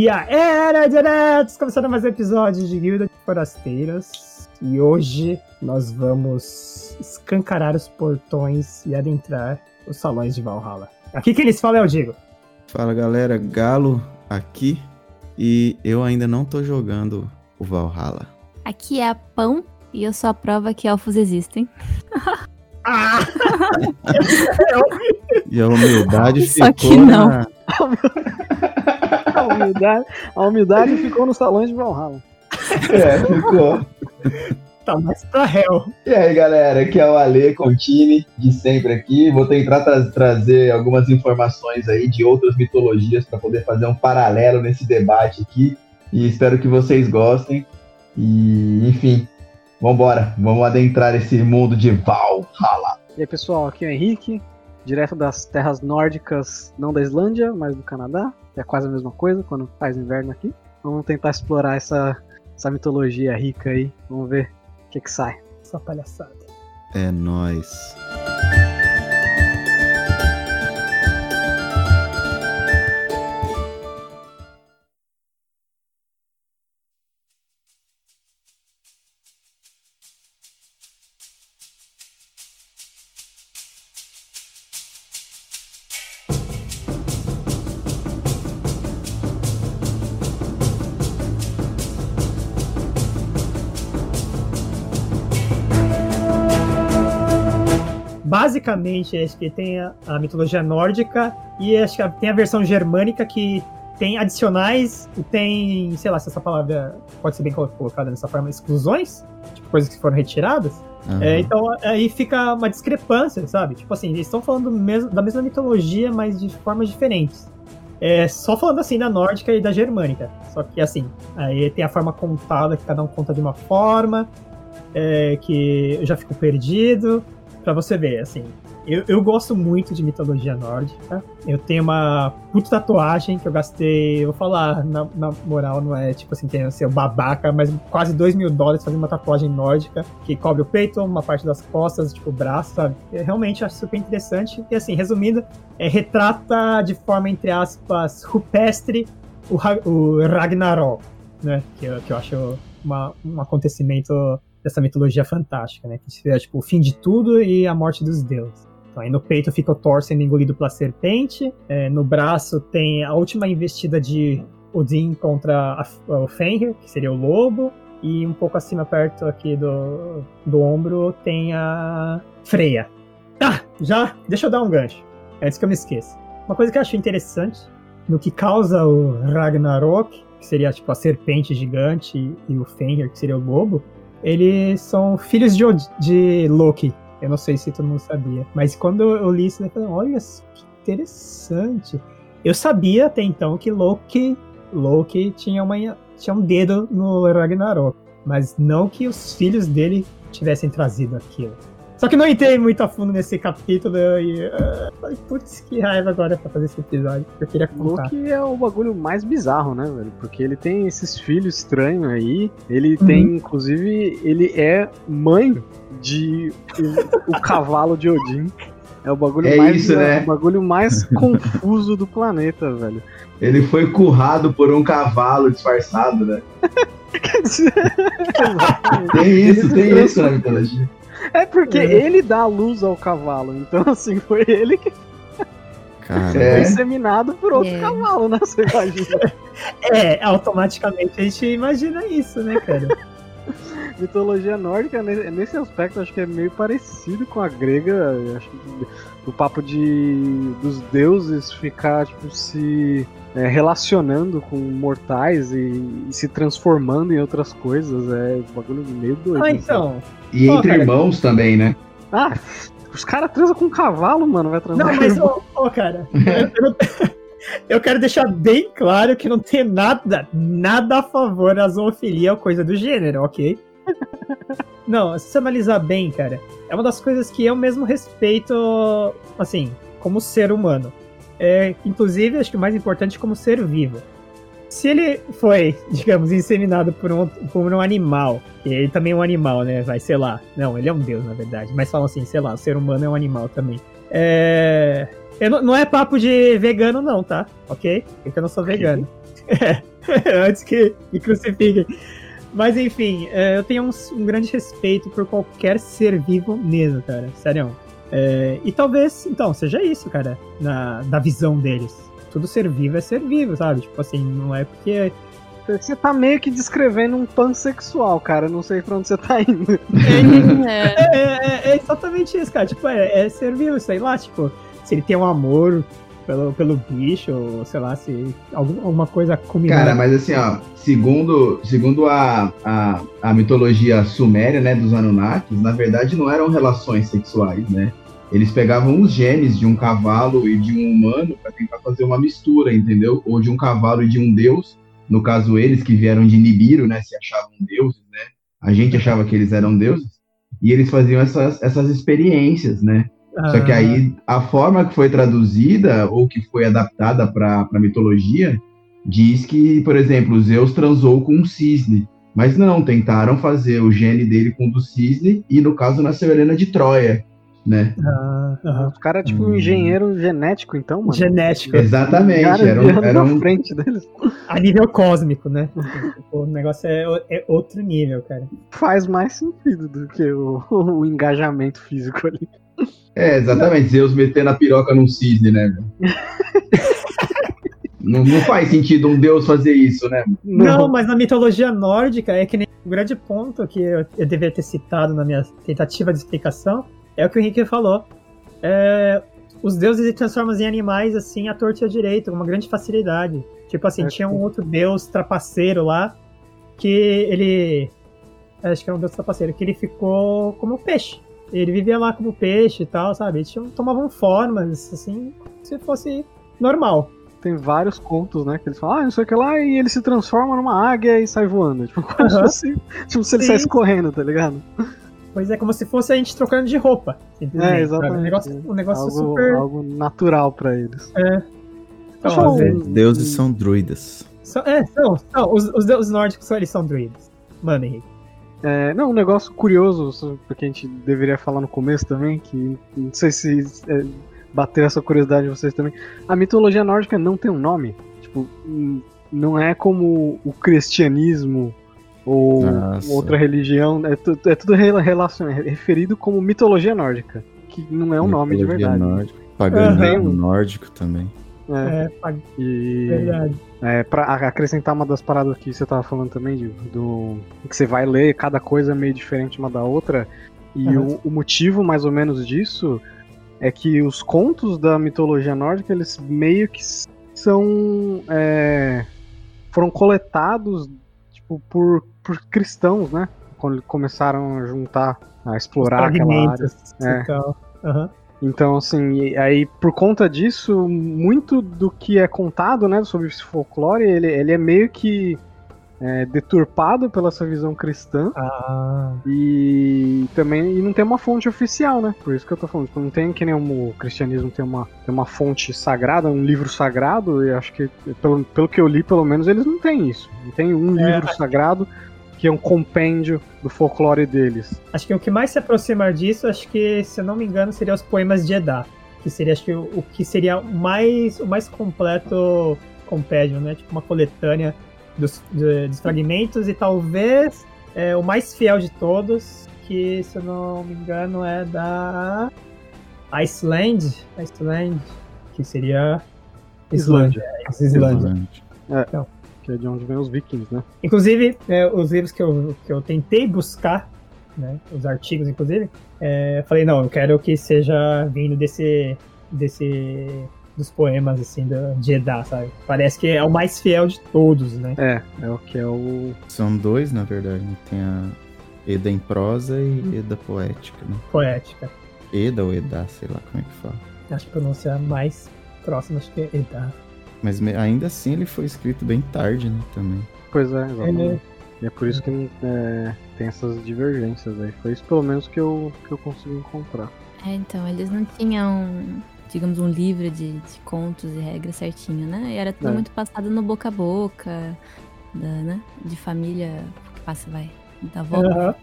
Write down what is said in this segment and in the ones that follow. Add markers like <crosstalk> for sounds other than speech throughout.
E a era diretos, começando mais um episódio de Guilda de Forasteiras. E hoje nós vamos escancarar os portões e adentrar os salões de Valhalla. Aqui quem eles falam é o Diego. Fala galera, Galo aqui e eu ainda não tô jogando o Valhalla. Aqui é a Pão e eu sou a prova que elfos existem. <laughs> Ah! <laughs> E a humildade Só ficou que não. na- <laughs> <laughs> A humildade, a humildade ficou nos salões de Valhalla. É, ficou. tá mais pra réu. E aí, galera, aqui é o Ale Contini, de sempre aqui. Vou tentar tra- trazer algumas informações aí de outras mitologias para poder fazer um paralelo nesse debate aqui. E espero que vocês gostem. E, enfim, vambora. Vamos adentrar esse mundo de Valhalla. E aí, pessoal, aqui é o Henrique, direto das terras nórdicas, não da Islândia, mas do Canadá. É quase a mesma coisa quando faz inverno aqui. Vamos tentar explorar essa, essa mitologia rica aí. Vamos ver o que que sai. Essa palhaçada. É nóis. Basicamente, acho que tem a, a mitologia nórdica e acho que tem a versão germânica que tem adicionais e tem, sei lá se essa palavra pode ser bem colo- colocada dessa forma, exclusões, tipo coisas que foram retiradas. Aham. É, então aí fica uma discrepância, sabe? Tipo assim, eles estão falando mesmo- da mesma mitologia, mas de formas diferentes. É, só falando assim da nórdica e da germânica. Só que assim, aí tem a forma contada, que cada um conta de uma forma, é, que eu já fico perdido. Pra você ver, assim. Eu, eu gosto muito de mitologia nórdica. Eu tenho uma puta tatuagem que eu gastei, vou falar, na, na moral, não é tipo assim, querendo ser o babaca, mas quase 2 mil dólares fazendo uma tatuagem nórdica que cobre o peito, uma parte das costas, tipo o braço, sabe? Eu realmente acho super interessante. E assim, resumindo, é, retrata de forma, entre aspas, rupestre o, o Ragnarok, né? Que eu, que eu acho uma- um acontecimento dessa mitologia fantástica, né? Que seria tipo o fim de tudo e a morte dos deuses. Aí no peito fica o Thor sendo engolido pela serpente, é, no braço tem a última investida de Odin contra a- o Fenrir, que seria o lobo, e um pouco acima, perto aqui do, do ombro, tem a Freya. Ah, já, deixa eu dar um gancho, antes que eu me esqueça. Uma coisa que eu acho interessante, no que causa o Ragnarok, que seria tipo a serpente gigante, e o Fenrir, que seria o lobo, eles são filhos de, de Loki. Eu não sei se todo mundo sabia. Mas quando eu li isso, eu falei, olha que interessante. Eu sabia até então que Loki, Loki tinha, uma, tinha um dedo no Ragnarok. Mas não que os filhos dele tivessem trazido aquilo. Só que não entrei muito a fundo nesse capítulo e. falei, putz, que raiva agora pra fazer esse episódio. Eu queria contar. Loki é o bagulho mais bizarro, né, velho? Porque ele tem esses filhos estranhos aí. Ele Uhum. tem, inclusive, ele é mãe de o, o cavalo de Odin. É o bagulho É mais isso, né? o bagulho mais <laughs> confuso do planeta, velho. Ele foi currado por um cavalo disfarçado, né? <laughs> Tem isso, tem isso na mitologia. É porque É. ele dá luz ao cavalo. Então, <laughs> assim, foi ele que Cara, É. foi inseminado por outro É. cavalo, né? Você imagina? <laughs> É, automaticamente a gente imagina isso, né, cara? Mitologia nórdica, ne- nesse aspecto, acho que é meio parecido com a grega. Acho que o papo de dos deuses ficar, tipo, se é, relacionando com mortais e, e se transformando em outras coisas. É um bagulho meio doido. Ah, assim. então. E Pô, entre cara. irmãos também, né? Ah, os caras transam com um cavalo, mano. Vai transar Não, com mas, ô, ô, cara, eu, eu não- <laughs> eu quero deixar bem claro que não tem nada, nada a favor da zoofilia ou coisa do gênero, ok? <laughs> Não, se você analisar bem, cara, é uma das coisas que eu mesmo respeito, assim, como ser humano. É, inclusive, acho que o mais importante como ser vivo. Se ele foi, <laughs> digamos, inseminado por um, por um animal, e ele também é um animal, né? Vai, sei lá. Não, ele é um deus, na verdade. Mas falam assim, sei lá, o ser humano é um animal também. É, não, não é papo de vegano, não, tá? Ok? Porque eu não sou vegano. <laughs> É, antes que me crucifiquem. Mas enfim, é, eu tenho um, um grande respeito por qualquer ser vivo mesmo, cara. Sério. É, e talvez, então, seja isso, cara, na, na visão deles. Tudo ser vivo é ser vivo, sabe? Tipo assim, não é porque Você tá meio que descrevendo um pansexual, cara. Não sei pra onde você tá indo. <laughs> É. É, é- é exatamente isso, cara. Tipo, é, é ser vivo, sei lá, tipo, se ele tem um amor pelo, pelo bicho, ou sei lá, se algum, alguma coisa combinada. Cara, mas assim, ó, segundo, segundo a, a, a mitologia suméria, né, dos Anunnakis, na verdade não eram relações sexuais, né? Eles pegavam os genes de um cavalo e de um humano para tentar fazer uma mistura, entendeu? Ou de um cavalo e de um deus. No caso, eles que vieram de Nibiru, né, se achavam deuses, né? A gente achava que eles eram deuses. E eles faziam essas, essas experiências, né? Só Ah. que aí a forma que foi traduzida ou que foi adaptada para a mitologia diz que, por exemplo, Zeus transou com um cisne. Mas não, tentaram fazer o gene dele com o do cisne e no caso nasceu Helena de Troia, né? Ah. Os caras, tipo, um engenheiro genético, então, mano. Genético, Exatamente, Cara, era um, era um, frente deles. a nível cósmico, né? o negócio é, é outro nível, cara. Faz mais sentido do que o, o engajamento físico ali. É, exatamente, Zeus metendo a piroca num cisne, né? <laughs> não, não faz sentido um deus fazer isso, né? Não, mas na mitologia nórdica é que nem o grande ponto que eu, eu devia ter citado na minha tentativa de explicação é o que o Henrique falou. É, os deuses se transformam em animais assim à torta e à direita, com uma grande facilidade. Tipo assim, É, tinha um outro deus trapaceiro lá que ele. Acho que era um deus trapaceiro, que ele ficou como um peixe. Ele vivia lá como peixe e tal, sabe? Eles tinham- tomavam formas, assim, se fosse normal. Tem vários contos, né? Que eles falam, ah, não sei o que lá, e ele se transforma numa águia e sai voando. Tipo, como Aham. se, tipo, se ele Sim. saísse correndo, tá ligado? Pois é, como se fosse a gente trocando de roupa. É, exatamente. Um negócio, um negócio algo, super. algo natural pra eles. Então, Só às um- vezes- Deuses são druidas. são- é, são, são. Os, os deuses nórdicos são, eles são druidas. Mano, Henrique. É, não, um negócio curioso, porque a gente deveria falar no começo também, que não sei se é, bateu essa curiosidade de vocês também. A mitologia nórdica não tem um nome. Tipo, não é como o cristianismo ou Nossa. outra religião. É, tu- é tudo rela- relacion- é referido como mitologia nórdica, que não é um nome de Mitologia verdade. Nórdica, paganismo Aham. nórdico também. É, É, e verdade. É, pra acrescentar uma das paradas que você tava falando também, de- do que você vai ler, cada coisa é meio diferente uma da outra. E o, o motivo, mais ou menos, disso é que os contos da mitologia nórdica, eles meio que são. é, foram coletados tipo, por, por cristãos, né? Quando começaram a juntar, a explorar aquela área. É. Aham. Então, assim, aí por conta disso, muito do que é contado, né, sobre esse folclore, ele, ele é meio que é, deturpado pela essa visão cristã Ah, e também e não tem uma fonte oficial, né? Por isso que eu tô falando, tipo, não tem que nem o cristianismo tem uma, tem uma fonte sagrada, um livro sagrado, e acho que pelo, pelo que eu li, pelo menos eles não têm isso. Não tem um É, livro sagrado que é um compêndio do folclore deles. acho que o que mais se aproxima disso, acho que, se eu não me engano, seria os poemas de Edá. Que seria, acho que, o, o que seria mais, o mais completo compêndio, né? Tipo uma coletânea dos, de- dos fragmentos e talvez é, o mais fiel de todos, que, se eu não me engano, é da Iceland. Iceland, que seria Islândia. é, Islândia. Que é de onde vem os vikings, né? Inclusive, é, os livros que eu, que eu tentei buscar, né, os artigos, inclusive, é, falei, não, eu quero que seja vindo desse, desse dos poemas, assim, da, de Edá, sabe? Parece que é o mais fiel de todos, né? É, é o que é o. São dois, na verdade. né? Tem a Eda em prosa e Eda poética, né? Poética. Eda ou Edá, sei lá como é que fala. Acho que pronunciar mais próximo, acho que é Edá. Mas ainda assim ele foi escrito bem tarde, né? Também. Pois é, exatamente. Ele- E é por isso que é, tem essas divergências aí. Foi isso pelo menos que eu, que eu consegui encontrar. É, então, eles não tinham, digamos, um livro de, de contos e regras certinho, né? E era tudo É. muito passado no boca a boca, da, né? De família que passa, vai, da avó Aham.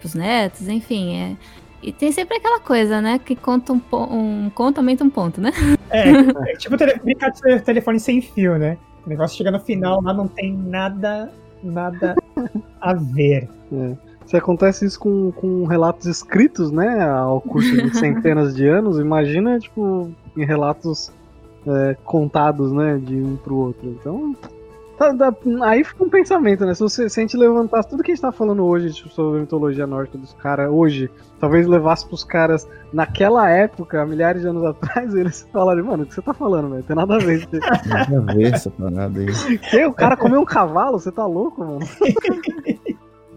pros netos, enfim. É, E tem sempre aquela coisa, né? Que conta um, po- um conto aumenta um ponto, né? É, é tipo brincar de tele- telefone sem fio, né? O negócio chega no final, lá não tem nada, nada a ver. Se acontece isso com, com relatos escritos, né, ao curso de <laughs> centenas de anos, imagina, tipo, em relatos é, contados, né, de um pro outro. Então, tá- dá- aí fica um pensamento, né, se, você, se a gente levantasse tudo que a gente tá falando hoje tipo, sobre a mitologia nórdica dos caras hoje, talvez levasse pros caras naquela época, milhares de anos atrás, <laughs> eles falarem, mano, o que você tá falando, velho? Tem nada a ver. <laughs> Nada a ver essa parada aí. que? O cara comeu um cavalo? Você tá louco, mano?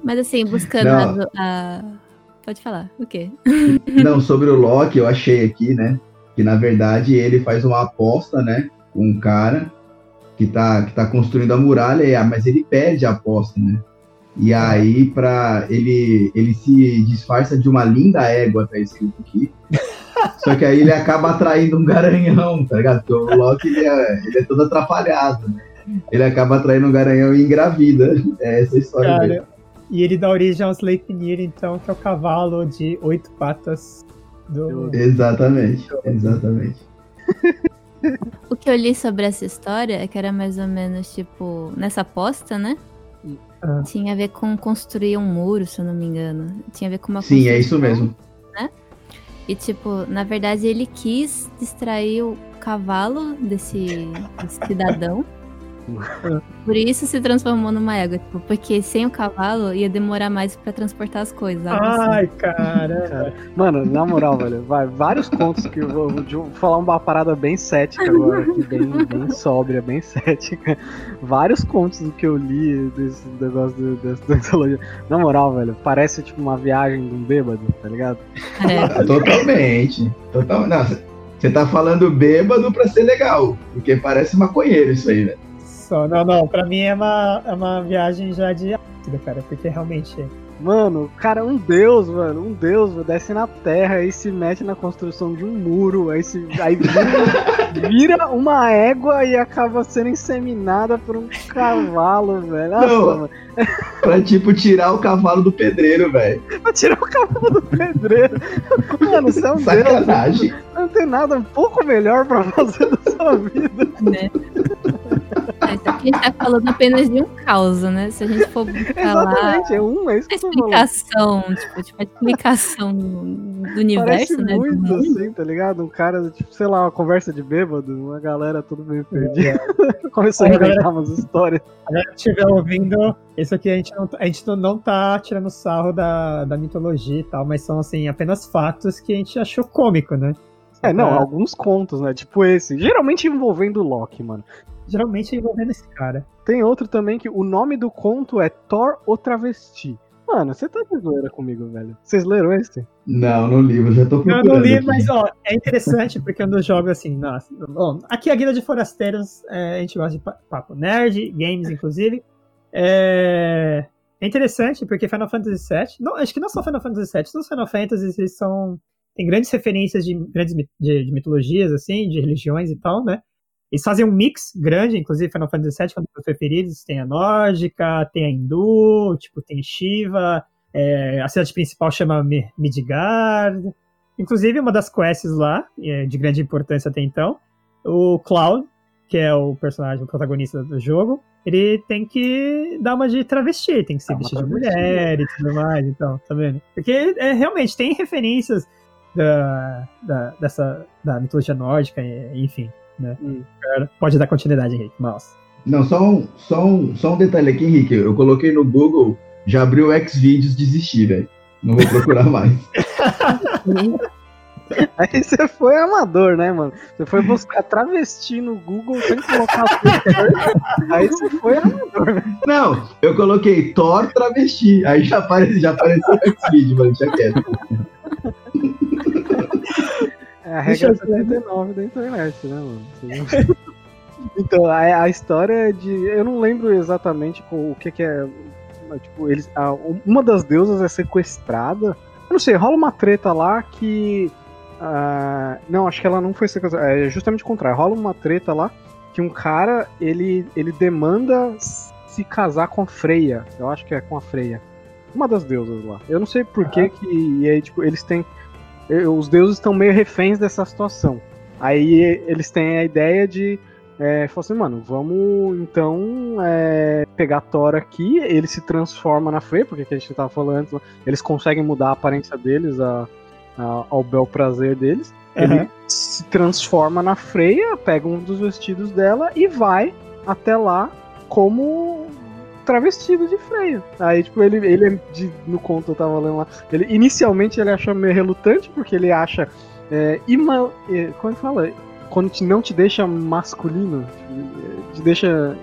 Mas assim, buscando Não. a, a- Pode falar, o quê? <laughs> Não, sobre o Loki, eu achei aqui, né? Que na verdade ele faz uma aposta, né? Com um cara que tá, que tá construindo a muralha, e, ah, mas ele perde a aposta, né? E aí, pra, ele, ele se disfarça de uma linda égua, tá escrito aqui. <laughs> Só que aí ele acaba atraindo um garanhão, tá ligado? Porque o Loki ele é, ele é todo atrapalhado, né? Ele acaba atraindo um garanhão e engravida. É essa a história dele. E ele dá origem ao Sleipnir, então, que é o cavalo de oito patas do. Exatamente, exatamente. O que eu li sobre essa história é que era mais ou menos tipo. Nessa aposta, né? Ah. Tinha a ver com construir um muro, se eu não me engano. Tinha a ver com uma Sim, é isso mesmo. E, tipo, na verdade ele quis distrair o cavalo desse, desse cidadão. <laughs> Por isso se transformou numa égua, tipo, porque sem o cavalo ia demorar mais pra transportar as coisas. assim. Ai, caramba. <laughs> Mano, na moral, velho, vai, vários contos que eu vou, vou falar uma parada bem cética agora, aqui, bem, bem sóbria, bem <laughs> cética. Vários contos do que eu li desse negócio do- dessa da mitologia. Na moral, velho, parece tipo uma viagem de um bêbado, tá ligado? É, Totalmente. Total... Não, você tá falando bêbado pra ser legal. Porque parece maconheiro isso aí, velho. Só, não, não, pra mim é uma, é uma viagem já de ácido, cara, porque realmente. Mano, o cara é um deus, mano, um deus, velho, desce na terra, aí se mete na construção de um muro, aí, se, aí vira, <laughs> vira uma égua e acaba sendo inseminada por um cavalo, velho. Nossa, Não. mano. <laughs> Pra, tipo, tirar o cavalo do pedreiro, velho. Pra tirar o cavalo do pedreiro. Mano, você é um deus. Sacanagem. Não tem nada um pouco melhor pra fazer da sua vida. né? É, então aqui a gente tá falando apenas de um caos, né? Se a gente for <laughs> falar Exatamente, é um, é isso que a explicação, tipo, tipo, a explicação do universo, Parece né? do muito mundo. assim, tá ligado? Um cara, tipo, sei lá, uma conversa de bêbado, uma galera tudo meio perdida. <laughs> Começou a É, galera- inventar umas histórias. <laughs> A galera estiver ouvindo, isso aqui a gente não, a gente não tá tirando sarro da, da mitologia e tal, mas são, assim, apenas fatos que a gente achou cômico, né? É, não, É. alguns contos, né? Tipo esse. Geralmente envolvendo o Loki, mano. Geralmente envolvendo esse cara. Tem outro também que o nome do conto é Thor o Travesti. Mano, você tá de zoeira comigo, velho. Vocês leram esse? Não, no livro, já tô Eu procurando. não li, aqui. mas ó, é interessante porque eu jogo assim, nossa, bom, aqui a Guilda de Forasteiros, é, a gente gosta de pa- papo nerd, games inclusive. É, é interessante porque Final Fantasy VII, não, acho que não só Final Fantasy VII, todos os Final Fantasies eles são tem grandes referências de grandes de, de mitologias assim, de religiões e tal, né? Eles fazem um mix grande, inclusive Final Fantasy VII, que é um dos meus preferidos, tem a nórdica, tem a hindu, tipo, tem Shiva, é, a cidade principal chama Mi- Midgard, Inclusive, uma das quests lá, é, de grande importância até então, o Cloud, que é o personagem, o protagonista do jogo, ele tem que dar uma de travesti, tem que se Dá uma vestir de mulher e tudo mais, então, tá vendo? Porque é, realmente tem referências da, da, dessa, da mitologia nórdica, enfim, né? Hum. Cara, Pode dar continuidade, Henrique, mouse. Não, só um, só, um, só um detalhe aqui, Henrique. Eu coloquei no Google, já abriu o Xvideos desistir, velho. Não vou procurar <laughs> mais. Aí você foi amador, né, mano? Você foi buscar travesti no Google sem colocar tudo. Aí você foi amador, velho. Não, eu coloquei Thor travesti. Aí já, apare, já apareceu o Xvideo, mano. Já quero. É a regra eu ver. 79 da internet, né, mano? <laughs> Então, a, a história é de. Eu não lembro exatamente o que, que é. mas, Tipo, eles, a- uma das deusas é sequestrada. Eu não sei, rola uma treta lá que. ah, não, acho que ela não foi sequestrada. É justamente o contrário. Rola uma treta lá que um cara ele, ele demanda se casar com a Freya. Eu acho que é com a Freya. Uma das deusas lá. Eu não sei por que que. E aí, tipo, eles têm. Os deuses estão meio reféns dessa situação. Aí eles têm a ideia de. É, falar assim, mano, vamos então é, pegar Thor aqui, ele se transforma na Freya, porque que a gente tava falando antes, eles conseguem mudar a aparência deles a- a- ao bel prazer deles. Ele Aham. se transforma na Freya, pega um dos vestidos dela e vai até lá como travestido de Freya. Aí, tipo, ele, ele é de- no conto eu tava lendo lá. Ele, inicialmente ele acha meio relutante, porque ele acha. É, ima, é, como é que fala? Quando te, não te deixa masculino, te, te deixa.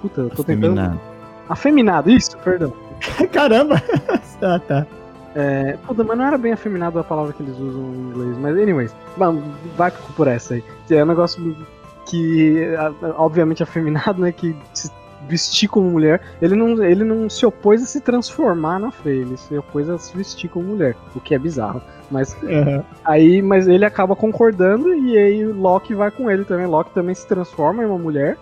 Puta, eu tô tentando. Afeminado. Afeminado, isso, perdão. <laughs> Caramba! <laughs> ah, tá. É, puta, mas não era bem afeminado a palavra que eles usam em inglês, mas anyways, vai por essa aí. É um negócio que, obviamente, afeminado, né? Que se vestir como mulher. Ele não, ele não se opôs a se transformar na Freya, ele se opôs a se vestir como mulher, o que é bizarro. Mas Aham. aí, mas ele acaba concordando e aí o Loki vai com ele também. Loki também se transforma em uma mulher.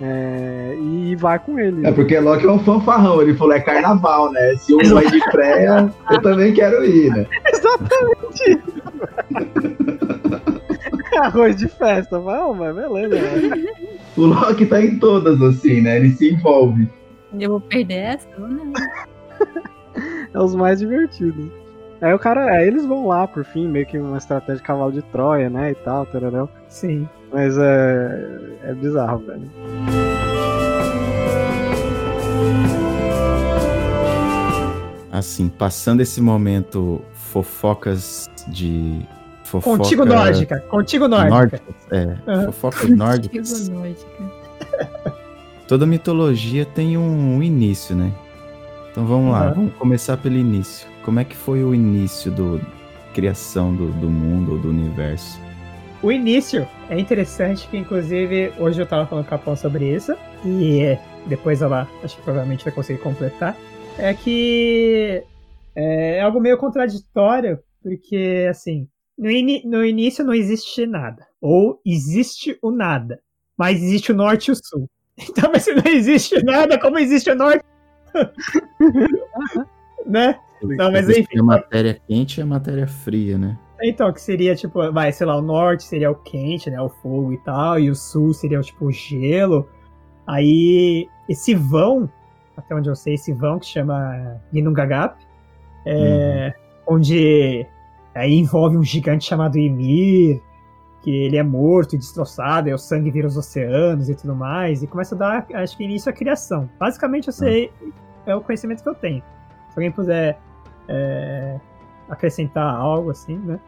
é, e vai com ele. É porque Loki é um fanfarrão, ele falou, é carnaval, né? Se um vai de freia, eu também quero ir, né? <laughs> Exatamente! <laughs> <laughs> Arroz de festa, vai, mas beleza. né? O Loki tá em todas, assim, né? Ele se envolve. Eu vou perder essa? ou não? <laughs> É os mais divertidos. Aí o cara, aí eles vão lá, por fim, meio que uma estratégia de cavalo de Troia, né? E tal, tararão. Sim. Mas é. É bizarro, velho. Assim, passando esse momento fofocas de. Fofoca Contigo nórdica. Contigo nórdica. Nórdicas, é. Fofocas nórdicas. Digo nórdica. Toda mitologia tem um início, né? Então vamos lá, vamos começar pelo início. Como é que foi o início do criação do, do mundo ou do universo? O início é interessante, que inclusive hoje eu tava falando com a Capão sobre isso, e é, depois ela acho que provavelmente vai conseguir completar. É que é algo meio contraditório, porque assim, no, ini- no início não existe nada. Ou existe o nada. Mas existe o norte e o sul. <laughs> Então, mas se não existe nada, como existe o norte? <laughs> né? Não, mas enfim. A matéria quente e a matéria fria, né? Então, que seria tipo, vai, sei lá, o norte seria o quente, né? O fogo e tal, e o sul seria tipo o gelo. Aí, esse vão, até onde eu sei, esse vão que chama Ginnungagap, é, onde aí envolve um gigante chamado Ymir, que ele é morto e destroçado, e o sangue vira os oceanos e tudo mais, e começa a dar, acho que, início à criação. Basicamente, eu sei, é o conhecimento que eu tenho. Se alguém puder é, acrescentar algo assim, né?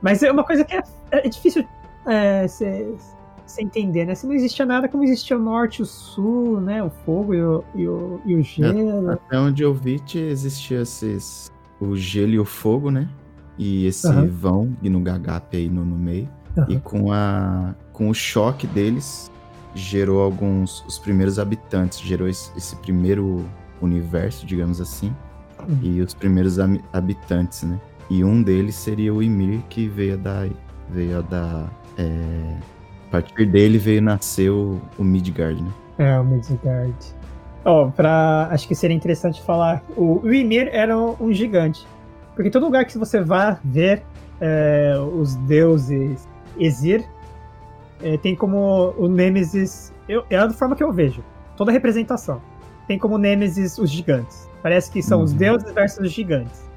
Mas é uma coisa que é, é difícil você entender, né? Se não existia nada, como existia o norte, o sul, né? O fogo e o, e o, e o gelo. Até onde eu vi, existia esses. O gelo e o fogo, né? E esse Aham. vão e no gagape aí no, no meio. Aham. E com, a, com o choque deles, gerou alguns. Os primeiros habitantes, gerou esse, esse primeiro universo, digamos assim. Uhum. E os primeiros habitantes, né? E um deles seria o Ymir, que veio a dar. Veio a dar. é, a partir dele veio nascer o, o Midgard, né? É, o Midgard. Ó, pra. Acho que seria interessante falar. O, o Ymir era um gigante. Porque todo lugar que você vá ver é, os deuses Exir, é, tem como o Nêmesis. Eu, é a forma que eu vejo. Toda representação. Tem como Nêmesis os gigantes. Parece que são os Uhum. deuses versus os gigantes.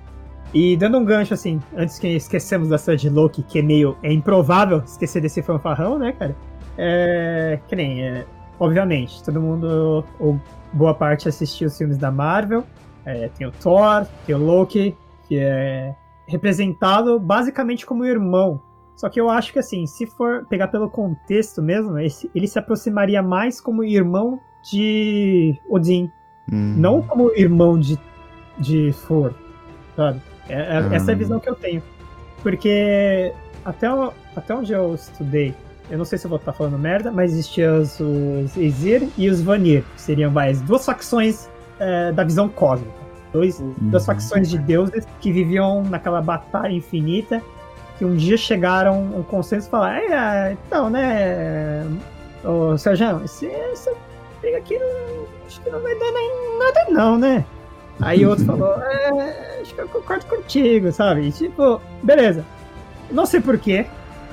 E dando um gancho assim, antes que esquecemos da história de Loki, que é meio. É improvável esquecer desse fanfarrão, né, cara? É. Que nem. É, obviamente, todo mundo, ou boa parte, assistiu os filmes da Marvel. É, tem o Thor, tem o Loki, que é representado basicamente como irmão. Só que eu acho que, assim, se for pegar pelo contexto mesmo, esse- ele se aproximaria mais como irmão de Odin, Hum, não como irmão de, de Thor, sabe? É- é- Ah. Essa é a visão que eu tenho. Porque até, até onde eu estudei, eu não sei se eu vou estar falando merda, mas existiam os, os Aesir e os Vanir, que seriam vai, as duas facções é, da visão cósmica. Dois, Duas facções de deuses que viviam naquela batalha infinita, que um dia chegaram a um consenso e falaram, "É, é, então, né, ô Sérgio, esse, essa briga aqui não, acho que não vai dar nem nada não, né? Aí <laughs> outro falou, é, acho que eu concordo contigo, sabe? E, tipo, beleza. Não sei porquê,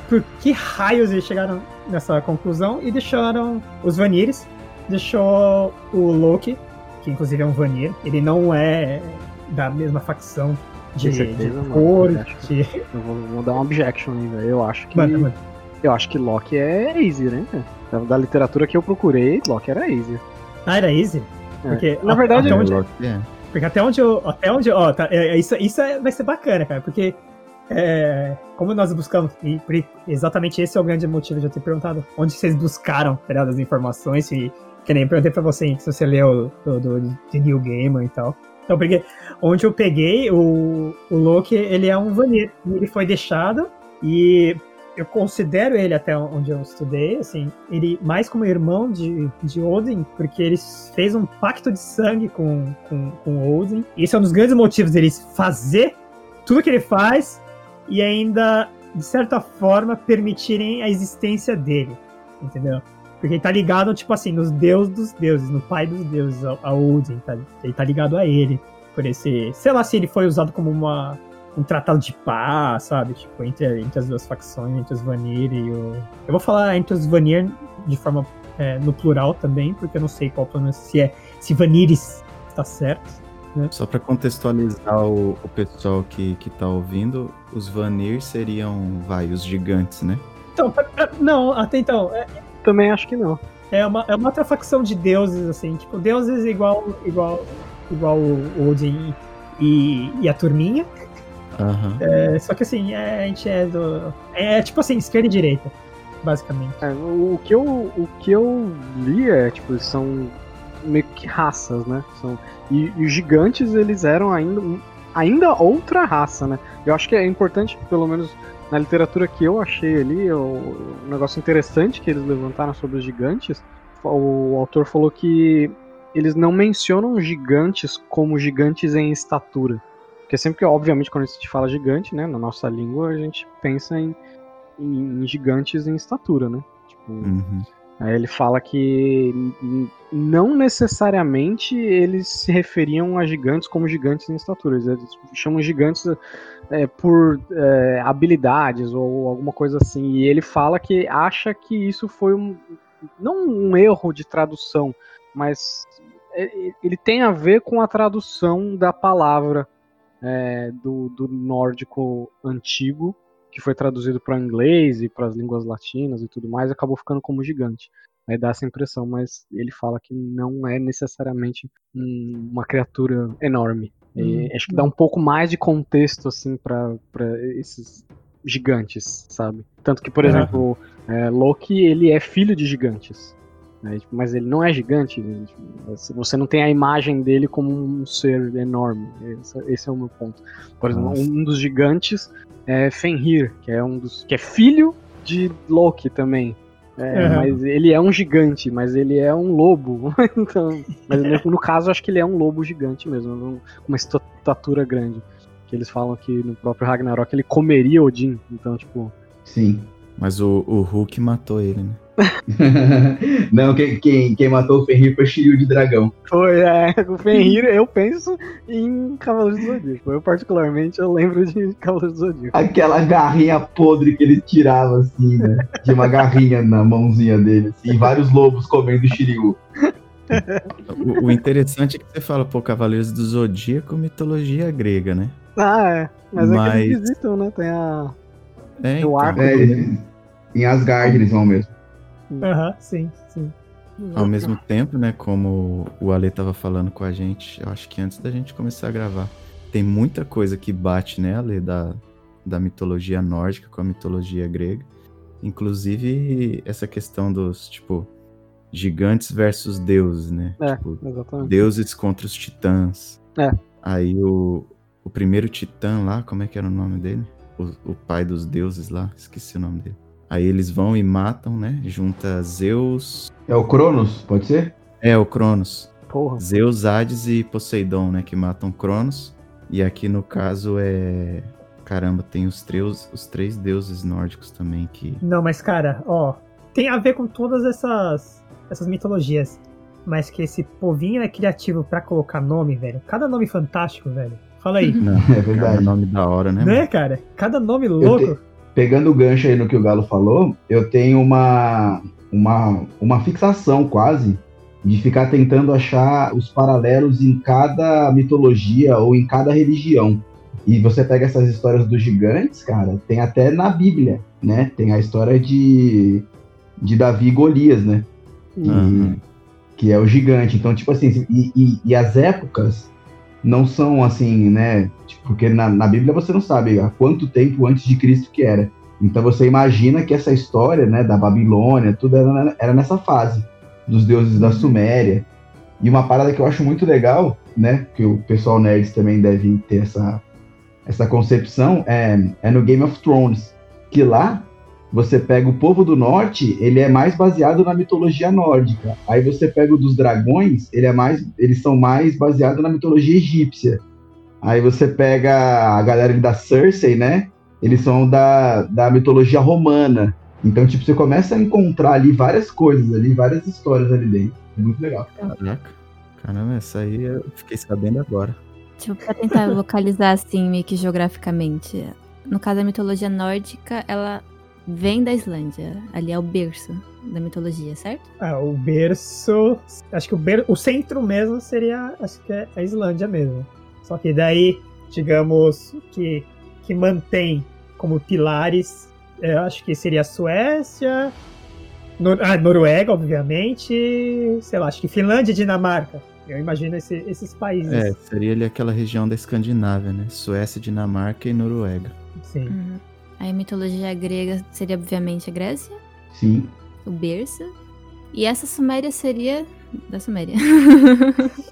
por que raios eles chegaram nessa conclusão e deixaram os Vanires, deixou o Loki, que inclusive é um Vanir, ele não é da mesma facção de, certeza, de cor, Eu de... Eu vou, vou dar uma objection aí, velho. Eu acho que. Mano, mano. Eu acho que Loki é Aesir, né? Da- literatura que eu procurei, Loki era Aesir. Ah, era easy? É. Porque, Na verdade, até É, onde, Loki é. Porque até onde eu. Até onde. Ó, tá, é, é, isso, isso é- vai ser bacana, cara. Porque. é, como nós buscamos. E exatamente esse é o grande motivo de eu ter perguntado onde vocês buscaram tá as informações. E, que nem perguntei pra você se você leu do, do, New Gamer e tal. Então, porque onde eu peguei, o, o Loki, ele é um Vanir. Ele foi deixado. E eu considero ele, até onde eu estudei, assim, ele mais como irmão de, de Odin, porque ele fez um pacto de sangue com, com, com Odin. Esse é um dos grandes motivos dele fazer tudo que ele faz e ainda, de certa forma, permitirem a existência dele. Entendeu? Porque ele tá ligado, tipo assim, nos deuses dos deuses, no pai dos deuses, a, a Odin, tá? Ele tá ligado a ele. Por esse. Sei lá se ele foi usado como uma, um tratado de paz, sabe? Tipo, entre, entre as duas facções, entre os Vanir e o. Eu vou falar entre os Vanir de forma é, no plural também, porque eu não sei qual pronúncia, se é se Vanires está certo. Só pra contextualizar o, o pessoal que, que tá ouvindo, os Vanir seriam, vai, os gigantes, né? Então, pra- pra- não, até então, é, Também acho que não. é uma, é uma outra facção de deuses, assim, tipo, deuses igual, igual, igual o Odin e, e a turminha. Aham. É, só que assim, é, a gente é do. É tipo assim, esquerda e direita, basicamente. É, o, que eu, o que eu li é, tipo, são meio que raças, né? São, e, e os gigantes, eles eram ainda, ainda outra raça, né? Eu acho que é importante, pelo menos na literatura que eu achei ali, o, um negócio interessante que eles levantaram sobre os gigantes, o autor falou que eles não mencionam gigantes como gigantes em estatura. Porque sempre que, obviamente, quando a gente fala gigante, né, na nossa língua, a gente pensa em, em, em gigantes em estatura, né? Tipo, Uhum. Aí ele fala que não necessariamente eles se referiam a gigantes como gigantes em estatura. Eles chamam gigantes é, por é, habilidades ou alguma coisa assim. E ele fala que acha que isso foi um. Não um erro de tradução, mas é, ele tem a ver com a tradução da palavra é, do, do nórdico antigo que foi traduzido para inglês e para as línguas latinas e tudo mais, acabou ficando como gigante. Aí dá essa impressão, mas ele fala que não é necessariamente um- uma criatura enorme. E Hum, acho que dá um pouco mais de contexto assim para esses gigantes, sabe? Tanto que, por Aham. exemplo, é, Loki ele é filho de gigantes. né? Tipo, Mas ele não é gigante. tipo, Você não tem a imagem dele como um ser enorme. Esse, esse é o meu ponto. Por exemplo, Nossa. um dos gigantes é Fenrir, que é um dos que é filho de Loki também. É, Aham. Mas ele é um gigante, mas ele é um lobo. <laughs> então, mas no, no caso, eu acho que ele é um lobo gigante mesmo, com uma estatura grande. Que eles falam que no próprio Ragnarok ele comeria Odin. Então, tipo, Sim. Mas o, o Hulk matou ele, né? <laughs> Não, quem, quem, quem matou o Fenrir foi Shiryu de Dragão. Foi, é, o Fenrir, eu penso em Cavaleiros do Zodíaco. Eu, particularmente, eu lembro de Cavaleiros do Zodíaco. Aquela garrinha podre que ele tirava, assim, né? Tinha uma garrinha na mãozinha dele, assim, e vários lobos comendo Shiryu. O, o interessante é que você fala, pô, Cavaleiros do Zodíaco, mitologia grega, né? Ah, é. Mas, é que Mas- eles visitam, né? Tem a. É, então. arco É, eles- em Asgard eles vão mesmo. Aham, sim, sim. Ao mesmo tempo, né, como o Ale tava falando com a gente, eu acho que antes da gente começar a gravar, tem muita coisa que bate, né, Ale, da, da mitologia nórdica com a mitologia grega. Inclusive, essa questão dos, tipo, gigantes versus deuses, né? É. Tipo, Exatamente. deuses contra os titãs. É. Aí o, o primeiro titã lá, como é que era o nome dele? O, o pai dos deuses lá, esqueci o nome dele. Aí eles vão e matam, né? Junta Zeus. É o Cronos, pode ser? É, o Cronos. Porra. Zeus, Hades e Poseidon, né? Que matam Cronos. E aqui no caso é. Caramba, tem os três, os três deuses nórdicos também que. Não, mas cara, ó, tem a ver com todas essas, essas mitologias. mas que esse povinho é criativo pra colocar nome, velho. Cada nome fantástico, velho. Fala aí. Não, É verdade. Cada nome da hora, né? né, cara? Cada nome louco. te- Pegando o gancho aí no que o Galo falou, eu tenho uma, uma, uma fixação quase de ficar tentando achar os paralelos em cada mitologia ou em cada religião. E você pega essas histórias dos gigantes, cara, tem até na Bíblia, né? Tem a história de, de Davi e Golias, né? E- Aham. que é o gigante. Então, tipo assim, e, e- e as épocas não são assim, né? Tipo, porque na, na Bíblia você não sabe há quanto tempo antes de Cristo que era. Então você imagina que essa história, né, da Babilônia, tudo era, era nessa fase dos deuses da Suméria. E uma parada que eu acho muito legal, né, que o pessoal nerds também deve ter essa, essa concepção, é, é no Game of Thrones, que lá você pega o povo do norte, ele é mais baseado na mitologia nórdica. Aí você pega o dos dragões, ele é mais, eles são mais baseados na mitologia egípcia. Aí você pega a galera da Cersei, né? Eles são da, da mitologia romana. Então, tipo, você começa a encontrar ali várias coisas ali, várias histórias ali dentro. É muito legal. Caraca. Caramba, essa aí eu fiquei sabendo agora. Tipo, pra tentar <laughs> localizar assim, meio que geograficamente. No caso da mitologia nórdica, ela vem da Islândia. Ali é o berço da mitologia, certo? Ah, o berço. Acho que o, ber, o centro mesmo seria. Acho que é a Islândia mesmo. Só que daí, digamos, que, que mantém como pilares. Eu acho que seria a Suécia. Nor ah, Noruega, obviamente. Sei lá, acho que Finlândia e Dinamarca. Eu imagino esse- esses países. É, seria ali aquela região da Escandinávia, né? Suécia, Dinamarca e Noruega. Sim. Uhum. Aí a mitologia grega seria, obviamente, a Grécia, Sim. o berço. E essa Suméria seria da Suméria.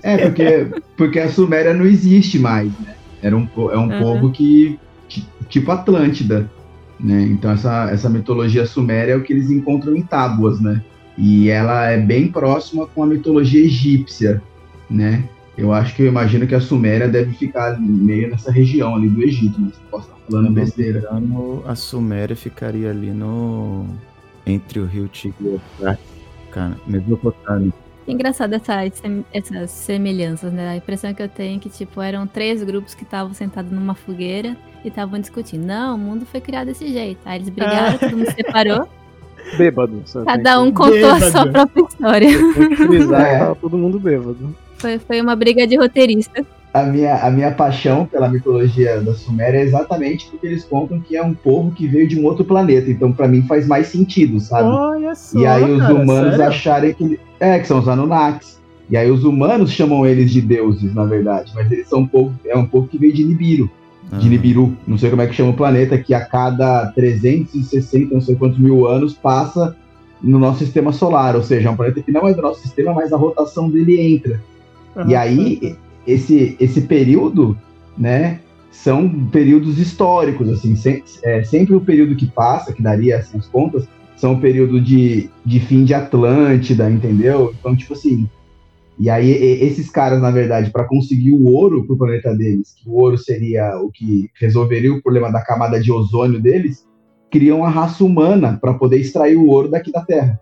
É, porque, porque a Suméria não existe mais, né? Era um, é um Uhum. povo que. ti- tipo Atlântida. Né? Então essa, essa mitologia suméria é o que eles encontram em tábuas, né? E ela é bem próxima com a mitologia egípcia, né? Eu acho que eu imagino que a Suméria deve ficar meio nessa região ali do Egito, mas posso estar falando besteira. Engano, a Suméria ficaria ali no. Entre o rio Tigre e o cara. Mesopotâmia. Engraçado essa, essas semelhanças, né? A impressão que eu tenho é que, tipo, eram três grupos que estavam sentados numa fogueira e estavam discutindo. Não, o mundo foi criado desse jeito. Aí eles brigaram, <laughs> todo mundo se separou, Bêbado. cada um contou a Bêbado. sua própria história. Frisar <laughs> É. tava todo mundo bêbado. Foi, foi uma briga de roteirista. A minha, a minha paixão pela mitologia da Suméria é exatamente porque eles contam que é um povo que veio de um outro planeta. Então, pra mim, faz mais sentido, sabe? Olha só. E aí os cara, humanos sério? acharem que. É, que são os Anunnakis. E aí os humanos chamam eles de deuses, na verdade. Mas eles são um povo. É um povo que veio de Nibiru. Ah, De Nibiru. Não sei como é que chama o planeta, que a cada 360, não sei quantos mil anos, passa no nosso sistema solar. Ou seja, é um planeta que não é do nosso sistema, mas a rotação dele entra. Aham. E aí, esse, esse período, né, são períodos históricos, assim, sem- é, sempre o período que passa, que daria assim, as contas, são o período de, de fim de Atlântida, entendeu? Então, tipo assim, e aí esses caras, na verdade, para conseguir o ouro pro planeta deles, que o ouro seria o que resolveria o problema da camada de ozônio deles, criam a raça humana para poder extrair o ouro daqui da Terra.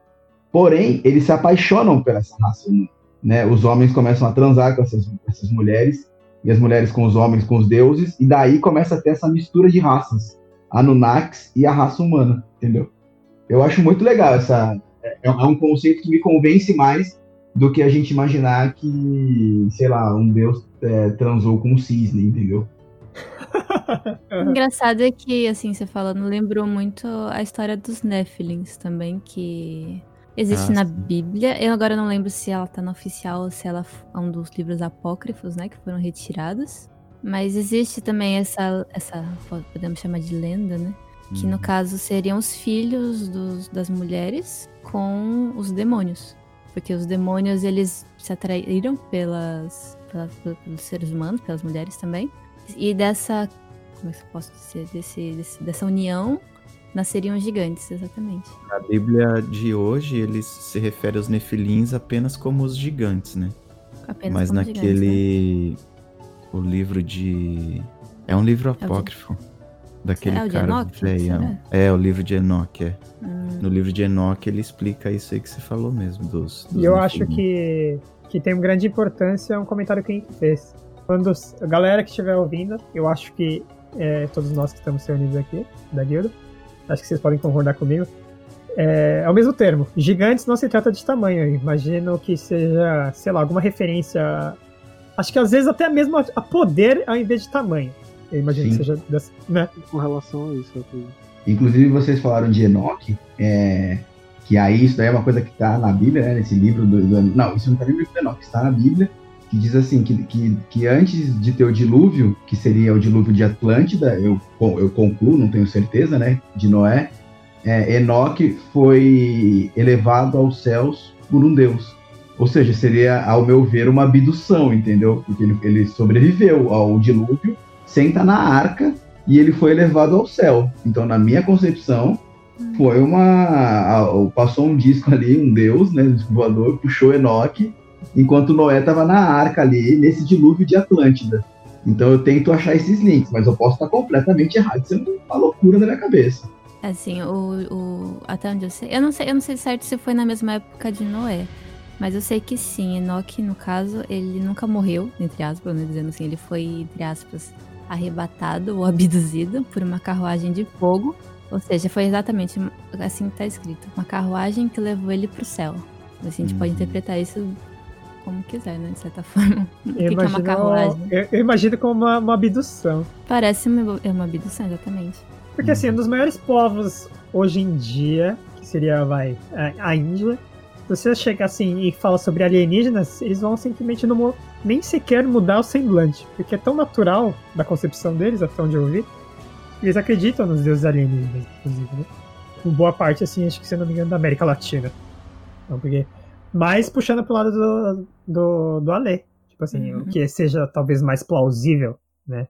Porém, eles se apaixonam por essa raça humana né, os homens começam a transar com essas, essas mulheres, e as mulheres com os homens, com os deuses, e daí começa a ter essa mistura de raças, Anunnakis e a raça humana, entendeu? Eu acho muito legal essa. É, é um conceito que me convence mais do que a gente imaginar que, sei lá, um deus é, transou com um cisne, entendeu? Aham. <laughs> Engraçado é que, assim, você falando, lembrou muito a história dos Nephilims também, que existe Ah, na. Bíblia. Eu agora não lembro se ela tá no oficial ou se ela é um dos livros apócrifos, né, que foram retirados. Mas existe também essa, essa podemos chamar de lenda, né? Que no uhum. caso seriam os filhos dos- das mulheres com os demônios. Porque os demônios, eles se atraíram pelas, pela- pelos seres humanos, pelas mulheres também. E dessa, como é que eu posso dizer, desse, desse- dessa união, nasceriam gigantes, exatamente. Na Bíblia de hoje, eles se refere aos nefilins apenas como os gigantes, né? Apenas Mas como gigantes, né? naquele. O livro de. É um livro de- apócrifo. Daquele É o de cara velhão. será? É, o livro de Enoque, é. Hum, No livro de Enoque ele explica isso aí que você falou mesmo, dos. dos E eu acho que, que tem uma grande importância um comentário que a gente fez. Quando os- a galera que estiver ouvindo, eu acho que é, todos nós que estamos reunidos aqui, da guilda, acho que vocês podem concordar comigo. É, é o mesmo termo. Gigantes não se trata de tamanho. Eu imagino que seja, sei lá, alguma referência. Acho que às vezes até mesmo a, a poder ao invés de tamanho. Eu imagino Sim. que seja dessa, né? Com relação a isso, eu. Inclusive, vocês falaram de Enoque, é, que aí isso daí é uma coisa que está na Bíblia, né, nesse livro do, do- Não, isso não está no livro do Enoque, está na Bíblia, que diz assim, que, que, que antes de ter o dilúvio, que seria o dilúvio de Atlântida, eu, eu concluo, não tenho certeza, né, de Noé, é, Enoque foi elevado aos céus por um Deus. Ou seja, seria, ao meu ver, uma abdução, entendeu? Porque ele, ele sobreviveu ao dilúvio sem estar na arca e ele foi elevado ao céu. Então, na minha concepção, foi uma. passou um disco ali, um deus, né? Voador, puxou Enoque, enquanto Noé estava na arca ali, nesse dilúvio de Atlântida. Então eu tento achar esses links, mas eu posso estar completamente errado, sendo uma loucura da minha cabeça. Assim, o, o- até onde eu sei. Eu não sei, eu não sei certo se foi na mesma época de Noé. Mas eu sei que sim, Enoque, no caso, ele nunca morreu, entre aspas, né, dizendo assim, ele foi, entre aspas, arrebatado ou abduzido por uma carruagem de fogo. Ou seja, foi exatamente assim que tá escrito. Uma carruagem que levou ele pro céu. Assim, a gente pode Uhum. interpretar isso como quiser, né? De certa <laughs> forma. Eu é uma imagino, carruagem? eu, eu imagino como uma, uma abdução. Parece uma, é uma abdução, exatamente. Porque assim, um dos maiores povos hoje em dia, que seria vai, a, a Índia, se você chega assim e fala sobre alienígenas, eles vão simplesmente não, nem sequer mudar o semblante, porque é tão natural da concepção deles, até onde eu vi, eles acreditam nos deuses alienígenas, inclusive, né? Boa parte, assim, acho que se não me engano, da América Latina. Então, porque... Mas puxando pro lado do, do, do Alê. Tipo assim, Uhum. o que seja talvez mais plausível, né?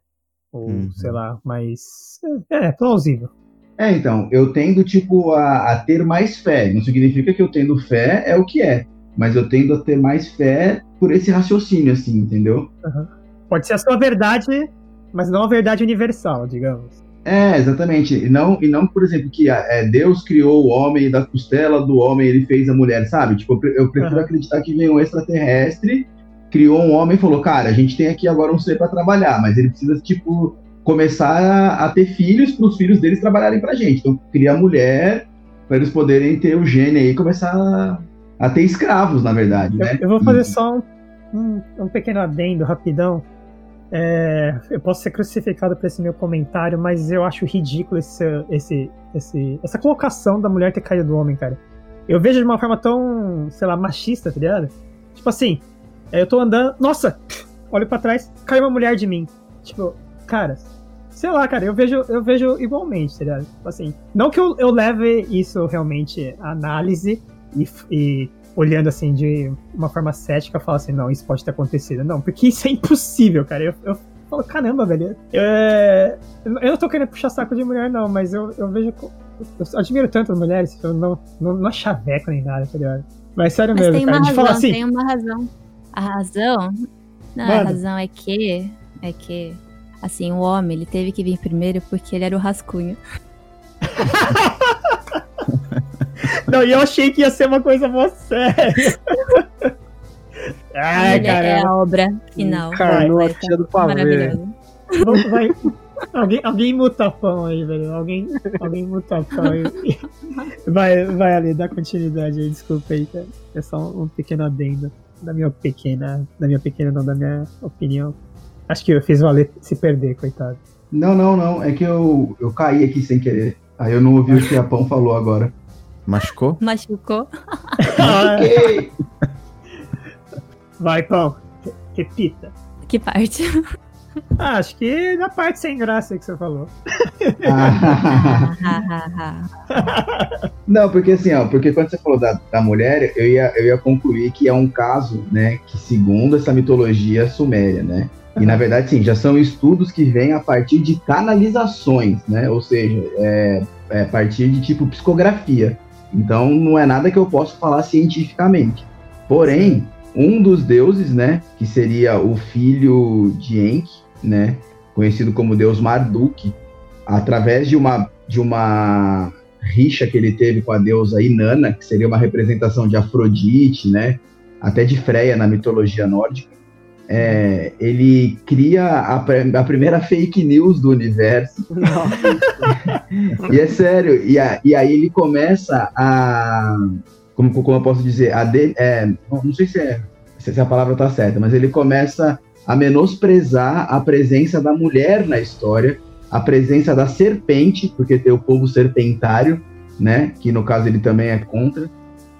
Ou, Uhum. sei lá, mais. É, plausível. É, então, eu tendo, tipo, a, a ter mais fé. Não significa que eu tendo fé é o que é. Mas eu tendo a ter mais fé por esse raciocínio, assim, entendeu? Pode ser a sua verdade, mas não a verdade universal, digamos. É, exatamente. E não, e não por exemplo, que é, Deus criou o homem da costela do homem ele fez a mulher, sabe? Tipo, eu, pre- eu prefiro Aham. acreditar que veio um extraterrestre, criou um homem e falou, cara, a gente tem aqui agora um ser pra trabalhar, mas ele precisa, tipo, começar a, a ter filhos para os filhos deles trabalharem pra gente. Então, cria a mulher para eles poderem ter o gene aí e começar a, a ter escravos, na verdade, Eu, né? eu vou fazer E- só um, um, um pequeno adendo rapidão. É, eu posso ser crucificado por esse meu comentário, mas eu acho ridículo esse, esse, esse, essa colocação da mulher ter caído do homem, cara. Eu vejo de uma forma tão, sei lá, machista, tá ligado? Tipo assim, é, eu tô andando, nossa, olho pra trás, caiu uma mulher de mim. Tipo, cara, sei lá, cara, eu vejo, eu vejo igualmente, tá ligado? Tipo assim, não que eu, eu leve isso realmente à análise e, e olhando assim de uma forma cética, falar assim, não, isso pode ter acontecido. Não, porque isso é impossível, cara. Eu, eu falo, caramba, velho. É, eu não tô querendo puxar saco de mulher, não, mas eu, eu vejo. Eu admiro tanto as mulheres, eu não, não, não chaveco nem nada, tá ligado? Mas sério Mas mesmo, tem cara. uma De razão, falar assim, tem uma razão. A razão. Não, a Manda. razão é que. É que. Assim, o homem, ele teve que vir primeiro porque ele era o rascunho. <laughs> <laughs> Não, e eu achei que ia ser uma coisa mó séria. <laughs> Ai, é cara. a obra final. Encarnou Vai, a tia do pavê. maravilhoso. Vamos- vai- Alguém, alguém muta pão aí, velho. Alguém, alguém muta pão aí. Vai, vai ali, dá continuidade aí, desculpa aí, cara. É só um, um pequeno adendo da minha pequena. Da minha pequena, não, da minha opinião. Acho que eu fiz o Ale se perder, coitado. Não, não, não. É que eu, eu caí aqui sem querer. Aí eu não ouvi o que a Pão falou agora. Machucou? <laughs> Machucou. Ok. <laughs> Vai, pão. Repita. Que parte? Ah, acho que na parte sem graça que você falou. <laughs> Não, porque assim, ó, porque quando você falou da, da mulher, eu ia, eu ia concluir que é um caso, né, que segundo essa mitologia suméria, né, e na verdade, sim, já são estudos que vêm a partir de canalizações, né, ou seja, é, é a partir de tipo psicografia. Então, não é nada que eu possa falar cientificamente. Porém, um dos deuses, né, que seria o filho de Enki, né, conhecido como deus Marduk, através de uma, de uma rixa que ele teve com a deusa Inanna, que seria uma representação de Afrodite, né? Até de Freia na mitologia nórdica. É, ele cria a, a, primeira fake news do universo. <laughs> e é sério, e, a, e, aí ele começa a. Como, como eu posso dizer? A de, é, não sei se, é, se a palavra está certa, mas ele começa a menosprezar a presença da mulher na história, a presença da serpente, porque tem o povo serpentário, né? Que no caso ele também é contra.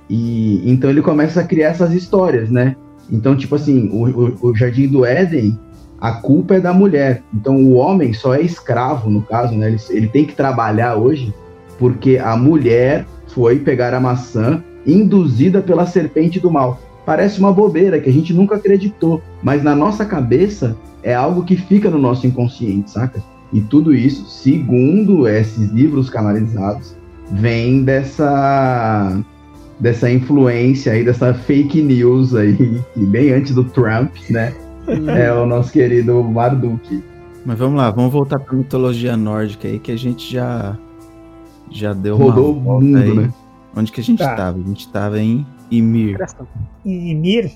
E então ele começa a criar essas histórias, né? Então, tipo assim, o, o, o, Jardim do Éden, a culpa é da mulher. Então, o homem só é escravo, no caso, né? Ele, ele tem que trabalhar hoje porque a mulher foi pegar a maçã induzida pela serpente do mal. Parece uma bobeira que a gente nunca acreditou, mas na nossa cabeça é algo que fica no nosso inconsciente, saca? E tudo isso, segundo esses livros canalizados, vem dessa dessa influência aí, dessa fake news aí, bem antes do Trump, né? Uhum. é o nosso querido Marduk. Mas vamos lá, vamos voltar para mitologia nórdica aí, que a gente já já deu Rodou uma o mundo, aí. né? Onde que a gente estava? Tá. A gente estava em Ymir. Ymir?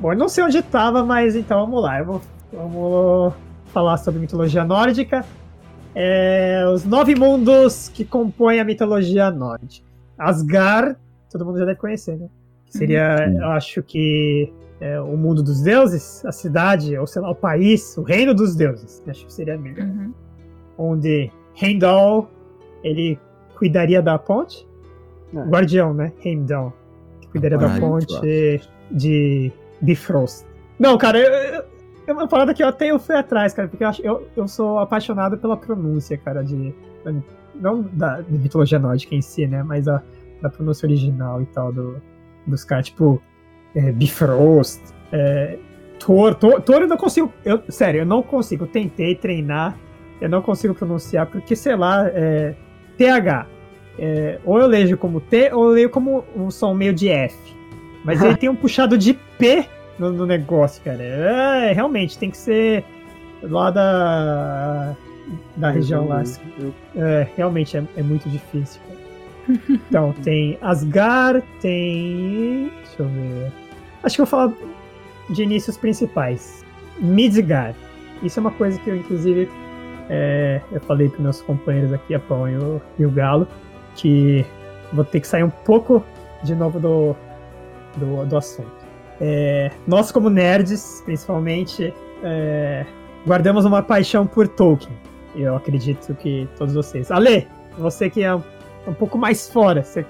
Bom, eu não sei onde estava, mas então vamos lá. Eu vou Vamos falar sobre mitologia nórdica. É, os nove mundos que compõem a mitologia nórdica. Asgard, todo mundo já deve conhecer, né? Seria, uhum. eu acho que é, o mundo dos deuses, a cidade, ou sei lá, o país, o reino dos deuses. Acho que seria melhor. Uhum. Onde Heimdall, ele cuidaria da ponte. É. Guardião, né? Heimdall. Que cuidaria ah, da ponte de Bifrost. Não, cara, eu, é uma parada que eu até eu fui atrás, cara, porque eu, eu, eu sou apaixonado pela pronúncia, cara, de. Não da de mitologia nórdica em si, né? Mas a, da pronúncia original e tal do, dos caras, tipo. É, Bifrost, é, Thor, Thor, Thor eu não consigo. Eu, sério, eu não consigo. Eu tentei treinar, eu não consigo pronunciar, porque, sei lá, é, TH. É, ou eu leio como T, ou eu leio como um som meio de F. Mas ele <laughs> tem um puxado de P no, no negócio, cara. É, realmente, tem que ser lá da, da região lá. É, realmente é, é muito difícil. Cara. <laughs> Então, tem Asgard, tem. Deixa eu ver. Acho que eu vou falar de inícios principais. Midgard. Isso é uma coisa que eu, inclusive, é, eu falei para meus companheiros aqui, a Pão e o, e o Galo, que vou ter que sair um pouco de novo do, do, do assunto. É, nós, como nerds, principalmente, é, guardamos uma paixão por Tolkien. Eu acredito que todos vocês. Ale, você que é um, um pouco mais fora. Você...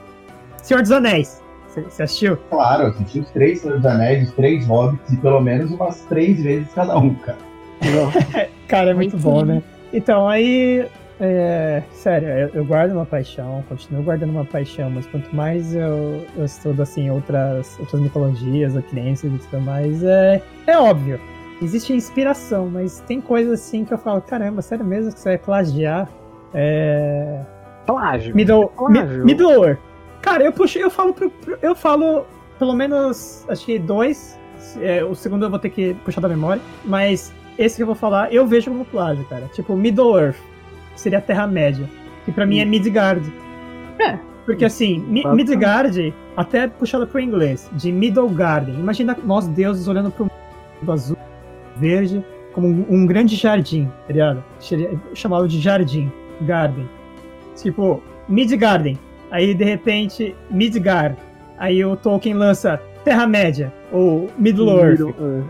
Senhor dos Anéis. Você assistiu? Claro, eu assisti os três Senhor dos Anéis, os três Hobbits, e pelo menos umas três vezes cada um, cara. <laughs> cara, é muito bom, né? Então, aí é, sério, eu, eu, guardo uma paixão, continuo guardando uma paixão, mas quanto mais eu, eu estudo assim outras, outras mitologias, ou crenças e tudo mais, é, é óbvio. Existe inspiração, mas tem coisas assim que eu falo, caramba, sério mesmo que você vai plagiar? É. Plágio. Middle, Plágio. Middle Cara, eu puxo, eu falo, eu falo pelo menos, acho que dois. É, o segundo eu vou ter que puxar da memória, mas esse que eu vou falar, eu vejo como plágio, cara. Tipo, Middle Earth seria a Terra-média. Que para mim é Midgard. É. Porque assim, Mi Midgard, até puxado pro inglês, de Middle Garden. Imagina nós deuses olhando pro mundo azul, verde, como um, um grande jardim, tá ligado? Chamado de jardim, garden. Tipo, Midgarden. Aí de repente, Midgard. Aí o Tolkien lança Terra-média, ou Middle-earth. Middle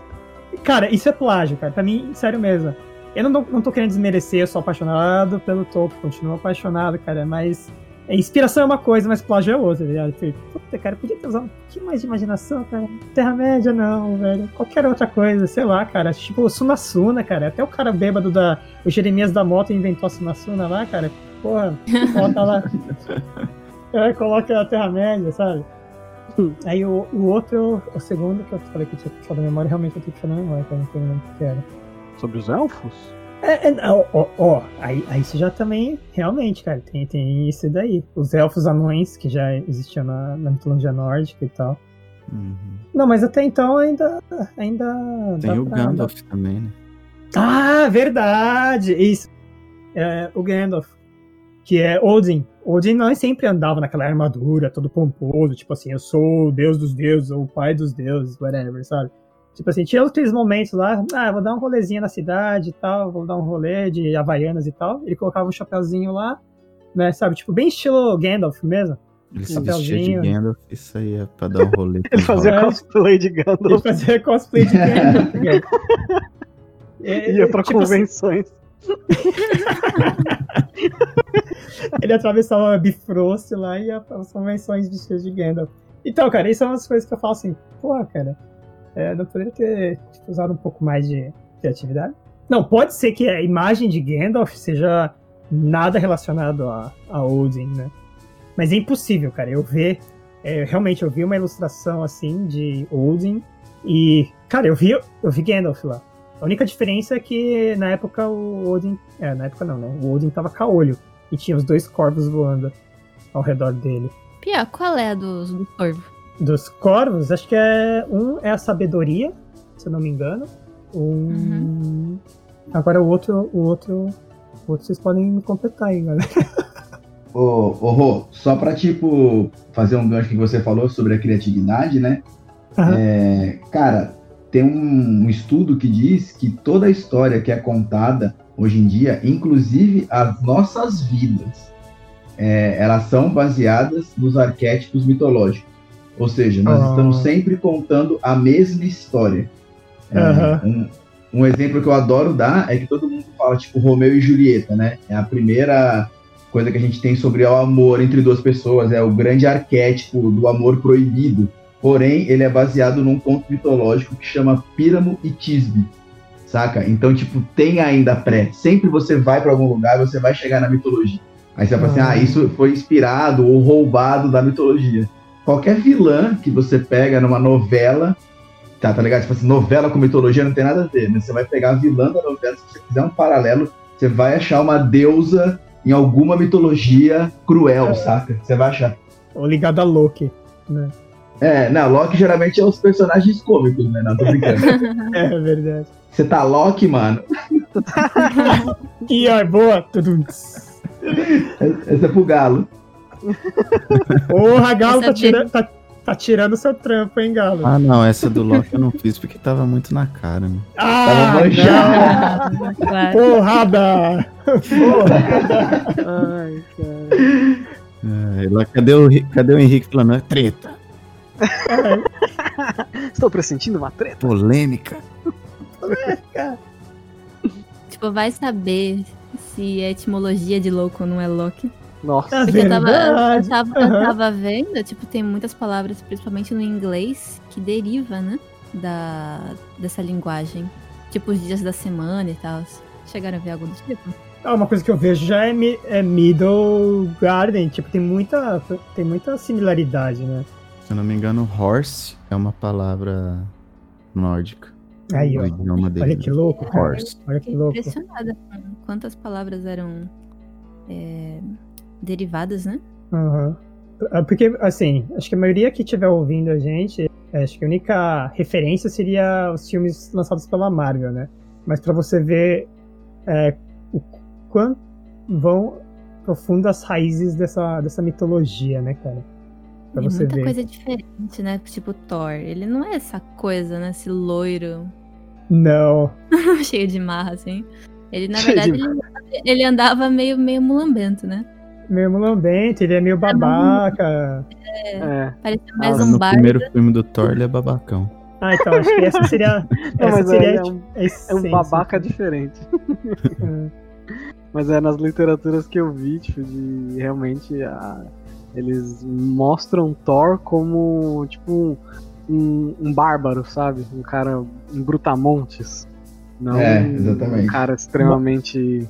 cara, isso é plágio, cara. Pra mim, sério mesmo. Eu não, não tô querendo desmerecer, eu sou apaixonado pelo Tolkien, continuo apaixonado, cara, mas. É, inspiração é uma coisa, mas plágio é outra, tá ligado? Puta, cara, podia ter usado um pouquinho mais de imaginação, cara. Terra-média, não, velho. Qualquer outra coisa, sei lá, cara. Tipo, Sunasuna, cara. Até o cara bêbado da. O Jeremias da moto inventou a Sunasuna lá, cara. Porra, bota lá. <laughs> é, coloca a Terra-média, sabe? Aí o, o outro, o segundo que eu falei que tinha puxado da memória, realmente eu tenho que puxar da memória, eu não lembro o que era. Sobre os elfos? É, é, ó, ó, ó, aí, aí você já também, realmente, cara, tem, tem isso daí. Os elfos anões, que já existiam na, na mitologia nórdica e tal. Uhum. Não, mas até então ainda. ainda Tem o pra- Gandalf também, né? Ah, verdade! Isso. É, o Gandalf. Que é Odin. Odin não sempre andava naquela armadura, todo pomposo, tipo assim, eu sou o deus dos deuses, ou o pai dos deuses, whatever, sabe? Tipo assim, tinha aqueles momentos lá, ah, vou dar um rolezinho na cidade e tal, vou dar um rolê de Havaianas e tal. Ele colocava um chapeuzinho lá, né, sabe? Tipo, bem estilo Gandalf mesmo. Ele se Chapeuzinho. vestia de Gandalf e saía pra dar um rolê. Ele fazia É. cosplay de Ele Gandalf, fazia cosplay de Gandalf. É, <laughs> ia pra tipo assim, convenções. <laughs> Ele atravessava a Bifrost lá e ia para as convenções vestidas de Gandalf. Então, cara, isso são umas coisas que eu falo assim, porra, cara, é, não poderia ter tipo, usado um pouco mais de criatividade? Não, pode ser que a imagem de Gandalf seja nada relacionado a, a Odin, né? Mas é impossível, cara, eu ver, é, realmente, eu vi uma ilustração assim de Odin e, cara, eu vi, eu vi Gandalf lá. A única diferença é que na época o Odin, é, na época não, né? O Odin tava caolho e tinha os dois corvos voando ao redor dele. Pia, qual é a dos do corvo? Dos corvos, acho que é um é a sabedoria, se eu não me engano. Um... Agora o outro, o outro, o outro vocês podem me completar aí, galera. <laughs> Ô, ô Rô, só pra, tipo, fazer um gancho que você falou sobre a criatividade, né? Aham. É, cara, tem um, um estudo que diz que toda a história que é contada hoje em dia, inclusive as nossas vidas, é, elas são baseadas nos arquétipos mitológicos. Ou seja, nós Ah. estamos sempre contando a mesma história. Aham. um, um exemplo que eu adoro dar é que todo mundo fala, tipo, Romeu e Julieta, né? É a primeira coisa que a gente tem sobre o amor entre duas pessoas, é o grande arquétipo do amor proibido. Porém, ele é baseado num conto mitológico que chama Píramo e Tisbe, saca? Então, tipo, tem ainda pré. Sempre você vai pra algum lugar, você vai chegar na mitologia. Aí você vai falar Ah. assim, ah, isso foi inspirado ou roubado da mitologia. Qualquer vilã que você pega numa novela, tá, tá ligado? Tipo assim, novela com mitologia não tem nada a ver, né? Você vai pegar a vilã da novela, se você fizer um paralelo, você vai achar uma deusa em alguma mitologia cruel, É. saca? Você vai achar. Ou ligado a Loki. Né? É, não, Loki geralmente é os personagens cômicos, né? Não, tô brincando. <laughs> É verdade. Você tá Loki, mano? <laughs> E ó, boa! Esse é pro galo. <laughs> Porra, Galo tá tirando, tá, tá tirando seu trampo, hein, Galo? Ah, não, essa do Loki eu não fiz porque tava muito na cara, né? Ah, Tava manjado. Claro. Porrada! Porrada! Ai, cara. É, lá, cadê, o, cadê o Henrique falando? É treta, Estou pressentindo uma treta. polêmica. Tipo, vai saber se é etimologia de louco ou não é Loki. Nossa. É Porque eu tava, eu tava, eu tava vendo, tipo, tem muitas palavras, principalmente no inglês, que deriva, né? Da, dessa linguagem. Tipo, os dias da semana e tal. Chegaram a ver algo do tipo? Ah, uma coisa que eu vejo já é, mi- é Middle Garden, tipo, tem muita, tem muita similaridade, né? Se eu não me engano, horse é uma palavra nórdica. Aí, ó. Olha que louco, cara. Horse. Olha que louco. impressionada com quantas palavras eram é, derivadas, né? Ah, Porque, assim, acho que a maioria que estiver ouvindo a gente, é, acho que a única referência seria os filmes lançados pela Marvel, né? Mas pra você ver é, o quão vão profundo as raízes dessa, dessa mitologia, né, cara? Pra Tem você muita ver. coisa diferente, né? Tipo, Thor. Ele não é essa coisa, né? Esse loiro Não. <laughs> cheio de marra, assim. Ele, na Cheio de verdade, ele, ele andava meio, meio mulambento, né? Meio mulambente, ele é meio babaca. É. Parecia mais Ah, um no bar. primeiro filme do Thor, ele é babacão. Ah, então, acho que essa seria. <laughs> Não, essa mas seria é a um, é um babaca diferente. É. <laughs> Mas é nas literaturas que eu vi, tipo, de realmente a- eles mostram Thor como tipo um, um bárbaro, sabe? Um cara, um brutamontes. Não É, um- exatamente. um cara extremamente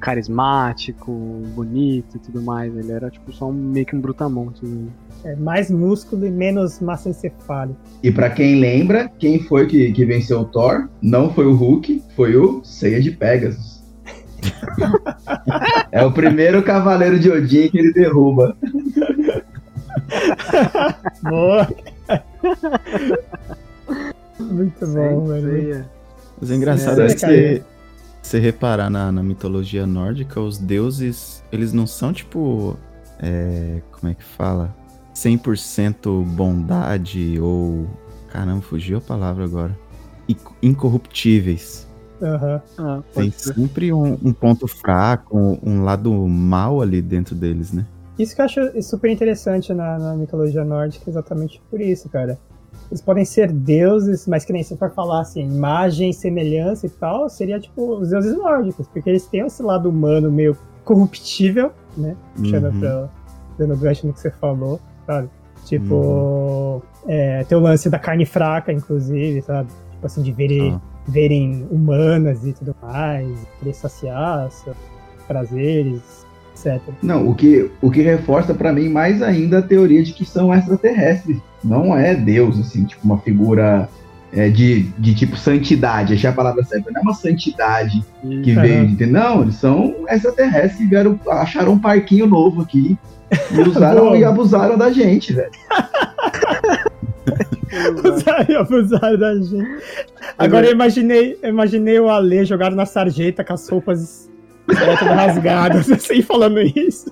carismático, bonito e tudo mais. Ele era tipo só um, meio que um brutamontes. né? É mais músculo e menos massa encefálica. E pra quem lembra, quem foi que, que venceu o Thor? Não foi o Hulk, foi o Ceia de Pegasus. <laughs> é o primeiro cavaleiro de Odin que ele derruba. <laughs> Boa! Muito bom, velho. Mas é engraçado É, é, cara. Você, você reparar na, na mitologia nórdica, os deuses, eles não são tipo. é, como é que fala? 100% bondade ou. Caramba, fugiu a palavra agora. Inc- Incorruptíveis. Aham. Ah, Tem ser. sempre um, um ponto fraco, um lado mal ali dentro deles, né? Isso que eu acho super interessante na, na mitologia nórdica, exatamente por isso, cara. Eles podem ser deuses, mas que nem se for falar assim, imagem, semelhança e tal, seria tipo os deuses nórdicos, porque eles têm esse lado humano meio corruptível, né? Puxando Uhum. pra, dando gancho no que você falou, sabe? Tipo, é, tem o lance da carne fraca, inclusive, sabe? Tipo assim, de verem, Ah. verem humanas e tudo mais, querer saciar seus prazeres, etc. Não, o que, o que reforça pra mim mais ainda a teoria de que são extraterrestres. Não é Deus, assim, tipo uma figura é, de, de tipo santidade. Achei a palavra certa. Não é uma santidade que Aham. veio de. Não, eles são extraterrestres que vieram, acharam um parquinho novo aqui e <laughs> usaram e abusaram da gente, velho. <laughs> Usaram e abusaram da gente. Agora eu imaginei, eu imaginei o Ale jogado na sarjeta com as roupas é, todas rasgadas, <laughs> assim, falando isso.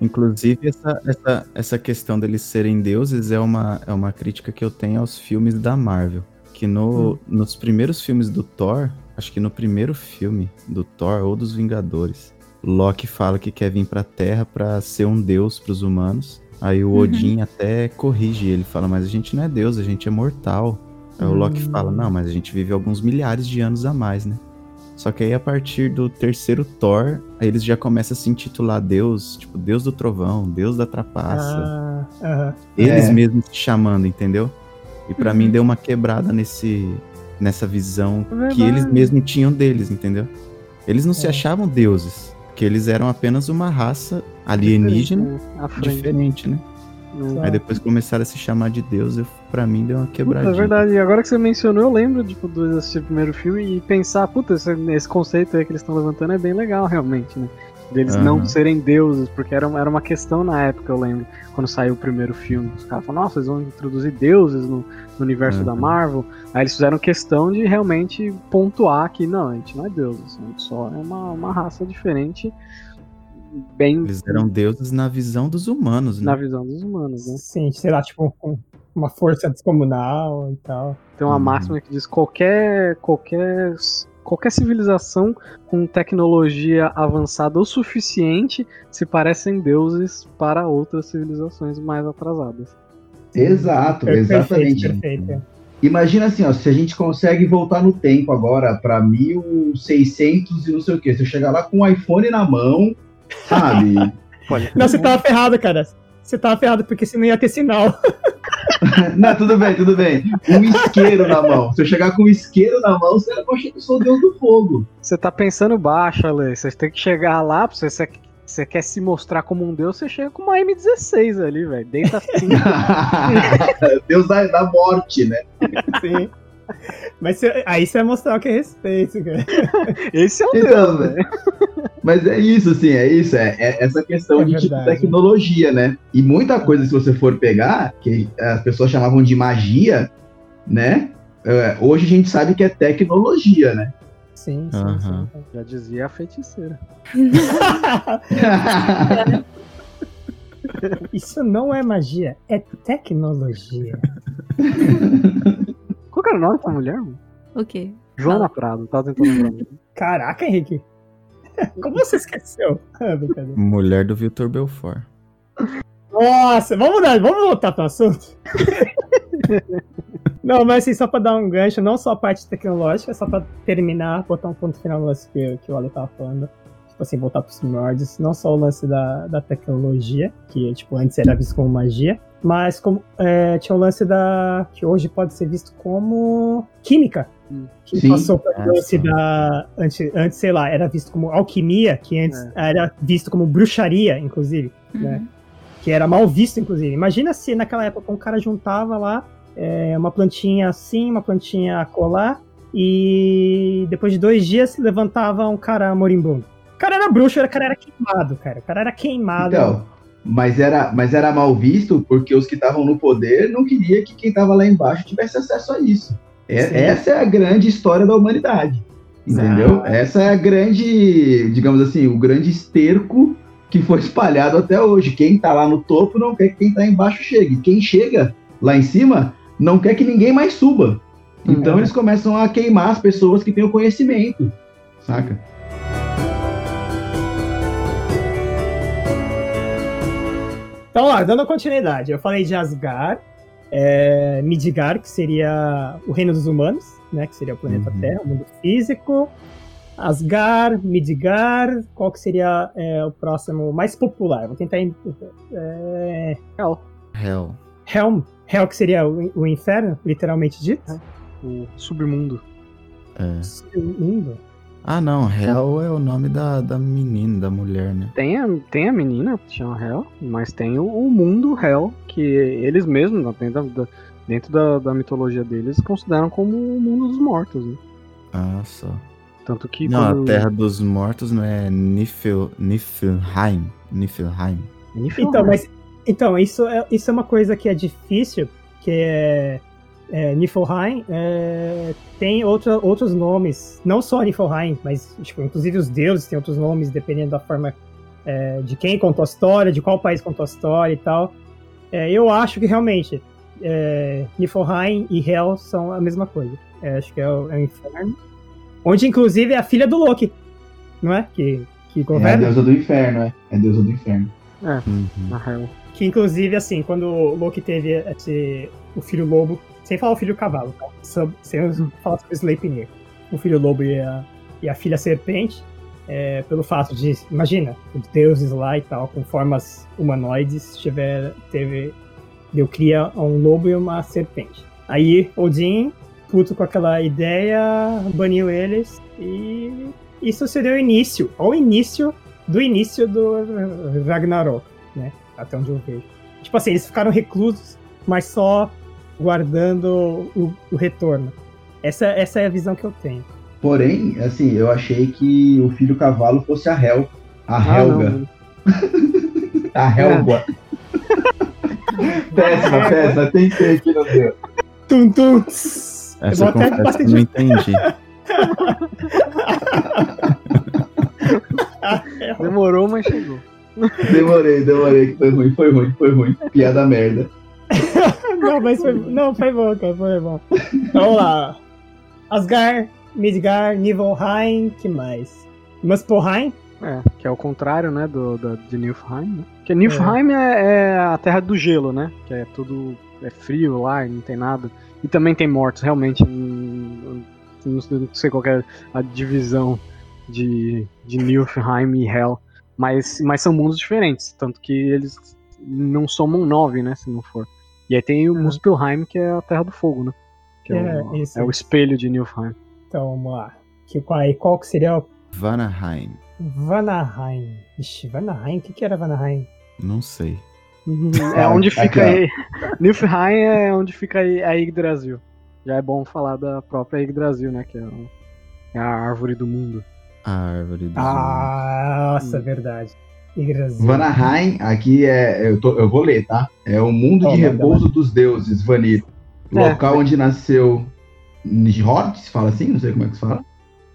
Inclusive, essa, essa, essa questão deles serem deuses é uma, é uma crítica que eu tenho aos filmes da Marvel. Que no, nos primeiros filmes do Thor, acho que no primeiro filme do Thor ou dos Vingadores, Loki fala que quer vir pra Terra pra ser um deus pros humanos. Aí o Uhum. Odin até corrige ele, fala, mas a gente não é deus, a gente é mortal. Aí o Loki Hum. fala, não, mas a gente vive alguns milhares de anos a mais, né? Só que aí a partir do terceiro Thor, aí eles já começam a se intitular Deus, tipo, Deus do Trovão, Deus da Trapaça. Ah, aham. eles É. mesmos se chamando, entendeu? E pra Uhum. mim deu uma quebrada nesse nessa visão Verdade. que eles mesmos tinham deles, entendeu? Eles não se É. achavam deuses, porque eles eram apenas uma raça alienígena À frente. diferente, né? Né? Aí depois começaram a se chamar de Deus, eu, pra mim deu uma Puta, quebradinha. é verdade. E agora que você mencionou, eu lembro tipo, de assistir o primeiro filme e pensar, puta, esse, esse conceito aí que eles estão levantando é bem legal, realmente, né? Deles não Aham. serem deuses, porque era, era uma questão na época, eu lembro, quando saiu o primeiro filme. Os caras falaram, nossa, eles vão introduzir deuses no, no universo da. Marvel. Aí eles fizeram questão de realmente pontuar que não, a gente não é deuses, a gente só é uma, uma raça diferente, bem Eles eram deuses na visão dos humanos, na né? visão dos humanos, né? Sim, sei lá, tipo, com uma força descomunal e tal. Tem uma Uhum. máxima que diz qualquer qualquer qualquer civilização com tecnologia avançada o suficiente se parecem deuses para outras civilizações mais atrasadas. Exato, Per- exatamente. Perfeito, perfeito. Imagina assim, ó, se a gente consegue voltar no tempo agora pra 1600 e não sei o que, se eu chegar lá com um iPhone na mão, sabe? Não, você tava ferrado, cara. Você tava ferrado porque você não ia ter sinal. <laughs> não, tudo bem, tudo bem. Um isqueiro na mão. Se eu chegar com um isqueiro na mão, você vai achar que eu sou o deus do fogo. Você tá pensando baixo, Ale. Você tem que chegar lá, pra você, você, você quer se mostrar como um deus, você chega com uma M16 ali, velho. Deita assim. <laughs> deus da, da morte, né? Sim. <laughs> Mas aí você vai mostrar o que é respeito, cara. Esse é o Então, deus, velho. Mas é isso, assim, é isso. É, é essa questão É de tipo, tecnologia, né? E muita coisa, se você for pegar, que as pessoas chamavam de magia, né? É, hoje a gente sabe que é tecnologia, né? Sim, sim, Aham. sim. Já dizia a feiticeira. <laughs> Isso não é magia, é tecnologia. <laughs> Qual era o nome da mulher, mano? O quê? Joana Prado, tava tentando lembrar. <laughs> Caraca, Henrique. <laughs> Como você esqueceu? <laughs> Ah. Mulher do Vitor Belfort. Nossa, vamos mudar, vamos voltar pro assunto. Não, mas assim, só pra dar um gancho, não só a parte tecnológica, só pra terminar, botar um ponto final no que, que o Ale tava falando. Tipo assim, voltar pros primórdios, não só o lance da, da tecnologia, que tipo, antes era visto como magia, mas como é, tinha o lance da. que hoje pode ser visto como química. Hum. Que Sim. passou pelo Ah, lance sim. da. Antes, antes, sei lá, era visto como alquimia, que antes É. era visto como bruxaria, inclusive né? Que era mal visto, inclusive. Imagina se naquela época um cara juntava lá é, uma plantinha assim, uma plantinha colar, e depois de dois dias levantava um cara moribundo. O cara era bruxo, o cara era queimado, cara. O cara era queimado. Então, mas era, mas era mal visto porque os que estavam no poder não queria que quem estava lá embaixo tivesse acesso a isso. É, essa é a grande história da humanidade. Entendeu? Essa é a grande, digamos assim, o grande esterco que foi espalhado até hoje. Quem tá lá no topo não quer que quem tá embaixo chegue. Quem chega lá em cima não quer que ninguém mais suba. Então eles começam a queimar as pessoas que têm o conhecimento, saca? Então, ó, dando continuidade, eu falei de Asgard, é, Midgard, que seria o reino dos humanos, né? Que seria o planeta Uhum. Terra, o mundo físico. Asgard, Midgard, qual que seria é, o próximo mais popular? Vou tentar. É, Hell, Hell. Helm, Hell que seria o, o inferno, literalmente dito. o submundo. É. Mundo. Ah, não. Hell é o nome da, da menina, da mulher, né? Tem a, tem a menina que chama Hell, mas tem o, o mundo Hell, que eles mesmos, né, dentro, da, dentro da, da mitologia deles, consideram como o mundo dos mortos. Né? Ah, só. Tanto que Não, quando... a Terra dos Mortos não é Nifel, Niflheim. Niflheim. Niflheim. Então, mas então isso é, isso é uma coisa que é difícil, que é, é Niflheim é, tem outra, outros nomes, não só Niflheim, mas tipo, inclusive os deuses têm outros nomes dependendo da forma é, de quem contou a história, de qual país contou a história e tal. É, eu acho que realmente é, Niflheim e Hel são a mesma coisa. É, acho que é o, é o inferno, onde inclusive é a filha do Loki, não é? Que que É a governa. deusa do inferno, é. É a deusa do inferno. Uhum. Na Hell. Que inclusive, assim, quando o Loki teve esse, o filho lobo, sem falar o filho cavalo, tá? Sem falar sobre Sleipnir. O filho lobo e a, e a filha serpente, é, pelo fato de, imagina, os deuses lá e tal, com formas humanoides, tiver, teve, deu cria a um lobo e uma serpente. Aí Odin, puto com aquela ideia, baniu eles e isso seria o início, ao início do início do Ragnarok, né? Até onde eu vejo. Tipo assim, eles ficaram reclusos, mas só guardando o, o retorno. Essa, essa é a visão que eu tenho. Porém, assim, eu achei que o filho cavalo fosse a Hel. A Ah, não, Helga. <laughs> mano. a Helga. <laughs> péssima, péssima. Tentei aqui, não deu. Tum, tum. Eu Essa vou eu até confesso que não entendi. <laughs> Demorou, mas chegou. Demorei, demorei, que foi ruim, foi ruim, foi ruim. Piada merda. Não, mas foi, não, foi bom, cara, foi bom. Então, vamos lá. Asgard, Midgard, Niflheim, que mais? Muspelheim? É, que é o contrário, né, do, da, de Niflheim, né? Porque Niflheim é. é a terra do gelo, né? Que é tudo é frio lá e não tem nada. E também tem mortos, realmente. Não, não sei qual é a divisão de, de Niflheim e Hell. Mas, mas são mundos diferentes. Tanto que eles não somam nove, né? Se não for. E aí tem o Uhum. Muspelheim, que é a terra do fogo, né? Que é, É, o, é o espelho de Niflheim. Então, vamos lá. Que, qual, qual que seria o Vanaheim. Vanaheim? Ixi, Vanaheim? O que, que era Vanaheim? Não sei. <laughs> É onde Aqui, fica aí. <laughs> Niflheim é onde fica aí a Yggdrasil. Já é bom falar da própria Yggdrasil, né? Que é, o- é a árvore do mundo. A árvore dos Ah, nossa, Hum. verdade. Yggdrasil. Vanaheim, aqui é. Eu, tô- eu vou ler, tá? É o mundo Oh, de manda repouso dos deuses, Vanir. É. Local onde nasceu Njord, se fala assim? Não sei como é que se fala.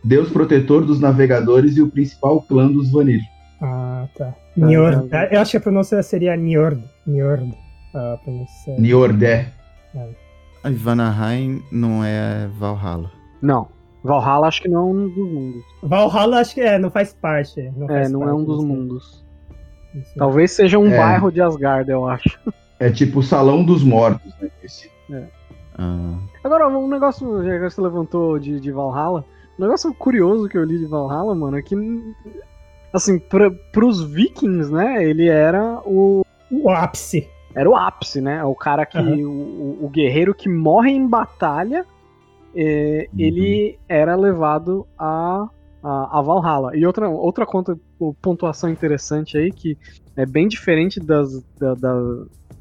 Deus protetor dos navegadores e o principal clã dos Vanir. Ah, tá. Njord. Eu acho que a pronúncia seria Njord. Njord. A pronúncia. Njordé. A Vanaheim não é Valhalla. Não. Valhalla acho que não é um dos mundos. Valhalla acho que é, não faz parte. Não É, faz não é parte um dos desse- mundos. Talvez seja um É. bairro de Asgard, eu acho. É tipo o Salão dos Mortos, né? Esse- Ah, Agora, um negócio, já que você levantou de, de Valhalla, um negócio curioso que eu li de Valhalla, mano, é que, assim, pra, pros vikings, né, ele era o, O ápice. era o ápice, né? O cara que. O, o- o guerreiro que morre em batalha, é, Uhum. ele era levado a, a, a Valhalla. E outra, outra conta, pontuação interessante aí, que é bem diferente das, da, da,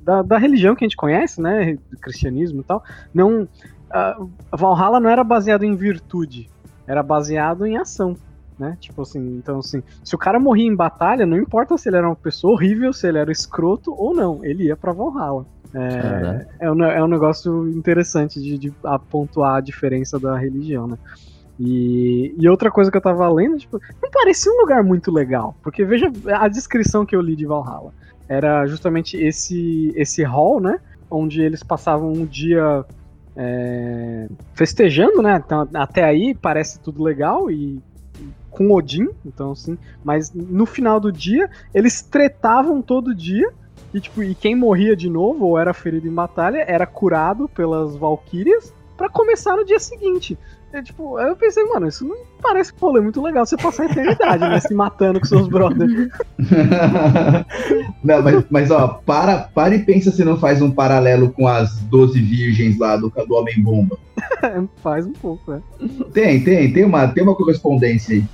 da, da religião que a gente conhece, né? Do cristianismo e tal. Não. A Valhalla não era baseado em virtude, era baseado em ação. né? Tipo assim, então assim, se o cara morria em batalha, não importa se ele era uma pessoa horrível, se ele era escroto ou não, ele ia pra Valhalla. É, é, um, é um negócio interessante de, de pontuar a diferença da religião, né? E, e, outra coisa que eu tava lendo, tipo, não parecia um lugar muito legal. Porque veja a descrição que eu li de Valhalla. Era justamente esse, esse hall, né? Onde eles passavam um dia é, festejando, né? Então, até aí parece tudo legal e com Odin, então assim, mas no final do dia eles tretavam todo dia e tipo, e quem morria de novo ou era ferido em batalha era curado pelas valquírias para começar no dia seguinte. É, tipo, eu pensei, mano, isso não parece um rolê muito legal você passar a eternidade, né? Se matando com seus brothers. <laughs> não, mas, mas ó, para, para e pensa se não faz um paralelo com as 12 virgens lá do, do Homem-Bomba. <laughs> faz um pouco, né? Tem, tem, tem uma, tem uma correspondência aí.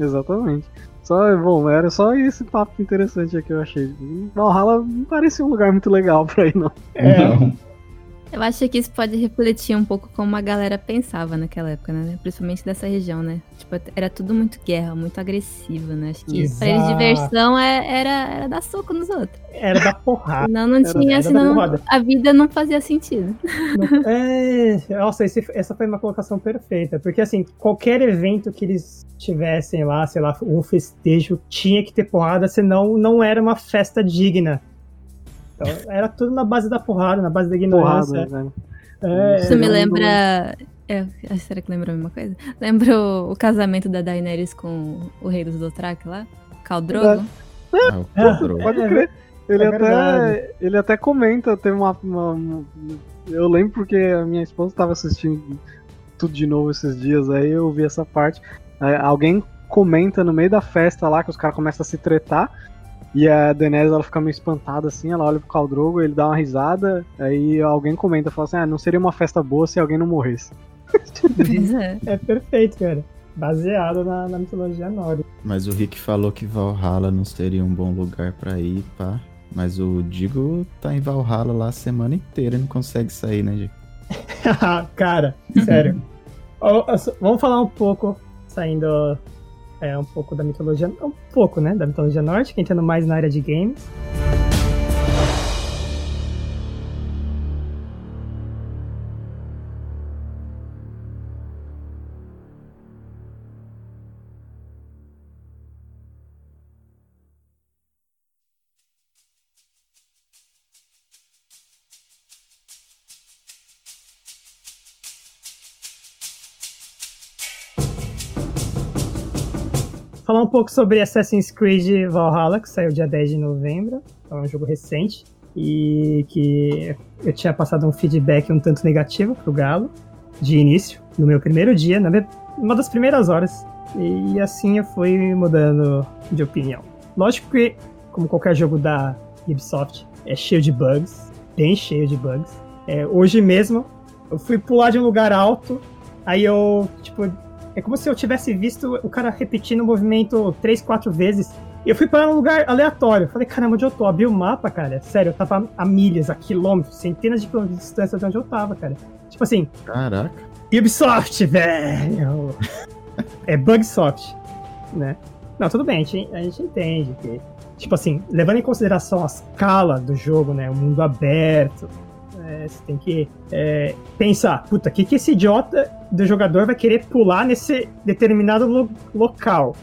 Exatamente. Só, bom, era só esse papo interessante aqui que eu achei. Valhalla não parecia um lugar muito legal pra ir, não. É. Não. Eu acho que isso pode refletir um pouco como a galera pensava naquela época, né? Principalmente dessa região, né? Tipo, era tudo muito guerra, muito agressivo, né? Acho que Exato. pra eles diversão é, era, era dar soco nos outros. Era da porrada. Senão não tinha, era, senão a vida não fazia sentido. É, nossa, esse, essa foi uma colocação perfeita. Porque assim, qualquer evento que eles tivessem lá, sei lá, um festejo, tinha que ter porrada, senão não era uma festa digna. Então, era tudo na base da porrada, na base da ignorância. Porrada, é, Isso me lembra. É, será que lembra a mesma coisa? Lembra o, o, casamento da Daenerys com o rei dos Dothraki lá? Khal-Drogo? Ah, é, <laughs> pode crer. Ele, é até, ele até comenta, tem uma, uma, uma, Eu lembro porque a minha esposa estava assistindo tudo de novo esses dias, aí eu vi essa parte. Aí, alguém comenta no meio da festa lá que os caras começam a se tretar. E a Daenerys ela fica meio espantada assim, ela olha pro Khal ele dá uma risada, aí alguém comenta, fala assim: "Ah, não seria uma festa boa se alguém não morresse". é. é perfeito, cara. Baseado na, na mitologia nórdica. Mas o Rick falou que Valhalla não seria um bom lugar para ir, pá. Mas o Digo tá em Valhalla lá a semana inteira e não consegue sair, né, Digo? <laughs> cara, sério. <laughs> Vamos falar um pouco, saindo é um pouco da mitologia, um pouco, né, da mitologia nórdica, entrando mais na área de games. Falar um pouco sobre Assassin's Creed Valhalla, que saiu dia 10 de novembro. É um jogo recente. E que eu tinha passado um feedback um tanto negativo pro Galo, de início, no meu primeiro dia, na minha, uma das primeiras horas. E assim eu fui mudando de opinião. Lógico que, como qualquer jogo da Ubisoft, é cheio de bugs, bem cheio de bugs. É, hoje mesmo, eu fui pular de um lugar alto, aí eu, tipo, é como se eu tivesse visto o cara repetindo o movimento três, quatro vezes. E eu fui para um lugar aleatório. Falei, caramba, onde eu tô? Abri o mapa, cara. Sério, eu tava a milhas, a quilômetros, centenas de quilômetros de distância de onde eu tava, cara. Tipo assim. Caraca. Ubisoft, velho! <laughs> é Bugsoft, né? Não, tudo bem, a gente, a gente entende que. Tipo assim, levando em consideração a escala do jogo, né? O mundo aberto, é, você tem que é, pensar, puta, o que, que esse idiota do jogador vai querer pular nesse determinado lo local?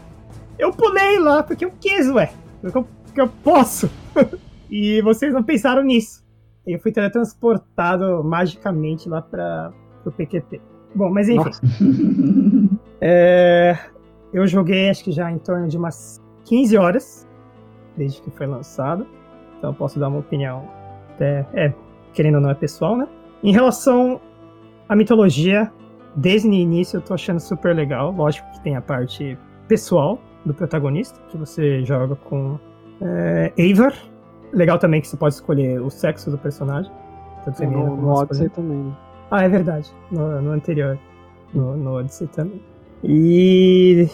Eu pulei lá porque eu quis, ué. Porque eu, porque eu posso. <laughs> e vocês não pensaram nisso. Eu fui teletransportado magicamente lá para o PQP. Bom, mas enfim. <laughs> é, eu joguei acho que já em torno de umas 15 horas desde que foi lançado. Então eu posso dar uma opinião até. É, querendo ou não é pessoal, né? Em relação à mitologia, desde o início eu tô achando super legal. Lógico que tem a parte pessoal do protagonista, que você joga com é, Eivor. Legal também que você pode escolher o sexo do personagem. Tanto feminino no, no Odyssey também. Né? Ah, é verdade. No, no anterior. No, no Odyssey também. E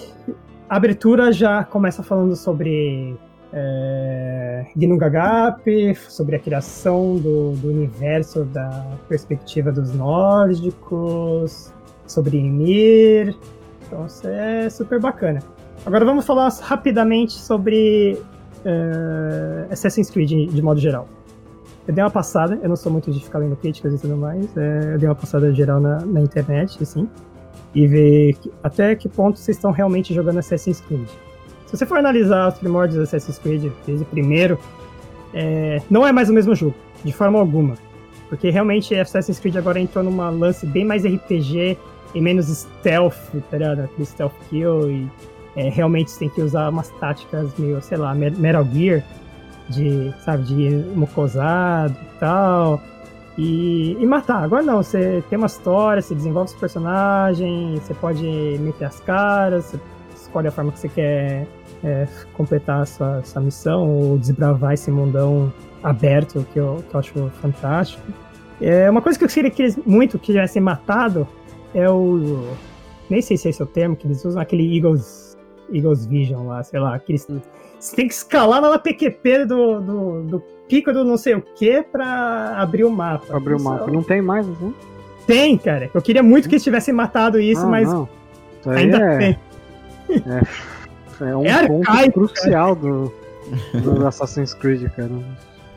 a abertura já começa falando sobre é, Ginnungagap, sobre a criação do, do, universo da perspectiva dos nórdicos, sobre Ymir. Então isso é super bacana. Agora vamos falar rapidamente sobre uh, Assassin's Creed de, de, modo geral. Eu dei uma passada, eu não sou muito de ficar lendo críticas e tudo mais, é, eu dei uma passada geral na, na internet, assim, e ver que, até que ponto vocês estão realmente jogando Assassin's Creed. Se você for analisar os primórdios do Assassin's Creed, desde o primeiro, é, não é mais o mesmo jogo, de forma alguma. Porque realmente Assassin's Creed agora entrou numa lance bem mais RPG e menos stealth, tá ligado? Aquele stealth kill e é, realmente você tem que usar umas táticas meio, sei lá, Metal Gear, de, sabe, de mocosado e tal. E, e, matar. Agora não, você tem uma história, você desenvolve os personagens, você pode meter as caras, você escolhe a forma que você quer é, completar a sua, sua missão ou desbravar esse mundão aberto que eu, que eu acho fantástico. É, uma coisa que eu queria que eles muito que tivessem matado é o. Nem sei se é esse o termo, que eles usam aquele Eagles, Eagles Vision lá, sei lá, que eles. Você tem que escalar lá na PQP do, do, do pico do não sei o que pra abrir o mapa. Abrir o mapa. Não tem mais, assim? Tem, cara. Eu queria muito que eles tivessem matado isso, ah, mas. Não. Isso ainda é... tem. <laughs> É, é um é ponto arcaico, crucial do, do Assassin's Creed, cara.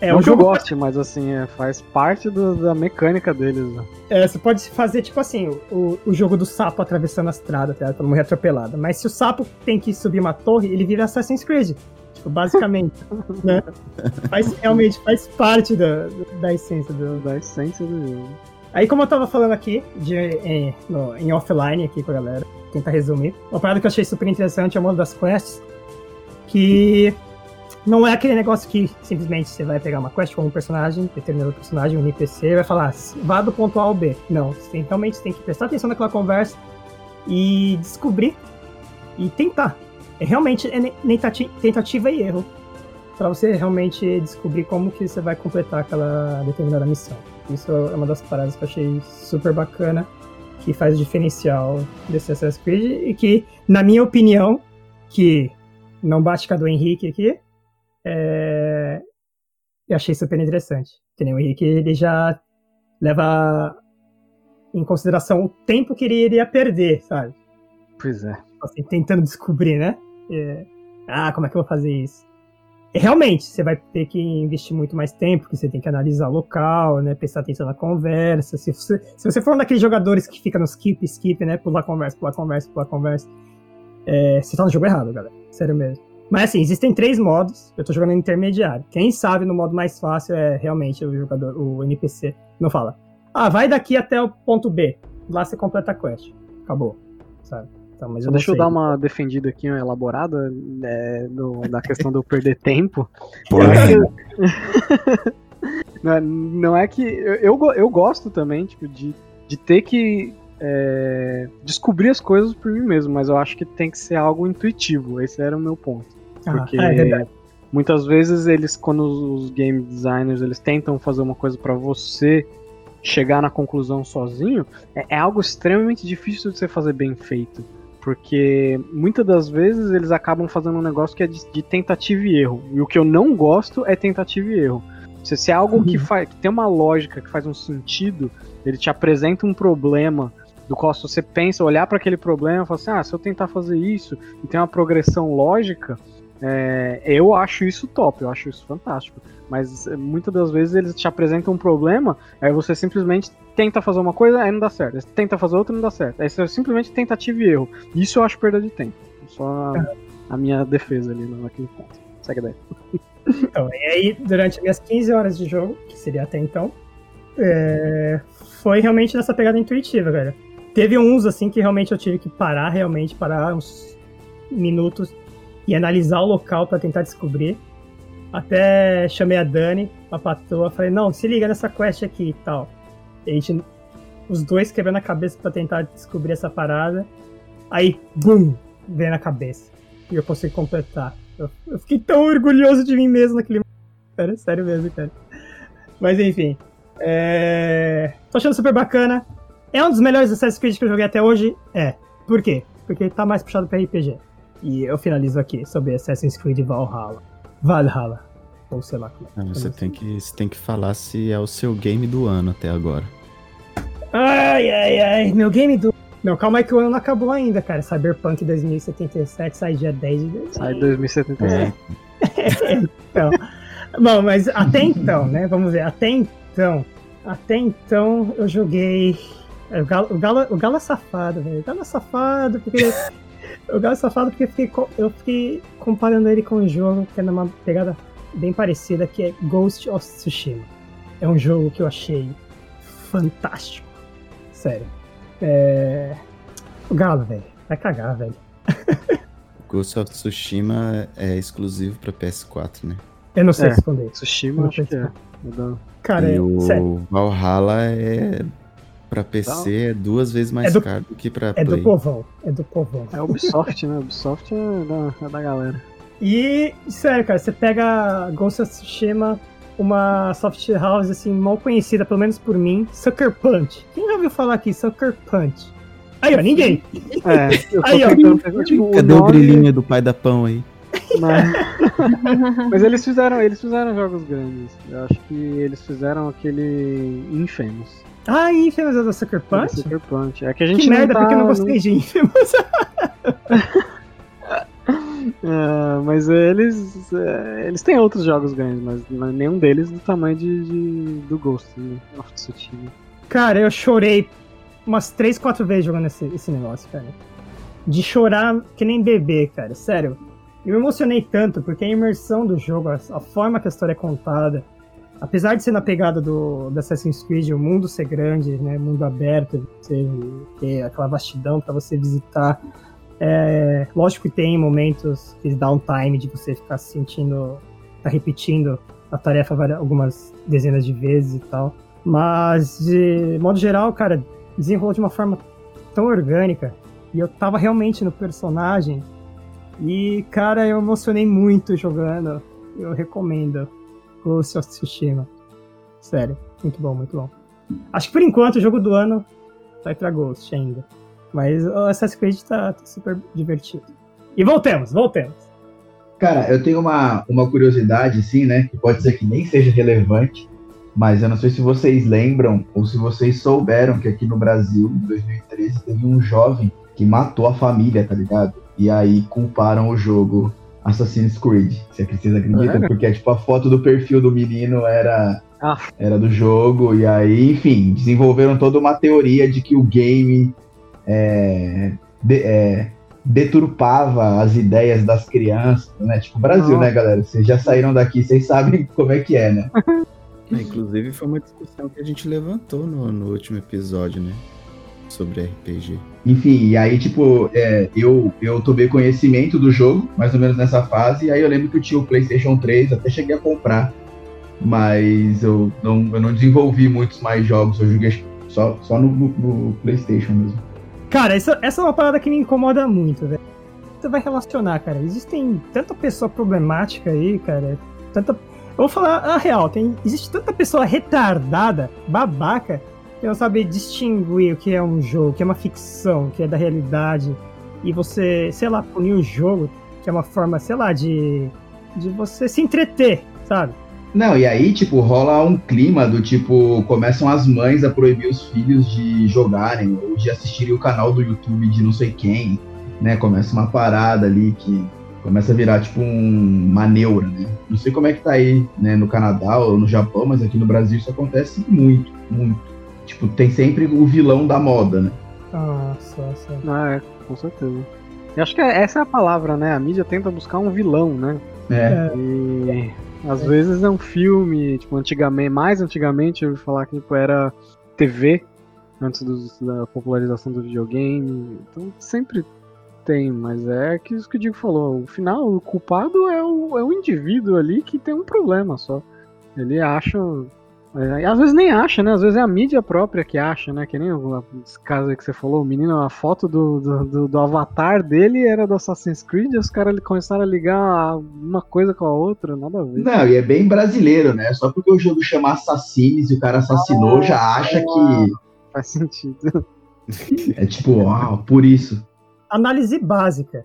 É, não que eu goste, mas assim, é, faz parte do, da mecânica deles. Né? É, você pode fazer, tipo assim, o, o jogo do sapo atravessando a estrada, tá? Pra morrer atropelado. Mas se o sapo tem que subir uma torre, ele vira Assassin's Creed. Tipo, basicamente. <laughs> né? Faz, realmente faz parte da, da essência do. Da essência do jogo. Aí, como eu tava falando aqui, de, em, no, em offline aqui com a galera, tentar resumir. Uma parada que eu achei super interessante é o modo das quests. Que não é aquele negócio que simplesmente você vai pegar uma quest com um personagem, determinado personagem, um NPC, e vai falar, vá do ponto A ao B. Não, você realmente tem que prestar atenção naquela conversa e descobrir e tentar. É realmente é tentativa e erro para você realmente descobrir como que você vai completar aquela determinada missão. Isso é uma das paradas que eu achei super bacana, que faz o diferencial desse Assassin's Creed e que, na minha opinião, que não bate com a do Henrique aqui, é... eu achei super interessante. Entendeu? O Henrique ele já leva em consideração o tempo que ele iria perder, sabe? Pois é. Assim, tentando descobrir, né? É... Ah, como é que eu vou fazer isso? Realmente, você vai ter que investir muito mais tempo, porque você tem que analisar o local, né? Prestar atenção na conversa. Se você, se você for um daqueles jogadores que fica no skip, skip, né? Pular conversa, pular conversa, pular conversa. É... você tá no jogo errado, galera. Sério mesmo. Mas assim, existem três modos. Eu tô jogando intermediário. Quem sabe no modo mais fácil é realmente o jogador, o NPC. Não fala. Ah, vai daqui até o ponto B. Lá você completa a quest. Acabou. Sabe? Então, mas eu deixa eu dar uma defendida aqui, uma elaborada é, do, da questão de eu perder tempo. <laughs> não, é, não é que. Eu, eu gosto também, tipo, de, de ter que é, descobrir as coisas por mim mesmo, mas eu acho que tem que ser algo intuitivo. Esse era o meu ponto. Porque ah, é muitas vezes eles, quando os game designers eles tentam fazer uma coisa para você chegar na conclusão sozinho, é, é, algo extremamente difícil de você fazer bem feito. Porque muitas das vezes eles acabam fazendo um negócio que é de, de tentativa e erro. E o que eu não gosto é tentativa e erro. Se, se é algo uhum. que, faz, que tem uma lógica, que faz um sentido, ele te apresenta um problema do qual se você pensa, olhar para aquele problema e falar assim, ah, se eu tentar fazer isso e tem uma progressão lógica, é, eu acho isso top, eu acho isso fantástico. Mas é, muitas das vezes eles te apresentam um problema, aí você simplesmente tenta fazer uma coisa, aí não dá certo. Aí tenta fazer outra, não dá certo. Aí você simplesmente tentativa e erro. Isso eu acho perda de tempo. Só a, a minha defesa ali naquele ponto. Segue daí. Então, e aí, durante minhas 15 horas de jogo, que seria até então, é, foi realmente nessa pegada intuitiva, velho. Teve uns, assim, que realmente eu tive que parar, realmente, parar uns minutos e analisar o local para tentar descobrir. Até chamei a Dani, a patroa, falei, não, se liga nessa quest aqui e tal. E a gente, os dois quebrando a cabeça para tentar descobrir essa parada. Aí, bum, veio na cabeça. E eu consegui completar. Eu, eu fiquei tão orgulhoso de mim mesmo naquele Sério, sério mesmo, cara. Mas enfim. É... Tô achando super bacana. É um dos melhores Assassin's Creed que eu joguei até hoje? É. Por quê? Porque tá mais puxado pra RPG. E eu finalizo aqui sobre Assassin's Creed Valhalla. Valhalla. Ou sei lá como é. Você tem, que, você tem que falar se é o seu game do ano até agora. Ai, ai, ai. Meu game do. Não, calma aí que o ano não acabou ainda, cara. Cyberpunk 2077 sai dia 10 de dezembro. Sai 2077. <laughs> então. Bom, mas até então, né? Vamos ver, até então. Até então eu joguei. O Galo, o Galo, o Galo é safado, velho. O Galo é safado porque. O Galo é safado porque eu fiquei, eu fiquei comparando ele com um jogo que é numa pegada bem parecida, que é Ghost of Tsushima. É um jogo que eu achei fantástico. Sério. É... O Galo, velho. Vai cagar, velho. <laughs> Ghost of Tsushima é exclusivo pra PS4, né? Eu não sei É. responder. Tsushima, acho que é. Cara, e é, o sério. Valhalla é pra PC é duas vezes mais É do- caro do que pra É do Play. povão. É do povão. É Ubisoft, né? Ubisoft é da, é da galera. E, sério, cara, você pega Ghost of Tsushima, uma soft house, assim, mal conhecida, pelo menos por mim, Sucker Punch. Quem já ouviu falar aqui, Sucker Punch? Aí, ó, ninguém. É, <laughs> Aí, ó. tentando tipo, Cadê o nome, brilhinho do pai da pão aí? Mas, <laughs> mas eles fizeram, eles fizeram jogos grandes. Eu acho que eles fizeram aquele Infamous. Ah, Infamous é da Sucker Punch? Sucker Punch. É que a gente Que merda, tá, porque eu não gostei de Infamous. <laughs> <laughs> É, mas eles é, eles têm outros jogos grandes, mas é nenhum deles do tamanho de, de- do Ghost né? of Tsushima. Cara, eu chorei umas 3, 4 vezes jogando esse, esse negócio, cara. De chorar que nem bebê, cara, sério. Eu me emocionei tanto porque a imersão do jogo, a, a forma que a história é contada, apesar de ser na pegada do, do Assassin's Creed, o mundo ser grande, né, mundo aberto, você ter aquela vastidão pra você visitar. É, lógico que tem momentos de downtime de você ficar se sentindo, tá repetindo a tarefa várias- algumas dezenas de vezes e tal. Mas, de modo geral, cara, desenrolou de uma forma tão orgânica. E eu tava realmente no personagem. E, cara, eu emocionei muito jogando. Eu recomendo Ghost of Tsushima. Sério, muito bom, muito bom. Acho que por enquanto o jogo do ano vai pra Ghost ainda. Mas o Assassin's Creed tá, tá super divertido. E voltemos, voltemos. Cara, eu tenho uma, uma curiosidade, sim, né? Que pode ser que nem seja relevante, mas eu não sei se vocês lembram ou se vocês souberam que aqui no Brasil, em 2013, teve um jovem que matou a família, tá ligado? E aí culparam o jogo Assassin's Creed. Se é que vocês acreditam? Sério? Porque, tipo, a foto do perfil do menino era, Ah. era do jogo, e aí, enfim, desenvolveram toda uma teoria de que o game é, de- é, deturpava as ideias das crianças, né? Tipo, Brasil, Nossa. né, galera? Vocês já saíram daqui, vocês sabem <laughs> como é que é, né? <laughs> É, inclusive foi uma discussão que a gente levantou no, no último episódio, né? Sobre RPG. Enfim, e aí, tipo, é, eu, eu tomei conhecimento do jogo, mais ou menos nessa fase, e aí eu lembro que eu tinha o PlayStation 3, até cheguei a comprar, mas eu não, eu não desenvolvi muitos mais jogos, eu joguei só, só no, no- no PlayStation mesmo. Cara, essa, essa é uma parada que me incomoda muito, velho. Você vai relacionar, cara. Existem tanta pessoa problemática aí, cara. Tanta. Eu vou falar a real, tem, existe tanta pessoa retardada, babaca, não sabe distinguir o que é um jogo, o que é uma ficção, o que é da realidade. E você, sei lá, punir o jogo, que é uma forma, sei lá, de. de você se entreter, sabe? Não, e aí, tipo, rola um clima do tipo, começam as mães a proibir os filhos de jogarem ou de assistirem o canal do YouTube de não sei quem, né? Começa uma parada ali que começa a virar tipo um, uma neura, né? Não sei como é que tá aí, né, no Canadá ou no Japão, mas aqui no Brasil isso acontece muito, muito. Tipo, tem sempre o vilão da moda, né? Nossa, nossa. Ah, é, com certeza. Eu acho que essa é a palavra, né? A mídia tenta buscar um vilão, né? É. E às vezes é um filme, tipo, antigamente, mais antigamente eu ouvi falar que tipo, era TV, antes dos- da popularização do videogame. Então sempre tem, mas é que isso que o Diego falou. O final, o culpado é o, é o indivíduo ali que tem um problema só. Ele acha. É, às vezes nem acha, né? Às vezes é a mídia própria que acha, né? Que nem o esse caso aí que você falou, o menino, a foto do, do, do- do avatar dele era do Assassin's Creed, e os caras começaram a ligar uma coisa com a outra, nada a ver. Não, e é bem brasileiro, né? Só porque o jogo chama Assassins e o cara assassinou, já acha que Faz sentido. <laughs> é tipo, uau, por isso. análise básica.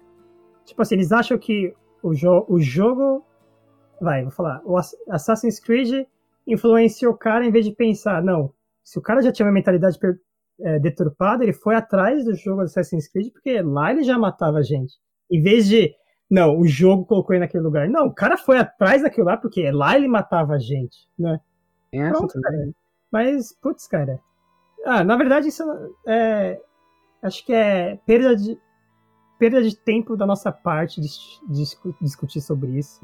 Tipo assim, eles acham que o, jo o jogo. Vai, vou falar. O Ass- Assassin's Creed influenciou o cara em vez de pensar, não. Se o cara já tinha uma mentalidade per- é, deturpado, ele foi atrás do jogo Assassin's Creed, porque lá ele já matava gente. Em vez de, não, o jogo colocou ele naquele lugar. Não, o cara foi atrás daquilo lá, porque lá ele matava a gente, né? Essa Pronto, cara. Mas, putz, cara. Ah, na verdade, isso é. Acho que é perda de, perda de tempo da nossa parte de, de discu- discutir sobre isso.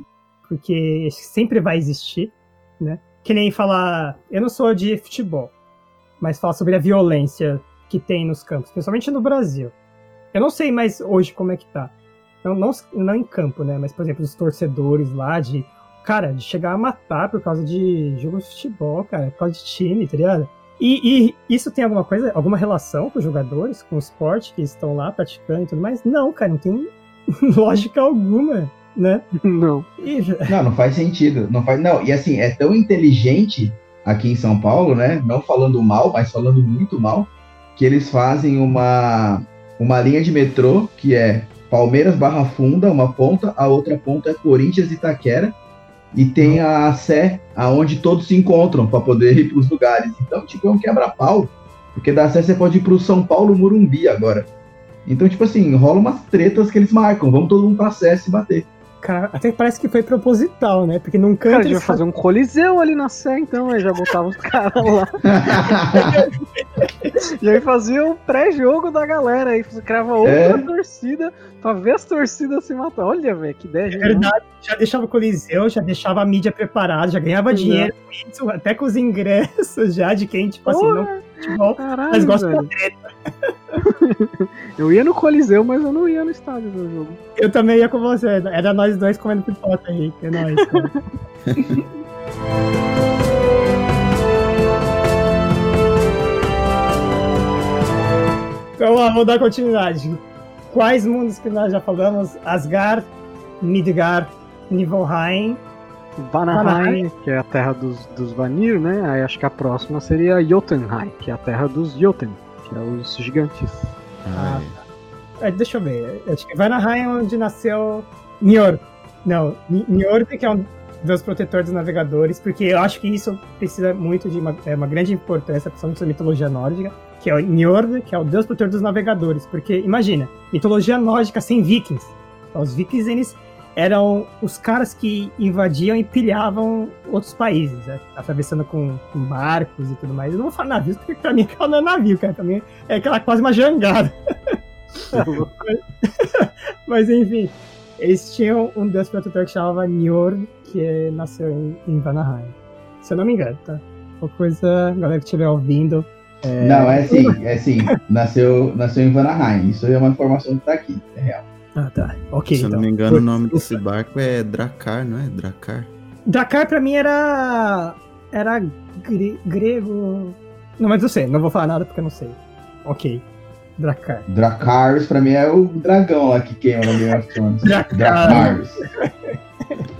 Porque sempre vai existir, né? Que nem falar. Eu não sou de futebol, mas falar sobre a violência que tem nos campos, principalmente no Brasil. Eu não sei mais hoje como é que tá. Não, não, não em campo, né? Mas, por exemplo, os torcedores lá de. Cara, de chegar a matar por causa de jogo de futebol, cara, por causa de time, tá ligado? E, e isso tem alguma coisa, alguma relação com os jogadores, com o esporte que estão lá praticando e tudo mais? Não, cara, não tem <laughs> lógica alguma, né? Não. E, Não, não faz sentido. Não faz. Não, e assim, é tão inteligente aqui em São Paulo, né? Não falando mal, mas falando muito mal, que eles fazem uma, uma linha de metrô que é Palmeiras Barra Funda, uma ponta, a outra ponta é Corinthians e Itaquera. E tem a Sé, aonde todos se encontram para poder ir para os lugares. Então, tipo, é um quebra-pau. Porque da Sé você pode ir pro São Paulo Murumbi agora. Então, tipo assim, rola umas tretas que eles marcam. Vamos todo mundo pra Sé se bater. Cara, até parece que foi proposital, né? Porque num canto Cara, devia fazer um coliseu ali na Sé, então, aí já botava os <laughs> caras lá. <laughs> E aí fazia o pré-jogo da galera, aí criava outra É. torcida pra ver as torcidas se matar. Olha, velho, que ideia É verdade, já deixava o Coliseu, já deixava a mídia preparada, já ganhava Exato. dinheiro com isso, até com os ingressos já de quem, tipo assim, não Porra, futebol, caralho, mas gosta velho. da treta. <laughs> Eu ia no Coliseu, mas eu não ia no estádio do jogo. Eu também ia com você, era nós dois comendo pipoca aí, é nóis, cara. <laughs> Então, ó, vou dar continuidade. Quais mundos que nós já falamos? Asgard, Midgard, Niflheim. Vanaheim, que é a terra dos, dos Vanir, né? Aí acho que a próxima seria Jotunheim, que é a terra dos Jotun, que é os gigantes. Ah, É, deixa eu ver. Acho que Vanaheim é onde nasceu Njord. Não, Njord que é um deus protetor dos navegadores, porque eu acho que isso precisa muito de uma, é uma grande importância, principalmente na mitologia nórdica, que é o Njord, que é o deus protetor dos navegadores. Porque, imagina, mitologia nórdica sem vikings. Então, os vikings, eles eram os caras que invadiam e pilhavam outros países, né? atravessando com, com barcos e tudo mais. Eu não vou falar navios, porque pra mim aquela não é navio, cara. Pra mim é aquela quase uma jangada. <laughs> Mas enfim, eles tinham um deus protetor que chamava Njord, que é- nasceu em, em Vanaheim. Se eu não me engano, tá? Qualquer coisa, galera que estiver ouvindo. É... Não, é assim, é assim. Nasceu, nasceu em Vanaheim. Isso é uma informação que tá aqui. É real. Ah, tá. Ok, Se eu então. não me engano, o nome desse barco é Dracar, não é? Dracar? Dracar pra mim era. Era gre- grego. Não, mas eu sei, não vou falar nada porque eu não sei. Ok. Dracar. Dracarys, pra mim, é o dragão lá que queima no Game of Thrones. <laughs> Dracar. Dracarys. <laughs>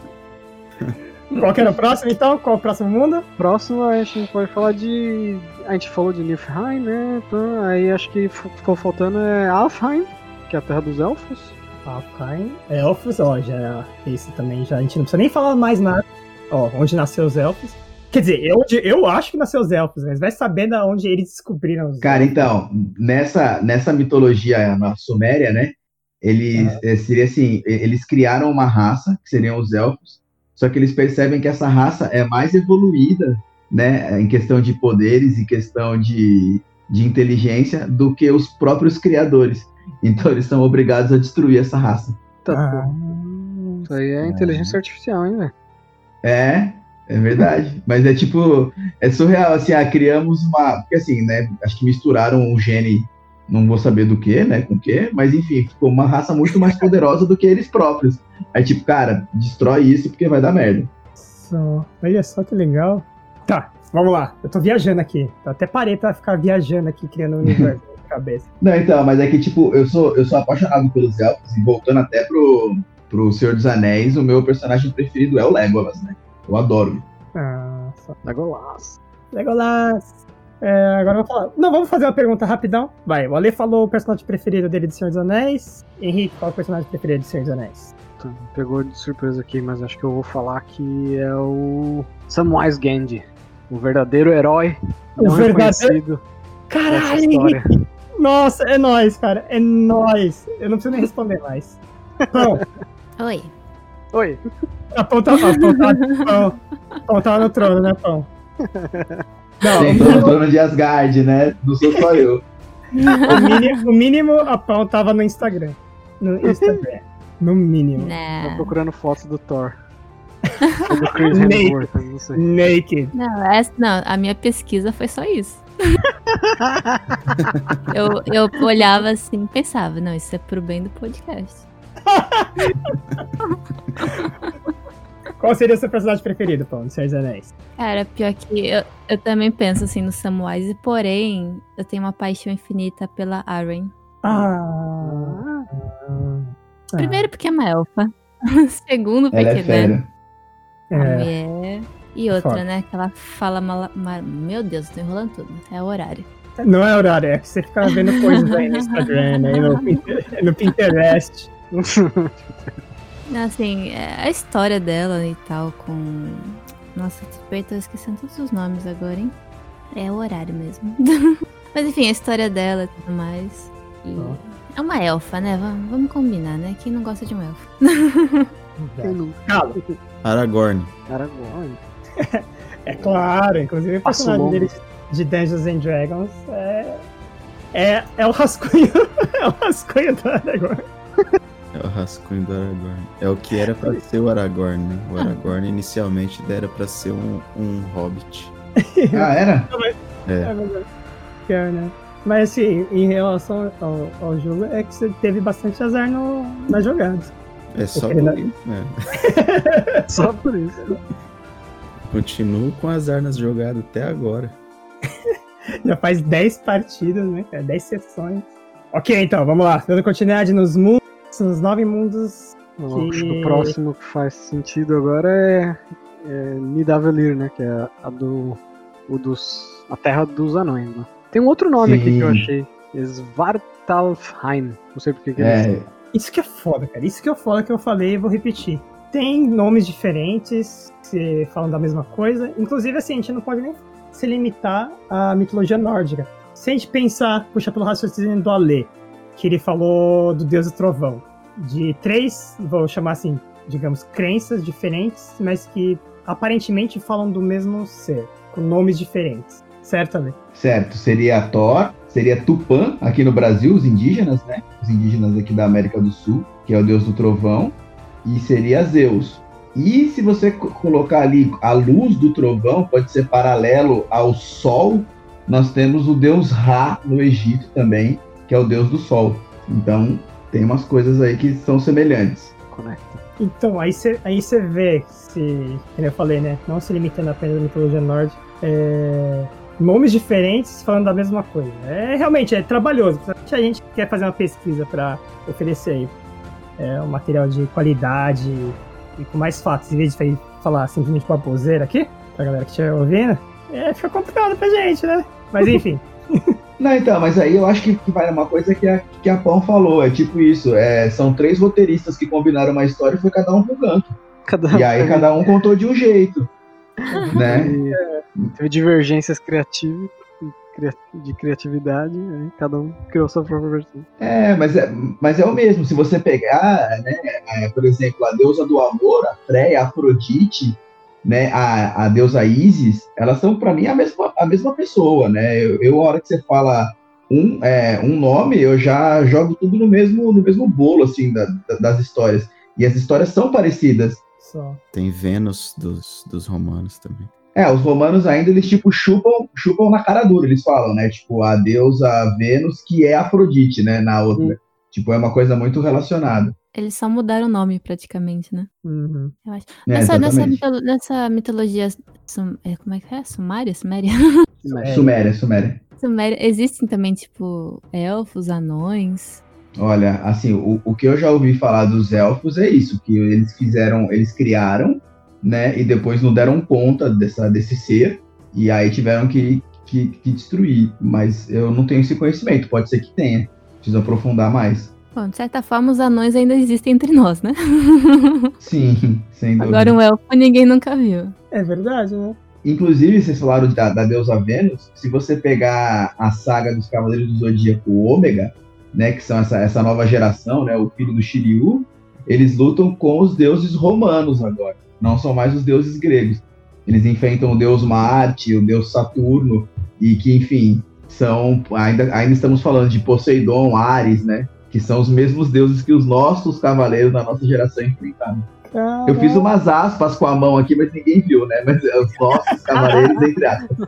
Qual que era o próximo então? Qual o próximo mundo? Próximo a gente pode falar de. A gente falou de Niflheim, né? Então, aí acho que ficou faltando é Alfheim, que é a terra dos elfos. Alfheim. Elfos, ó, já. Esse também já. A gente não precisa nem falar mais nada. Ó, onde nasceu os elfos. Quer dizer, eu, eu acho que nasceu os elfos, mas vai saber da onde eles descobriram os Cara, então, nessa, nessa mitologia na Suméria, né? Eles, eh, seria assim, eles criaram uma raça, que seriam os elfos, só que eles percebem que essa raça é mais evoluída, né? Em questão de poderes e questão de, de inteligência do que os próprios criadores. Então eles são obrigados a destruir essa raça. Tá, Ah. Isso aí é inteligência artificial, hein, velho? É, é verdade. Mas é tipo, é surreal, assim, ah, criamos uma. Porque assim, né? Acho que misturaram o gene, não vou saber do que, né? Com o que, mas enfim, ficou uma raça muito mais poderosa do que eles próprios. Aí, tipo, cara, destrói isso porque vai dar merda. só. Olha só que legal. Tá, vamos lá. Eu tô viajando aqui. Eu até parei pra ficar viajando aqui, criando um universo <laughs> cabeça. Não, então, mas é que, tipo, eu sou, eu sou apaixonado pelos elfos, e voltando até pro, pro Senhor dos Anéis, o meu personagem preferido é o Legolas, né? Eu adoro. Ah, só. Legolas. Legolas. É, agora eu vou falar. Não, vamos fazer uma pergunta rapidão. Vai, o Ale falou o personagem preferido dele de Senhor dos Anéis. Henrique, qual é o personagem preferido de Senhor dos Anéis? Tá, pegou de surpresa aqui, mas acho que eu vou falar que é o Samwise Gandhi. O verdadeiro herói. O não verdadeiro- reconhecido. Caralho! Nossa, é nóis, cara. É nóis. Eu não preciso nem responder mais. Pão, Oi. Oi. a pão tá, a pão tá, pão, pão tá no trono, né, pão? Não, Sentou no trono de Asgard, né? Não sou só eu. o mínimo, o mínimo a pão tava no Instagram. No Instagram. No mínimo. Tô Não. procurando fotos do Thor. <laughs> Do Chris Naked. Hemsworth, eu não sei. Naked. Não, essa, não, a minha pesquisa foi só isso. <laughs> eu, eu olhava assim e pensava, não, isso é pro bem do podcast. <laughs> Qual seria o seu personagem preferido, pão, do Senhor dos Anéis? Cara, pior que eu, eu também penso assim no Samwise, porém, eu tenho uma paixão infinita pela Arryn. Ah. Primeiro porque é uma elfa. <laughs> Segundo porque, Ela é né? fera. A É, mulher. E outra, Foda. né? Que ela fala mal, mal- Meu Deus, tô enrolando tudo. É o horário. não é horário, é que você fica vendo <laughs> coisas aí no Instagram, aí no, Pinter- no Pinterest. Assim, é a história dela e tal, com. Nossa, eu tô esquecendo todos os nomes agora, hein? É o horário mesmo. <laughs> Mas enfim, a história dela e tudo mais. E É uma elfa, né? Vamos, vamos combinar, né? Quem não gosta de uma elfa? Cala. Aragorn. Aragorn. <laughs> É claro, inclusive o personagem longo. dele de Dungeons and Dragons é. É, é o rascunho. <laughs> é o rascunho do Aragorn. É o rascunho do Aragorn. É o que era pra ser o Aragorn, né? O Aragorn inicialmente era pra ser um, um hobbit. <laughs> Ah, era? É. É. Pior, né? Mas assim, em relação ao, ao jogo, é que você teve bastante azar no, nas jogadas. É só Ele por não- isso, né? Só por isso. Continuo com azar nas jogadas até agora. <laughs> Já faz 10 partidas, né, cara? 10 sessões. Ok, então, vamos lá. Dando continuidade nos mundos, nos nove mundos. Eu Acho que o próximo que faz sentido agora é, é Nidavellir, né? Que é a do. O dos. A Terra dos Anões, né? Tem um outro nome aqui que eu Sim. achei. Svartalfheim. Não sei porque que eles É, Isso que é foda, cara. Isso que é foda que eu falei e vou repetir. Tem nomes diferentes que falam da mesma coisa. Inclusive, assim, a gente não pode nem se limitar à mitologia nórdica. Se a gente pensar, puxa pelo raciocínio do Alê, que ele falou do Deus do Trovão, de três, vou chamar assim, digamos, crenças diferentes, mas que aparentemente falam do mesmo ser, com nomes diferentes. Certo, Alê? certo. Seria Thor, seria Tupã, aqui no Brasil, os indígenas, né? Os indígenas aqui da América do Sul, que é o deus do trovão. E seria Zeus. E se você co- colocar ali a luz do trovão, pode ser paralelo ao sol, nós temos o deus Ra no Egito também, que é o deus do sol. Então, tem umas coisas aí que são semelhantes. Então, aí você aí você vê, se, como eu falei, né? Não se limitando apenas à mitologia nórdica, é, nomes diferentes falando da mesma coisa. É realmente é trabalhoso. A gente quer fazer uma pesquisa para oferecer aí é, um material de qualidade e com mais fatos, em vez de falar simplesmente baboseira aqui, pra galera que estiver ouvindo, é, fica complicado pra gente, né? Mas <laughs> enfim. Não, então, mas aí eu acho que, que vai uma coisa que a, que a Pão falou, é tipo isso, é, são três roteiristas que combinaram uma história e foi cada um pro canto. Cada, E aí cada um contou de um jeito, <laughs> né? E Teve divergências criativas, cria- de criatividade, aí cada um criou sua própria versão. É, mas é, mas é o mesmo, se você pegar, né, é, por exemplo, a deusa do amor, a Freya, a Afrodite, né, a, a deusa Isis, elas são pra mim a mesma, a mesma pessoa, né? Eu, eu, a hora que você fala um, é, um nome, eu já jogo tudo no mesmo, no mesmo bolo, assim, da- da- das histórias. E as histórias são parecidas. Só. Tem Vênus dos, dos romanos também. É, os romanos ainda, eles, tipo, chupam, chupam na cara dura, eles falam, né? Tipo, a deusa Vênus, que é Afrodite, né? Na outra. Hum. Tipo, é uma coisa muito relacionada. Eles só mudaram o nome praticamente, né? Uhum. Eu acho. É, Nessa, mitolo- nessa mitologia. sum- é, como é que é? Sumária? Suméria? É. Suméria, Suméria. Suméria. Existem também, tipo, elfos, anões. Olha, assim, o, o que eu já ouvi falar dos elfos é isso, que eles fizeram, eles criaram, né, e depois não deram conta dessa, desse ser, e aí tiveram que, que, que destruir, mas eu não tenho esse conhecimento, pode ser que tenha, preciso aprofundar mais. Bom, de certa forma, os anões ainda existem entre nós, né? <laughs> Sim, sem dúvida. Agora um elfo ninguém nunca viu. É verdade, né? inclusive, vocês falaram da, da deusa Vênus. Se você pegar a saga dos Cavaleiros do Zodíaco Ômega, né, que são essa, essa nova geração, né, o filho do Shiryu, eles lutam com os deuses romanos agora. Não são mais os deuses gregos. Eles enfrentam o deus Marte, o deus Saturno, e que, enfim, são. Ainda, ainda estamos falando de Poseidon, Ares, né? Que são os mesmos deuses que os nossos cavaleiros da nossa geração enfrentaram. Eu fiz umas aspas com a mão aqui, mas ninguém viu, né? Mas é os nossos <laughs> cavaleiros, entre aspas.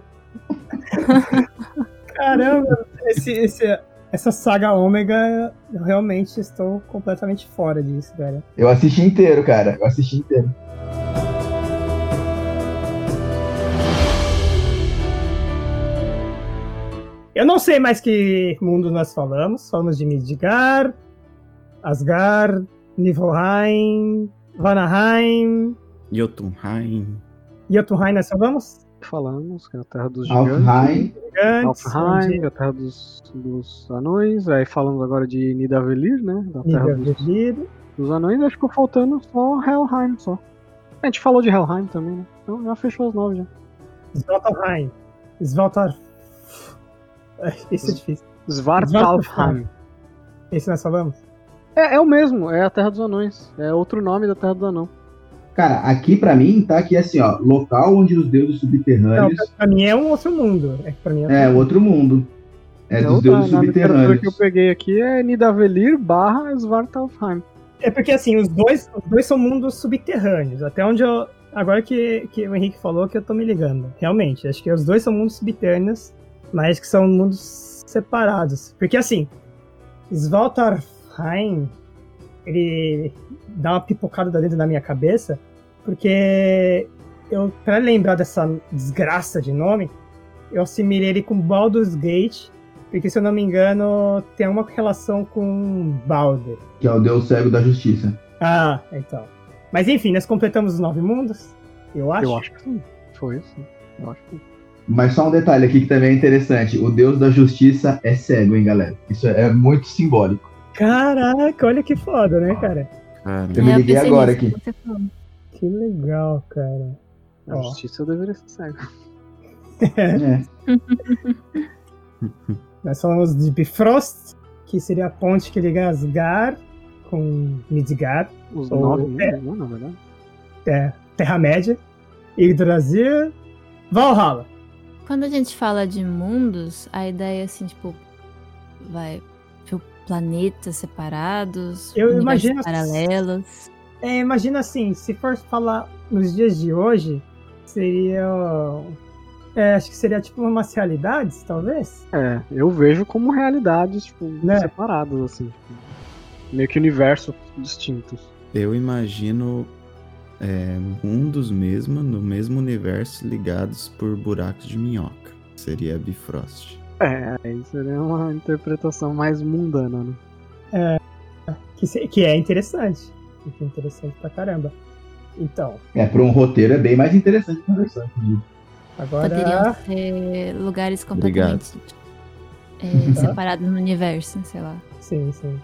Caramba, esse, esse, essa saga ômega, eu realmente estou completamente fora disso, velho. Eu assisti inteiro, cara. Eu assisti inteiro. Eu não sei mais que mundo nós falamos. Falamos de Midgar, Asgard, Niflheim, Vanaheim, Jotunheim. Jotunheim nós falamos? Falamos, que é a terra dos gigantes. Alfheim. Gigantes, Alfheim, que é a terra dos, dos anões. Aí falamos agora de Nidavellir, né? Da terra dos, Nidavellir. dos anões. Acho que ficou faltando só Helheim só. A gente falou de Helheim também, né? Então já fechou as nove já. Svartalheim. Svartar... Esse é difícil. Svartalfheim. Esse nós falamos? É, é o mesmo, é a Terra dos Anões. É outro nome da Terra dos Anões. Cara, aqui pra mim tá aqui assim, ó, local onde os deuses Não, subterrâneos pra, pra mim é um outro mundo. É, pra mim é, é outro mundo. É, dos outra- deuses literatura subterrâneos. que eu peguei aqui é Nidavellir barra Svartalfheim. É porque assim, os dois, os dois são mundos subterrâneos. Até onde eu. Agora que, que o Henrique falou que eu tô me ligando. Realmente, acho que os dois são mundos subterrâneos, mas que são mundos separados. Porque assim, Svartalfheim, ele dá uma pipocada dentro da minha cabeça, porque eu, pra lembrar dessa desgraça de nome, eu assimilei ele com Baldur's Gate, porque se eu não me engano, tem uma relação com Baldur. Que é o deus cego da justiça. Ah, então. Mas enfim, nós completamos os nove mundos, eu acho. Eu acho que sim. Foi sim. Eu acho que sim. Mas só um detalhe aqui que também é interessante. O deus da justiça é cego, hein, galera? Isso é muito simbólico. Caraca, olha que foda, né, cara? Cara, Eu me É, liguei agora aqui. que. Que legal, cara. A Ó. justiça deveria ser cega. É. <laughs> Nós falamos de Bifrost, que seria a ponte que liga Asgard com Midgard, Os Ou- nove mundos, né, na verdade. é, Terra-média, Yggdrasil, Valhalla. Quando a gente fala de mundos, a ideia é assim, tipo, vai tipo, planetas separados, Eu imagino- paralelos. É, imagina assim, se for falar nos dias de hoje, seria. É, acho que seria tipo umas realidades, talvez. É, eu vejo como realidades, tipo, Né? separadas, assim. Tipo, meio que universos distintos. eu imagino é, mundos mesmo, no mesmo universo, ligados por buracos de minhoca. Seria Bifrost. É, aí seria uma interpretação mais mundana, né? Que, se- que é interessante. Que é interessante pra caramba. Então, É, para um roteiro é bem mais interessante que versão. inclusive. Agora. Poderiam ser lugares completamente é, <laughs> separados no universo, sei lá. Sim, sim.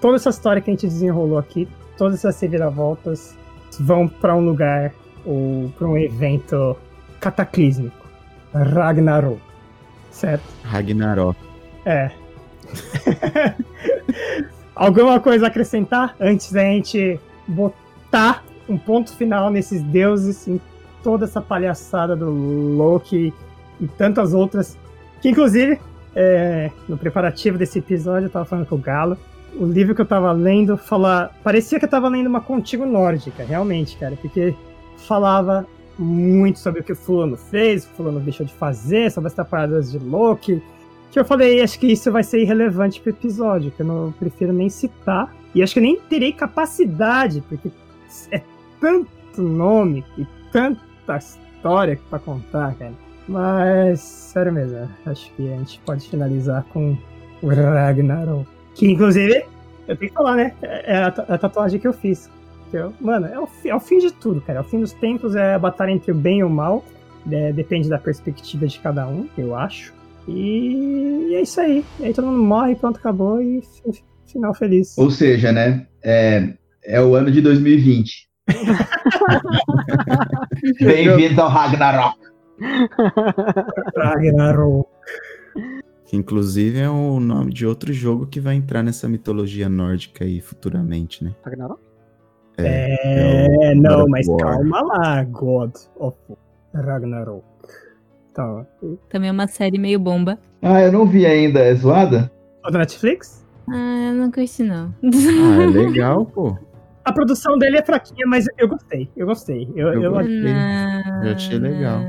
Toda essa história que a gente desenrolou aqui, todas essas reviravoltas vão pra um lugar ou pra um evento cataclísmico. Ragnarok. Certo? Ragnarok. É. <laughs> Alguma coisa a acrescentar antes da gente botar um ponto final nesses deuses, em toda essa palhaçada do Loki e tantas outras. Que inclusive, é, no preparativo desse episódio, eu tava falando com o Galo. O livro que eu tava lendo fala. Parecia que eu tava lendo uma contigo nórdica, realmente, cara, porque falava muito sobre o que o fulano fez, o fulano deixou de fazer, sobre as paradas de Loki. Que eu falei, acho que isso vai ser irrelevante pro episódio, que eu não prefiro nem citar. E acho que eu nem terei capacidade, porque é tanto nome e tanta história pra contar, cara. Mas, sério mesmo, acho que a gente pode finalizar com o Ragnarok. Que, inclusive, eu tenho que falar, né? É a, ta- a tatuagem que eu fiz. Que eu- mano, é o, é o fim de tudo, cara. É o fim dos tempos, é a batalha entre o bem e o mal. É, depende da perspectiva de cada um, eu acho. E, e é isso aí. E aí todo mundo morre, pronto, acabou e fi- final feliz. Ou seja, né? é, é o ano de 2020. <laughs> Bem-vindos ao Ragnarok. Ragnarok. Que inclusive é o nome de outro jogo que vai entrar nessa mitologia nórdica aí futuramente, né? Ragnarok? É, o não, God of mas War. calma lá, God of Ragnarok. Então, Também é uma série meio bomba. Ah, eu não vi ainda. É zoada? o da Netflix? Ah, eu não curti, não. Ah, é legal, <laughs> pô. A produção dele é fraquinha, mas eu gostei. Eu gostei. Eu, Eu eu- gostei. Não. Eu achei legal.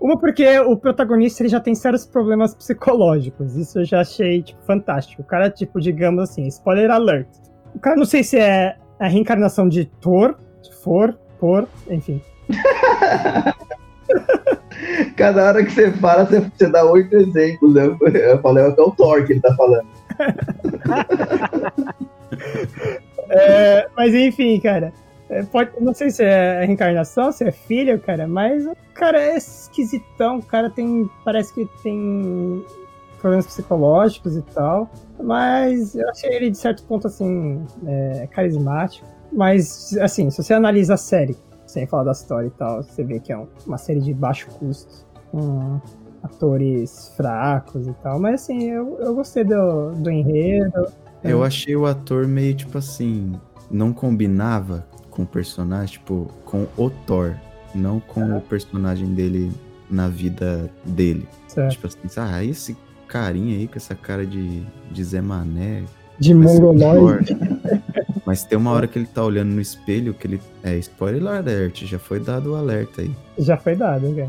Uma porque o protagonista ele já tem sérios problemas psicológicos. Isso eu já achei tipo, fantástico. O cara, tipo, digamos assim, spoiler alert. O cara não sei se é a reencarnação de Thor, de For, Por, enfim. <laughs> Cada hora que você fala, você, você dá oito exemplos. Eu, eu falei é o Thor que ele tá falando. <laughs> É, mas enfim, cara. é, pode, não sei se é reencarnação, se é filho, cara, mas o cara é esquisitão. O cara tem. Parece que tem problemas psicológicos e tal. Mas eu achei ele, de certo ponto, assim, é, carismático. Mas, assim, se você analisa a série, sem falar da história e tal, você vê que é um- uma série de baixo custo. Com atores fracos e tal. Mas, assim, eu, eu gostei do, do enredo. Eu achei o ator meio tipo assim, não combinava com o personagem, tipo, com o Thor, não com o personagem dele na vida dele. certo? Tipo assim, ah, esse carinha aí com essa cara de, de Zé Mané. De mongoloide. <laughs> Mas tem uma hora que ele tá olhando no espelho que ele. É, spoiler alert, já foi dado o alerta aí. Já foi dado, cara.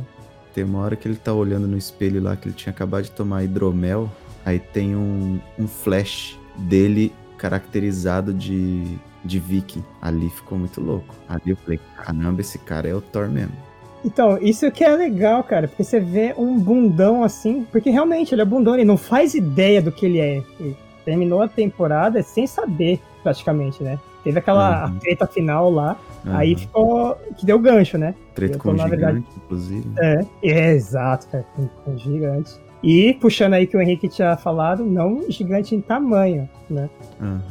Tem uma hora que ele tá olhando no espelho lá que ele tinha acabado de tomar hidromel. Aí tem um, um flash dele caracterizado de, de viking. Ali ficou muito louco. Ali eu falei, caramba, esse cara é o Thor mesmo. Então, isso que é legal, cara, porque você vê um bundão assim, porque realmente ele é bundão, ele não faz ideia do que ele é. Ele terminou a temporada sem saber, praticamente, né? Teve aquela Uhum. treta final lá, aí Aham. ficou. que deu gancho, né? Treta com o gigante, verdade- inclusive. É, é exato, cara, com, com gigante. E puxando aí que o Henrique tinha falado, não gigante em tamanho, né? Aham.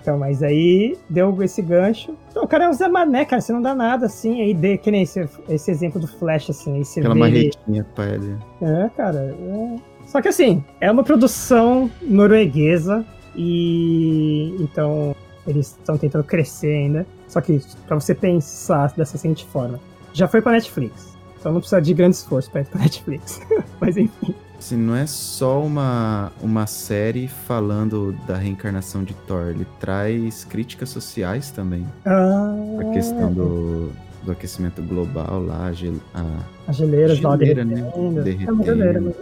Então, mas aí deu esse gancho. Então, o cara é um Zé Mané, cara. Você não dá nada assim. Aí, de, que nem esse, esse exemplo do Flash, assim. Aí você Aquela vê marretinha ele. É, cara. é. Só que assim, é uma produção norueguesa. E. Então, eles estão tentando crescer ainda. Só que, pra você pensar dessa seguinte forma: já foi pra Netflix. Então não precisa de grande esforço pra ir pra <laughs> Netflix. mas enfim. Assim, não é só uma, uma série falando da reencarnação de Thor, ele traz críticas sociais também. Ah, A questão do, do aquecimento global lá, a, gel- a As geleiras lá geleira, né? derretendo. É uma Derretendo. geleira, mas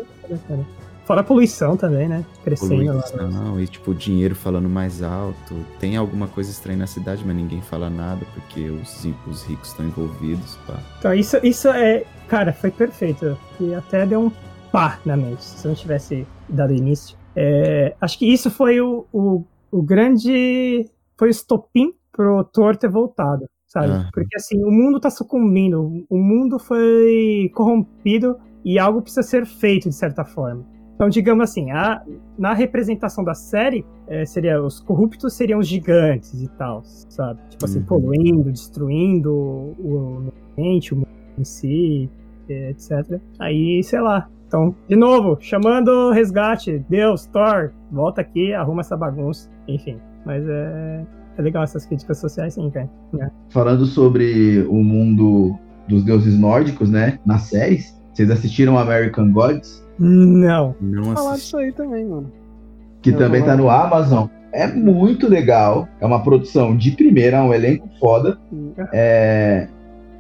é. Fora a poluição também, né? Crescendo poluição e tipo dinheiro falando mais alto. Tem alguma coisa estranha na cidade, mas ninguém fala nada porque os, os ricos estão envolvidos. Pá. Então, isso, isso é. Cara, foi perfeito. E até deu um pá na mente, se eu não tivesse dado início. É, acho que isso foi o, o, o grande. Foi o estopim pro Thor ter voltado, sabe? Porque assim, o mundo tá sucumbindo, o mundo foi corrompido e algo precisa ser feito de certa forma. Então, digamos assim, a, na representação da série, é, seria os corruptos seriam os gigantes e tal, sabe? Tipo assim, Uhum. poluindo, destruindo o, o ambiente, o mundo em si, é, etc. Aí, sei lá. Então, de novo, chamando o resgate, Deus, Thor, volta aqui, arruma essa bagunça. Enfim, mas é, é legal essas críticas sociais, sim, cara. Falando sobre o mundo dos deuses nórdicos, né? Nas séries. Vocês assistiram American Gods? Não. Não Vou falar disso aí também, mano. que Eu também tá no Amazon. É muito legal. É uma produção de primeira, um elenco foda. É,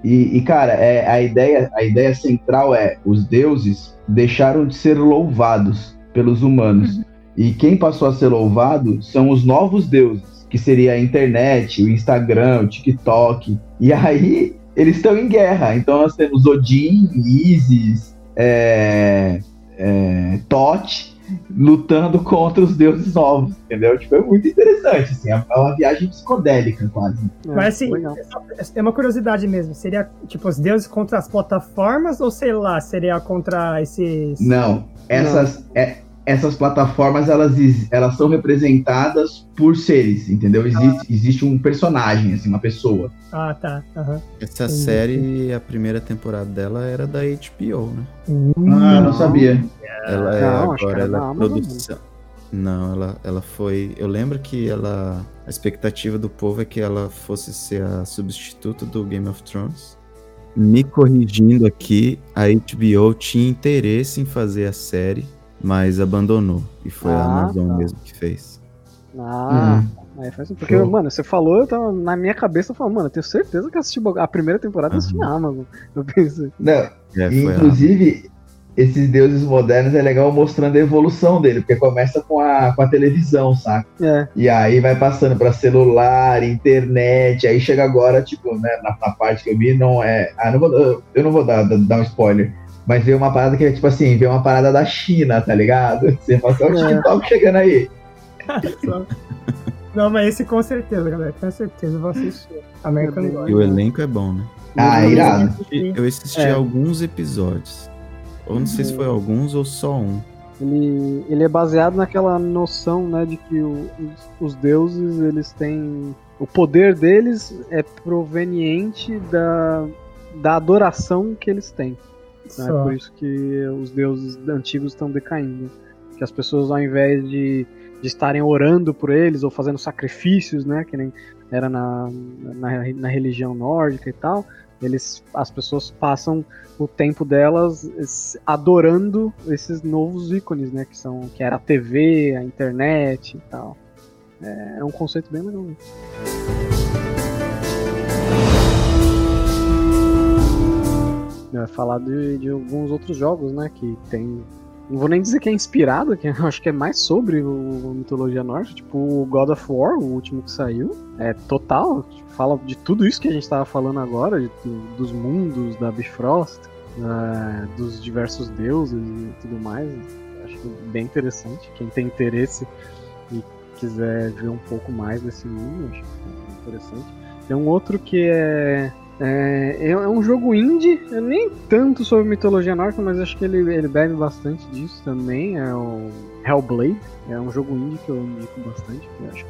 e, e, cara, é, a, ideia, a ideia central é os deuses deixaram de ser louvados pelos humanos. E quem passou a ser louvado são os novos deuses, que seria a internet, o Instagram, o TikTok. E aí eles estão em guerra. Então nós temos Odin, Isis, é, é, Tote lutando contra os deuses novos, entendeu? Tipo, é muito interessante, assim, é uma viagem psicodélica quase. É, Mas assim, legal. É uma curiosidade mesmo. Seria, tipo, os deuses contra as plataformas ou sei lá, seria contra esses. Não, essas é essas plataformas elas, elas são representadas por seres, entendeu? Existe, existe um personagem, assim, uma pessoa. Ah, tá. Aham. Essa Entendi. série, a primeira temporada dela era da HBO, né? Ah, eu não sabia. Ela é Não, agora ela da é produção. Não, ela, ela foi. Eu lembro que ela. A expectativa do povo é que ela fosse ser a substituta do Game of Thrones. Me corrigindo aqui, a HBO tinha interesse em fazer a série, mas abandonou. E foi a Ah, Amazon tá. mesmo que fez. Ah, Hum. aí faz. Porque, Show. mano, você falou, eu tava na minha cabeça, eu falei, mano, eu tenho certeza que assisti a primeira temporada eu assisti na Amazon. Eu pensei, Não, É, E, a- inclusive, esses deuses modernos é legal mostrando a evolução dele, porque começa com a, com a televisão, saca? é, E aí vai passando pra celular, internet, aí chega agora, tipo, né, na, na parte que eu vi, não é. Ah, não vou, eu- eu não vou dar, dar um spoiler. Mas veio uma parada que é tipo assim, veio uma parada da China, tá ligado? Você fala, "Ó, o É. TikTok chegando aí. <laughs> Não, mas esse com certeza, galera. Com certeza eu vou assistir. American Gods. E o elenco é bom, né? Ah, Eu irado. assisti. Eu assisti É. alguns episódios. Ou não sei se foi alguns ou só um. ele, ele é baseado naquela noção, né, de que o- os, os deuses, eles têm... O poder deles é proveniente da, da adoração que eles têm. Só. Por isso que os deuses antigos estão decaindo. Que as pessoas, ao invés de, de estarem orando por eles ou fazendo sacrifícios, né? Que nem era na, na, na religião nórdica e tal, eles, as pessoas passam o tempo delas adorando esses novos ícones, né? Que são que era a TV, a internet e tal. É, é um conceito bem legal. É, falar de, de alguns outros jogos, né? Que tem. Não vou nem dizer que é inspirado, que <laughs> acho que é mais sobre o, a mitologia nórdica, tipo o God of War, o último que saiu. É total, tipo, fala de tudo isso que a gente tava falando agora, de dos mundos, da Bifrost, é, dos diversos deuses e tudo mais. Acho bem interessante. Quem tem interesse e quiser ver um pouco mais desse mundo, acho interessante. Tem um outro que é é, é é um jogo indie, é nem tanto sobre mitologia nórdica, mas acho que ele, ele bebe bastante disso também. É o Hellblade, é um jogo indie que eu indico bastante, que eu acho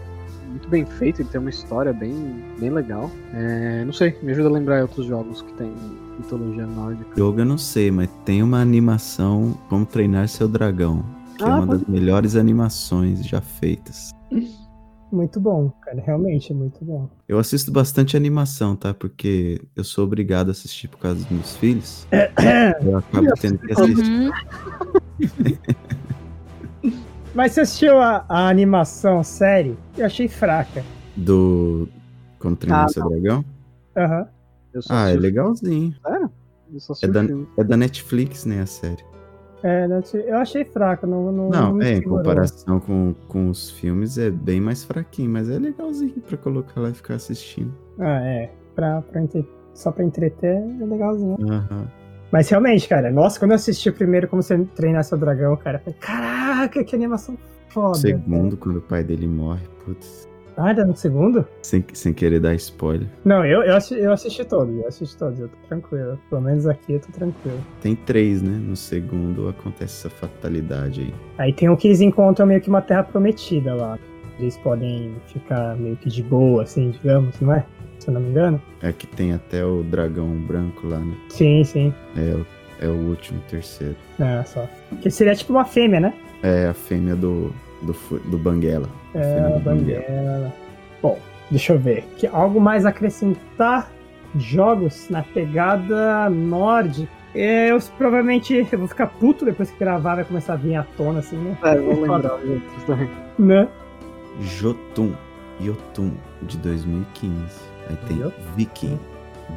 muito bem feito, ele tem uma história bem, bem legal. É, não sei, me ajuda a lembrar outros jogos que tem mitologia nórdica. Jogo eu não sei, mas tem uma animação Como Treinar Seu Dragão. Que é Ah, uma pode das melhores animações já feitas. <laughs> Muito bom, cara. Realmente, muito bom. Eu assisto bastante animação, tá? Porque eu sou obrigado a assistir por causa dos meus filhos. <coughs> Eu acabo tendo que assistir. Uhum. <laughs> Mas você assistiu a, a animação série? Eu achei fraca. Do Como Treinar Ah, Seu Dragão. Aham. Eu só Ah, é legalzinho. eu É o da, filme. é da Netflix, né, a série. É, não te- eu achei fraca. Não, não, Não, me é, em comparação com, com os filmes, é bem mais fraquinho, mas é legalzinho pra colocar lá e ficar assistindo. Ah, é. Pra, pra entre- Só pra entreter é legalzinho. Aham. Mas realmente, cara, nossa, quando eu assisti o primeiro Como Você Treinar Seu Dragão, cara, eu falei, caraca, que animação foda. Segundo, quando o pai dele morre, putz. Ah, era no segundo? Sem, sem querer dar spoiler. Não, eu, eu, assisti, eu assisti todos, eu assisti todos, eu tô tranquilo. Pelo menos aqui eu tô tranquilo. Tem três, né? No segundo acontece essa fatalidade aí. Aí tem um que eles encontram meio que uma terra prometida lá. Eles podem ficar meio que de boa, assim, digamos, não é? Se eu não me engano. É que tem até o dragão branco lá, né? Sim, sim. É, o- é o último, terceiro. É, só. Que seria tipo uma fêmea, né? É a fêmea do, do, do Banguela. É, Banguela. Bom, deixa eu ver. Que, algo mais acrescentar? Jogos na pegada nórdica. É, Eu provavelmente eu vou ficar puto depois que gravar, vai começar a vir à tona, assim, né? É, eu vou lembrar os outros também. Né? Jotun. Jotun, de 2015. Aí tem Jotun. Viking.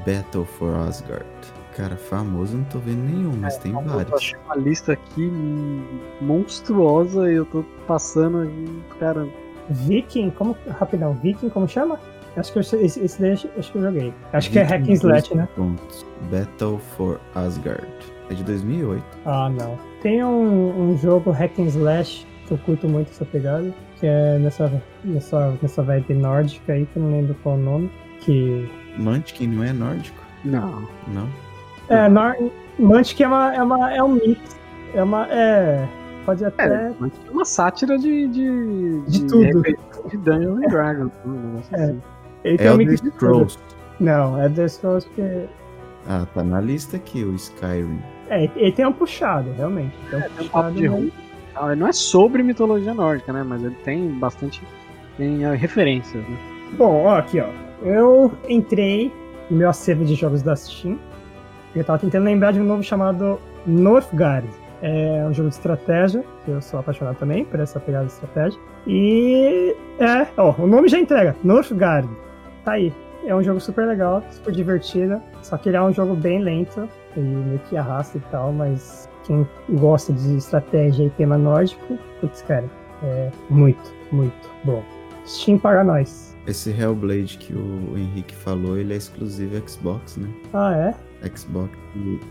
Battle for Asgard. Cara, famoso eu não tô vendo nenhum, mas tem Eu vários. achei uma lista aqui monstruosa e eu tô passando aqui, cara. Viking, como. Rapidão, Viking, como chama? Acho que eu, esse, esse daí acho acho que eu joguei. Acho que é Hack and Slash, né? Pontos. Battle for Asgard. É de 2008. Ah, não. Tem um, um jogo Hack and Slash que eu curto muito essa pegada, que é nessa, nessa, nessa vibe nórdica aí, que eu não lembro qual o nome. Que. Munchkin não é nórdico? Não. Não? É, Nor Mantic é, uma, é, uma, é um mix. É uma. É. pode até. É, mas é uma sátira de. De, De tudo. De Dungeons and Dragons. um negócio É. assim. Ele tem um Elder mix de tudo. Scrolls. Não, Elder Scrolls porque. Ah, tá na lista aqui o Skyrim. É, ele tem um puxado, realmente. Tem um Tem um puxado, de mas-. Ah, ele Não é sobre mitologia nórdica, né? Mas ele tem bastante. Tem ah, referências, né? Bom, ó, aqui, ó. Eu entrei no meu acervo de jogos da Steam. Eu tava tentando lembrar de um novo chamado Northgard. É um jogo de estratégia, que eu sou apaixonado também por essa pegada de estratégia. E é, ó, o nome já entrega, Northgard. Tá aí. É um jogo super legal, super divertido. Só que ele é um jogo bem lento e meio que arrasta e tal, mas quem gosta de estratégia e tema nórdico, putz, cara, é muito, muito bom. Steam paga nós. Esse Hellblade que o Henrique falou, ele é exclusivo Xbox, né? Ah, é? Xbox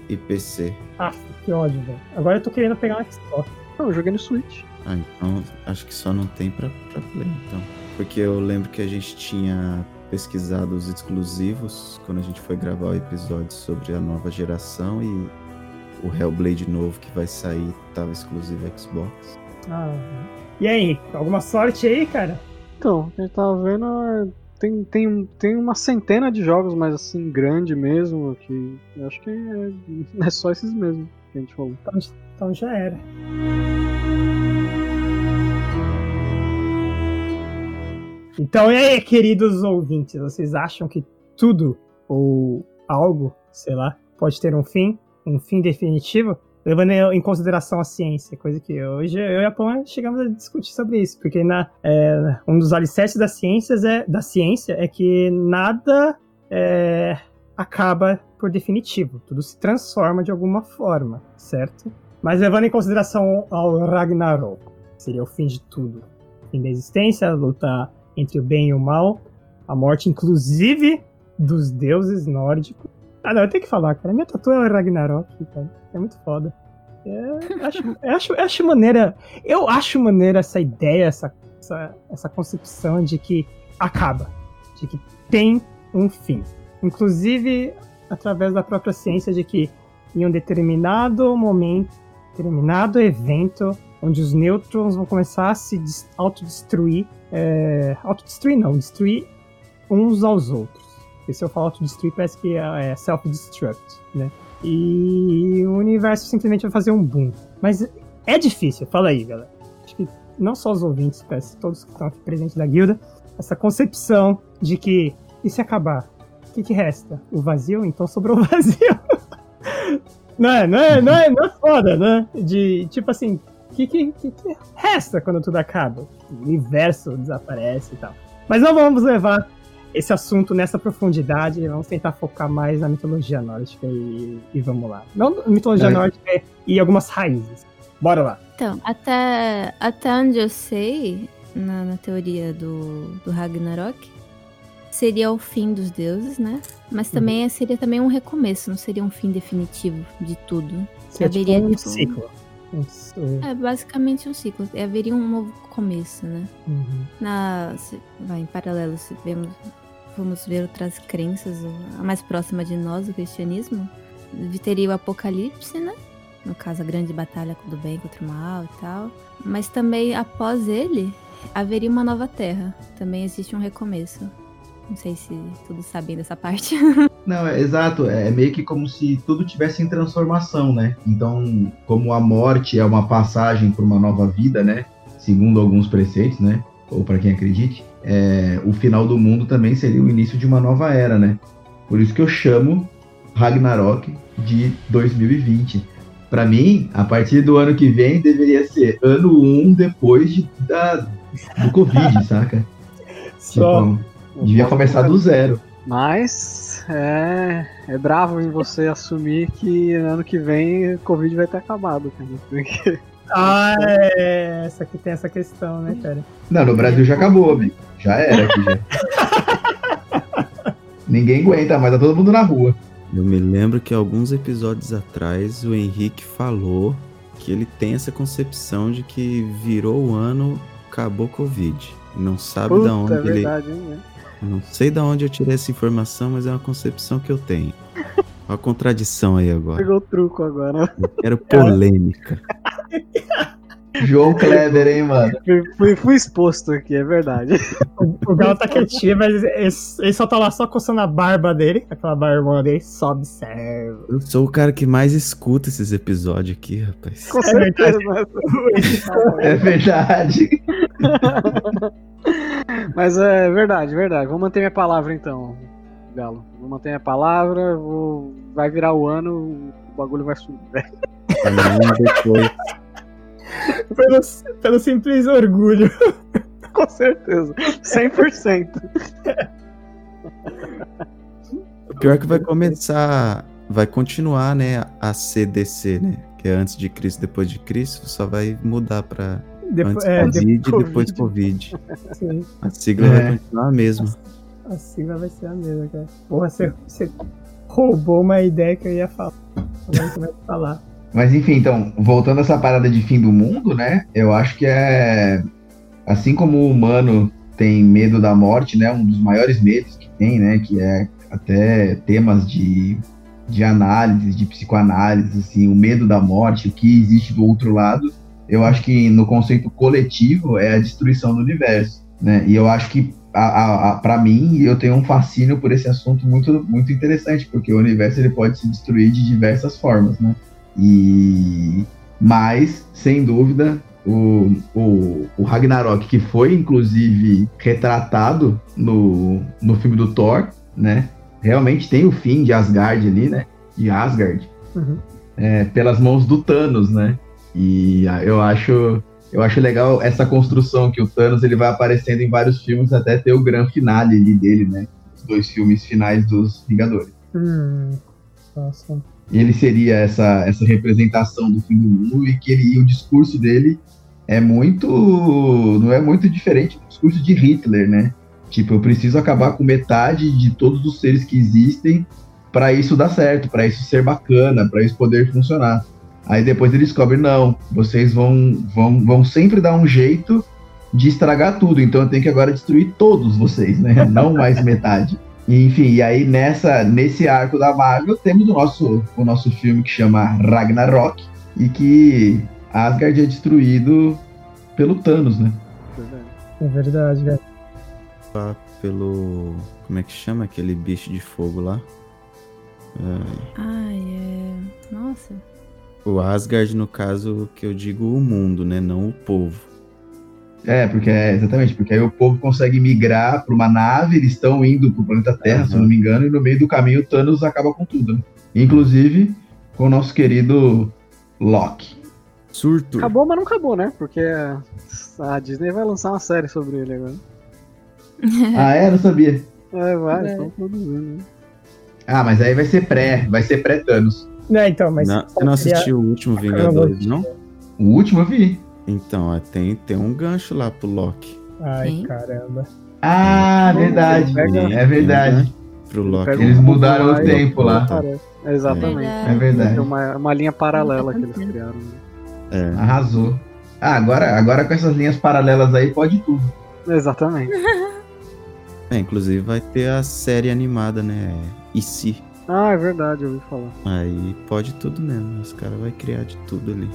e- PC. Ah, que ódio, velho. Agora eu tô querendo pegar um Xbox. Não, eu joguei no Switch. Ah, então acho que só não tem pra, pra Play, então. Porque eu lembro que a gente tinha pesquisado os exclusivos quando a gente foi gravar o episódio sobre a nova geração e o Hellblade novo que vai sair tava exclusivo Xbox. Ah. E aí, alguma sorte aí, cara? Então, a gente tava vendo. é, Tem, tem, tem uma centena de jogos, mas assim, grande mesmo. Que acho que é, <laughs> é só esses mesmo que a gente falou. Então, então já era. Então, e aí, queridos ouvintes, vocês acham que tudo ou algo, sei lá, pode ter um fim? Um fim definitivo? Levando em consideração a ciência, coisa que hoje eu e a Pão chegamos a discutir sobre isso, porque na, é, um dos alicerces das ciências é, da ciência é que nada é, acaba por definitivo, tudo se transforma de alguma forma, certo? Mas levando em consideração ao Ragnarok, seria o fim de tudo. Fim da existência, a luta entre o bem e o mal, a morte, inclusive, dos deuses nórdicos. Ah, não, eu tenho que falar, cara. Minha tatu é o Ragnarok, cara. É muito foda. É, acho, eu acho, acho maneira. Eu acho maneira essa ideia, essa, essa, essa concepção de que acaba. De que tem um fim. Inclusive, através da própria ciência, de que em um determinado momento, determinado evento, onde os nêutrons vão começar a se des- autodestruir. É, autodestruir não, destruir uns aos outros. Porque se eu falar autodestruir, parece que é é self-destruct, né? E o universo simplesmente vai fazer um boom. Mas é difícil, fala aí, galera. Acho que não só os ouvintes, parece todos que estão aqui presentes da guilda, essa concepção de que, e se acabar? O que, que resta? O vazio? Então sobrou o <laughs> vazio. Não é, não é, não é, não é foda, né? De, tipo assim, o que, que, que, que resta quando tudo acaba? O universo desaparece e tal. Mas não vamos levar esse assunto nessa profundidade, vamos tentar focar mais na mitologia nórdica e, e vamos lá. Não na mitologia É. nórdica e algumas raízes. Bora lá. Então, até, até onde eu sei, na, na teoria do, do Ragnarok, seria o fim dos deuses, né? Mas também seria também um recomeço, não seria um fim definitivo de tudo. Seria tipo Haveria, um tipo, ciclo. Um É basicamente um ciclo. Haveria um novo começo, né? Uhum. Na, se- vai, em paralelo, se vemos, vamos ver outras crenças, a mais próxima de nós, o cristianismo, teria o apocalipse, né? No caso, a grande batalha do bem contra o mal e tal. Mas também, após ele, haveria uma nova terra. Também existe um recomeço. Não sei se todos sabem dessa parte. <laughs> Não, é exato. É meio que como se tudo tivesse em transformação, né? Então, como a morte é uma passagem para uma nova vida, né? Segundo alguns preceitos, né? Ou para quem acredite, é, o final do mundo também seria o início de uma nova era, né? Por isso que eu chamo Ragnarok de 2020. Para mim, a partir do ano que vem deveria ser ano 1 depois de, da, do Covid, <laughs> saca? Só. Tipo, devia começar do zero. Mas é, é bravo em você assumir que ano que vem o Covid vai ter acabado, cara. Ah, é. Essa aqui tem essa questão, né, cara? Não, no Brasil já acabou, amigo. Já era aqui já. <laughs> Ninguém aguenta mais, tá todo mundo na rua. Eu me lembro que alguns episódios atrás o Henrique falou que ele tem essa concepção de que virou o ano, acabou Covid. Não sabe da puta, onde é ele. verdade, hein? né? Não sei da onde eu tirei essa informação, mas é uma concepção que eu tenho. Olha a contradição aí agora. Pegou o truco agora. Eu quero polêmica. <laughs> <laughs> João Kleber, hein, mano? Fui, fui, fui exposto aqui, é verdade. O, o Galo tá quietinho, mas ele, ele só tá lá só coçando a barba dele, aquela barbona dele, só observa. Eu sou o cara que mais escuta esses episódios aqui, rapaz. Com É certeza. É verdade. <laughs> <laughs> Mas é verdade, verdade. Vou manter minha palavra então, Galo. Vou manter minha palavra, vou... vai virar o ano, bagulho vai subir. Amanhã depois. Pelo, pelo simples orgulho. Com certeza. 100%. O pior é que vai começar, vai continuar, né, a CDC, né? Que é antes de Cristo, depois de Cristo, só vai mudar pra Depo- antes é, Covid e Covid. depois Covid. sim, A sigla É. vai continuar a mesma. a sigla vai ser a mesma, cara. Porra, você, você roubou uma ideia que eu ia falar. Agora você vai falar. Mas enfim, então, voltando a essa parada de fim do mundo, né? Eu acho que é. Assim como o humano tem medo da morte, né? Um dos maiores medos que tem, né? Que é até temas de, de análise, de psicoanálise, assim, o medo da morte, o que existe do outro lado. Eu acho que no conceito coletivo é a destruição do universo, né? E eu acho que a, a, a, para mim eu tenho um fascínio por esse assunto muito muito interessante, porque o universo ele pode se destruir de diversas formas, né? E mas sem dúvida o, o, o Ragnarok que foi inclusive retratado no, no filme do Thor, né? Realmente tem o fim de Asgard ali, né? De Asgard Uhum. é, pelas mãos do Thanos, né? E ah, eu acho eu acho legal essa construção que o Thanos ele vai aparecendo em vários filmes até ter o grande finale ali dele, né? Os dois filmes finais dos Vingadores. Hum, nossa. Ele seria essa, essa representação do fim do mundo e que ele, e o discurso dele é muito não é muito diferente do discurso de Hitler, né? Tipo, eu preciso acabar com metade de todos os seres que existem para isso dar certo, para isso ser bacana, para isso poder funcionar. Aí depois ele descobre não, vocês vão vão vão sempre dar um jeito de estragar tudo, então eu tenho que agora destruir todos vocês, né? <laughs> Não mais metade. Enfim, e aí nessa, nesse arco da Marvel temos o nosso, o nosso filme que chama Ragnarok e que Asgard é destruído pelo Thanos, né? É verdade, cara. Lá pelo. Como é que chama aquele bicho de fogo lá? É, Ai, é. Nossa. O Asgard, no caso, que eu digo o mundo, né? Não o povo. É, porque é exatamente, porque aí o povo consegue migrar para uma nave, eles estão indo pro planeta Terra, se eu Uhum. não me engano, e no meio do caminho o Thanos acaba com tudo, né? Inclusive com o nosso querido Loki. Surto. Acabou, mas não acabou, né? Porque a Disney vai lançar uma série sobre ele agora. <laughs> Ah, é? Não sabia. É, vai, É. estão produzindo. né? Ah, mas aí vai ser pré, vai ser pré-Thanos. Não, então, mas. Não, você não assistiu o último Vingadores, não? O último eu vi. Então, tem, tem um gancho lá pro Loki. Ai, Sim. caramba. Ah, verdade. Tem- É verdade. um gancho Pro Loki. Eles mudaram o tempo lá. Cara, Exatamente. É verdade. É uma, uma linha paralela que eles criaram. É. Arrasou. Ah, agora, agora com essas linhas paralelas aí pode tudo. Exatamente. É, inclusive vai ter a série animada, né? E se? Ah, é verdade, eu ouvi falar. Aí pode tudo mesmo. Os caras vão criar de tudo ali.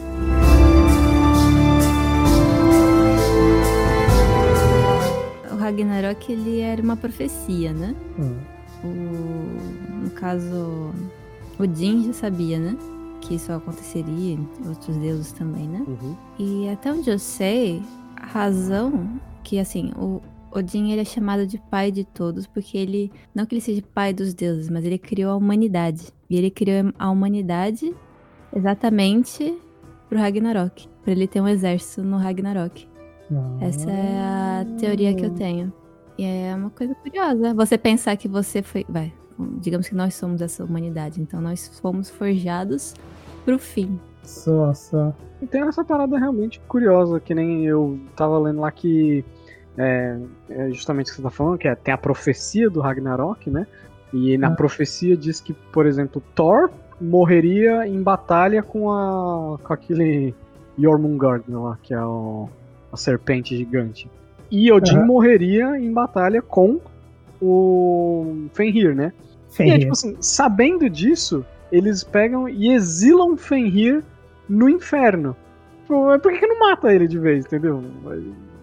O Ragnarok, ele era uma profecia, né? Hum. O, no caso, Odin já sabia, né? Que isso aconteceria, outros deuses também, né? Uhum. E até onde eu sei, a razão que, assim, o Odin ele é chamado de pai de todos, porque ele, não que ele seja pai dos deuses, mas ele criou a humanidade. E ele criou a humanidade exatamente pro Ragnarok, para ele ter um exército no Ragnarok. Essa é a teoria que eu tenho. E é uma coisa curiosa. Você pensar que você foi. Vai, digamos que nós somos essa humanidade. Então nós fomos forjados pro fim. Só, só. E tem essa parada realmente curiosa, que nem eu tava lendo lá que é, é justamente o que você tá falando, que é, tem a profecia do Ragnarok, né? E na Ah. profecia diz que, por exemplo, Thor morreria em batalha com a com aquele Jormungand lá, que é o, a serpente gigante. E Odin Aham. morreria em batalha com o Fenrir, né? E aí, Fenrir. tipo assim, sabendo disso, eles pegam e exilam Fenrir no inferno. Tipo, por que, que não mata ele de vez, entendeu?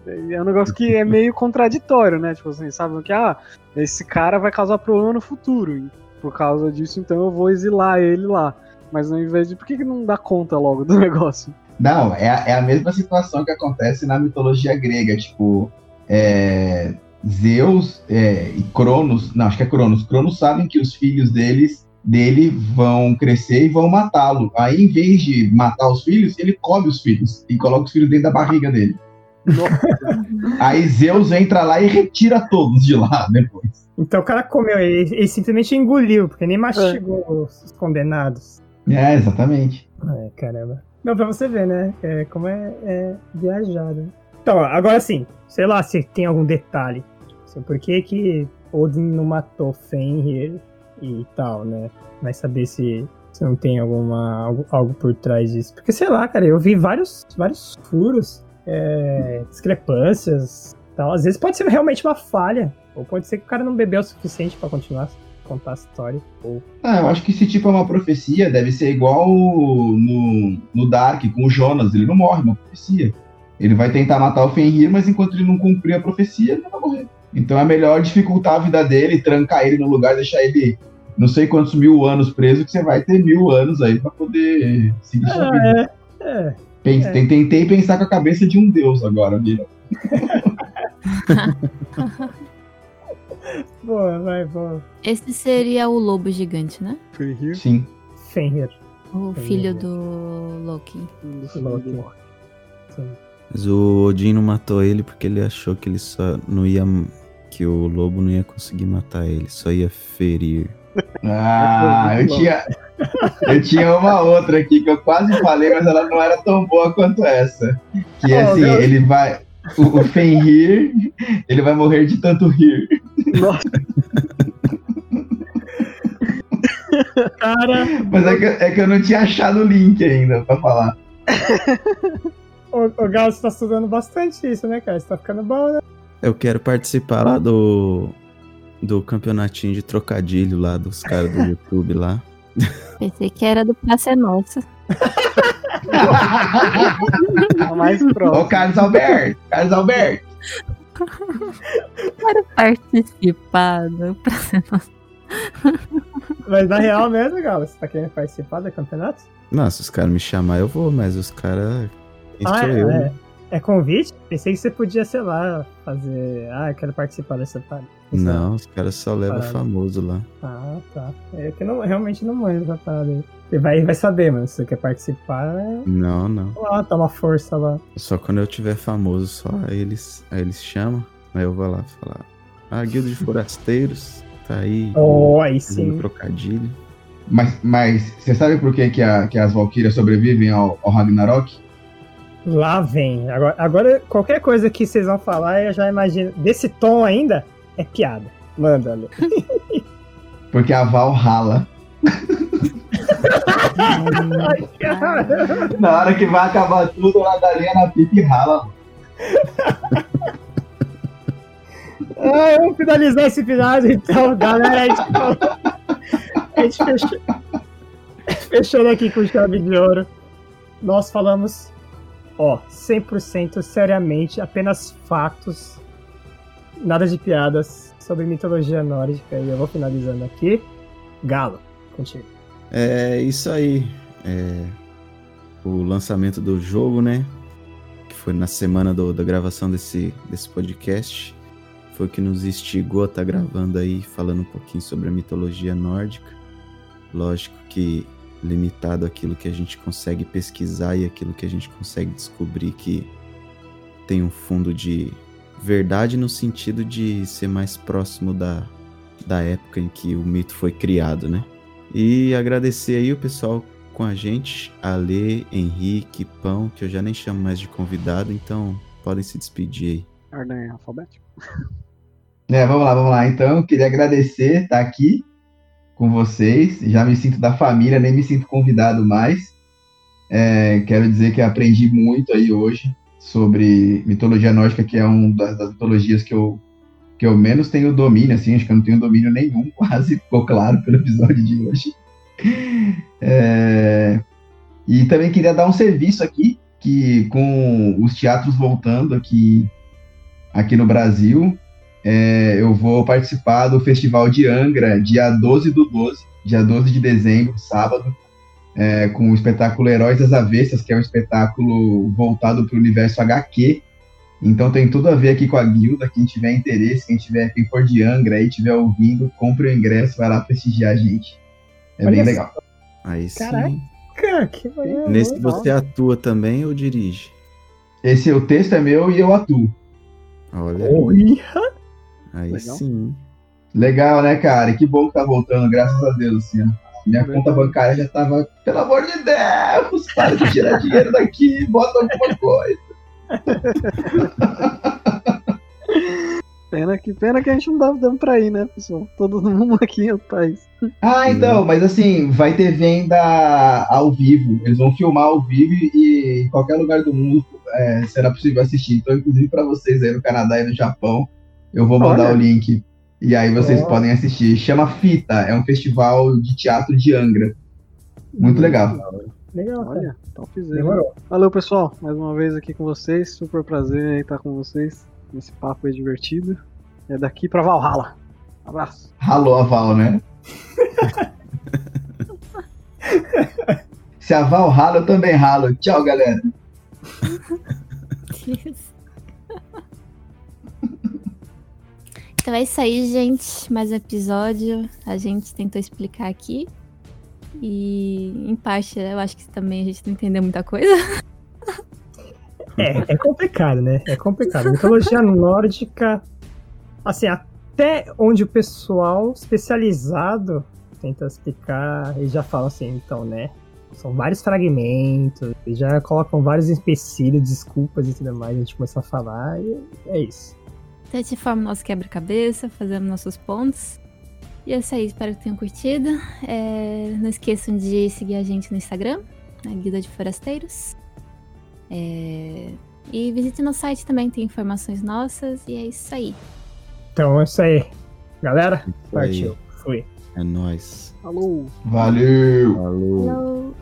É um negócio que é meio contraditório, né? Tipo assim, sabe que ah, esse cara vai causar problema no futuro. Por causa disso, então eu vou exilar ele lá. Mas ao invés de. Por que, que não dá conta logo do <laughs> negócio? Não, é a, é a mesma situação que acontece na mitologia grega. Tipo, é, Zeus é, e Cronos. Não, acho que é Cronos. Cronos sabem que os filhos deles dele vão crescer e vão matá-lo. Aí, em vez de matar os filhos, ele come os filhos e coloca os filhos dentro da barriga dele. Aí Zeus entra lá e retira todos de lá <laughs> depois. Então o cara comeu, ele, ele simplesmente engoliu, porque nem mastigou é. os condenados. É, exatamente. É, caramba. Não, pra você ver, né? É, como é, é viajado. Então, agora sim, sei lá se tem algum detalhe. Assim, por que que Odin não matou Fenrir e tal, né? Vai saber se, se não tem alguma, algo, algo por trás disso. Porque, sei lá, cara, eu vi vários, vários furos, é, discrepâncias tal. Às vezes pode ser realmente uma falha. Ou pode ser que o cara não bebeu o suficiente para continuar contar a história. Ou... Ah, eu acho que esse tipo é uma profecia, deve ser igual no, no Dark, com o Jonas. Ele não morre, é uma profecia. Ele vai tentar matar o Fenrir, mas enquanto ele não cumprir a profecia, ele não vai morrer. Então é melhor dificultar a vida dele, trancar ele no lugar, deixar ele não sei quantos mil anos preso, que você vai ter mil anos aí para poder seguir sua ah, vida. É, é, Pense, é. Tentei pensar com a cabeça de um deus agora, Mira. <laughs> boa, vai, boa. Esse seria o lobo gigante, né? Fenrir? Sim. Fenrir. O filho do Loki. Loki. Sim. Mas o Odin não matou ele porque ele achou que ele só não ia. que o lobo não ia conseguir matar ele, só ia ferir. Ah, eu <laughs> tinha. Eu tinha uma outra aqui que eu quase falei, mas ela não era tão boa quanto essa. Que é assim, ele vai. O, o Fenrir, ele vai morrer de tanto rir. Nossa. Cara. Mas é que, é que eu não tinha achado o link ainda pra falar. <laughs> O, o Galo, você tá estudando bastante isso, né, cara? Você tá ficando bom, né? Eu quero participar lá do, do campeonatinho de trocadilho lá dos caras do <laughs> YouTube lá. Pensei que era do Praça é Nossa. <laughs> mais próximo. Ô, Carlos Alberto, Carlos Alberto. Quero participar do Praça é Nossa. Mas na real mesmo, Galo, você tá querendo participar do campeonato? Não, se os caras me chamar, eu vou, mas os caras ah, é, é, é, convite? Pensei que você podia, sei lá, fazer. Ah, eu quero participar dessa parada. Não, os caras só levam famoso lá. Ah, tá. É que não, realmente não manjo essa parada aí. Você vai, vai saber, mano. Se você quer participar, é... Não, não. Lá, toma força lá. Só quando eu tiver famoso, só aí eles, aí eles chamam. Aí eu vou lá falar. Ah, Guilda de Forasteiros, tá aí. <laughs> Oh, aí sim. trocadilho. Mas, mas você sabe por que, que, a, que as Valkyrias sobrevivem ao, ao Ragnarok? Lá vem. Agora, agora, qualquer coisa que vocês vão falar, eu já imagino. Desse tom ainda, é piada. Manda, Ale. <laughs> Porque a Val rala. <laughs> Na hora que vai acabar tudo, ela daria na pipa e rala. ah, vamos finalizar esse final, então, galera. A gente, a gente fechou, fechando aqui com chave de ouro. Nós falamos ó, 100% seriamente, apenas fatos, nada de piadas sobre mitologia nórdica. E eu vou finalizando aqui. Galo, contigo. É isso aí. É, o lançamento do jogo, né? Que foi na semana do, da gravação desse, desse podcast. Foi o que nos instigou a estar tá gravando aí, falando um pouquinho sobre a mitologia nórdica. Lógico que limitado àquilo que a gente consegue pesquisar e aquilo que a gente consegue descobrir que tem um fundo de verdade no sentido de ser mais próximo da, da época em que o mito foi criado, né? E agradecer aí o pessoal com a gente, Ale, Henrique, Pão, que eu já nem chamo mais de convidado, então podem se despedir aí. Ordem alfabética. É, vamos lá, vamos lá. Então, queria agradecer estar aqui com vocês. Já me sinto da família, nem me sinto convidado mais. É, quero dizer que aprendi muito aí hoje sobre mitologia nórdica, que é uma das, das, mitologias que eu, que eu menos tenho domínio, assim, acho que eu não tenho domínio nenhum, <laughs> quase ficou claro pelo episódio de hoje. É, e também queria dar um serviço aqui que com os teatros voltando aqui, aqui no Brasil, é, eu vou participar do Festival de Angra, dia 12 do 12, dia 12 de dezembro, sábado, é, com o espetáculo Heróis das Avessas, que é um espetáculo voltado para o universo HQ. Então tem tudo a ver aqui com a guilda. Quem tiver interesse, quem tiver, quem for de Angra aí, tiver ouvindo, compre o ingresso, vai lá prestigiar a gente. É Olha bem legal. Aí sim. Caraca. Cara, que maneiro. Nesse você atua também ou dirige? Esse o texto é meu e eu atuo. Olha, Olha. Aí Legal. sim. Legal, né, cara? Que bom que tá voltando, graças a Deus, assim, ó. Minha Verdade. conta bancária já tava, pelo amor de Deus, para de tirar dinheiro daqui, bota alguma coisa. Pena que, pena que a gente não dava dando pra ir, né, pessoal? Todo mundo aqui em outro país. Ah, então, mas assim, vai ter venda ao vivo. Eles vão filmar ao vivo e em qualquer lugar do mundo é, será possível assistir. Então, inclusive para vocês aí no Canadá e no Japão, eu vou mandar Olha. o link. E aí vocês Ó. podem assistir. Chama Fita, é um festival de teatro de Angra. Muito legal. Legal, cara. Olha, então fizeram. Demorou. Valeu, pessoal. Mais uma vez aqui com vocês. Super prazer aí estar com vocês nesse papo aí divertido. É daqui pra Valhalla. Abraço. Ralou a Val, né? <laughs> Se a Val rala, eu também ralo. Tchau, galera. <laughs> Então é isso aí, gente. Mais um episódio. A gente tentou explicar aqui. E em parte eu acho que também a gente não entendeu muita coisa. É, é complicado, né? É complicado. Mitologia nórdica, assim, até onde o pessoal especializado tenta explicar, eles já falam assim, então, né? São vários fragmentos, e já colocam vários empecilhos, desculpas e tudo mais. A gente começou a falar e é isso. A gente forma o nosso quebra-cabeça, fazemos nossos pontos. E é isso aí, espero que tenham curtido. É, não esqueçam de seguir a gente no Instagram, na Guilda de Forasteiros. É, e visite nosso site também, tem informações nossas. E é isso aí. Então é isso aí. Galera, Isso aí. partiu. Fui. É nóis. Falou! Valeu! Falou. Falou!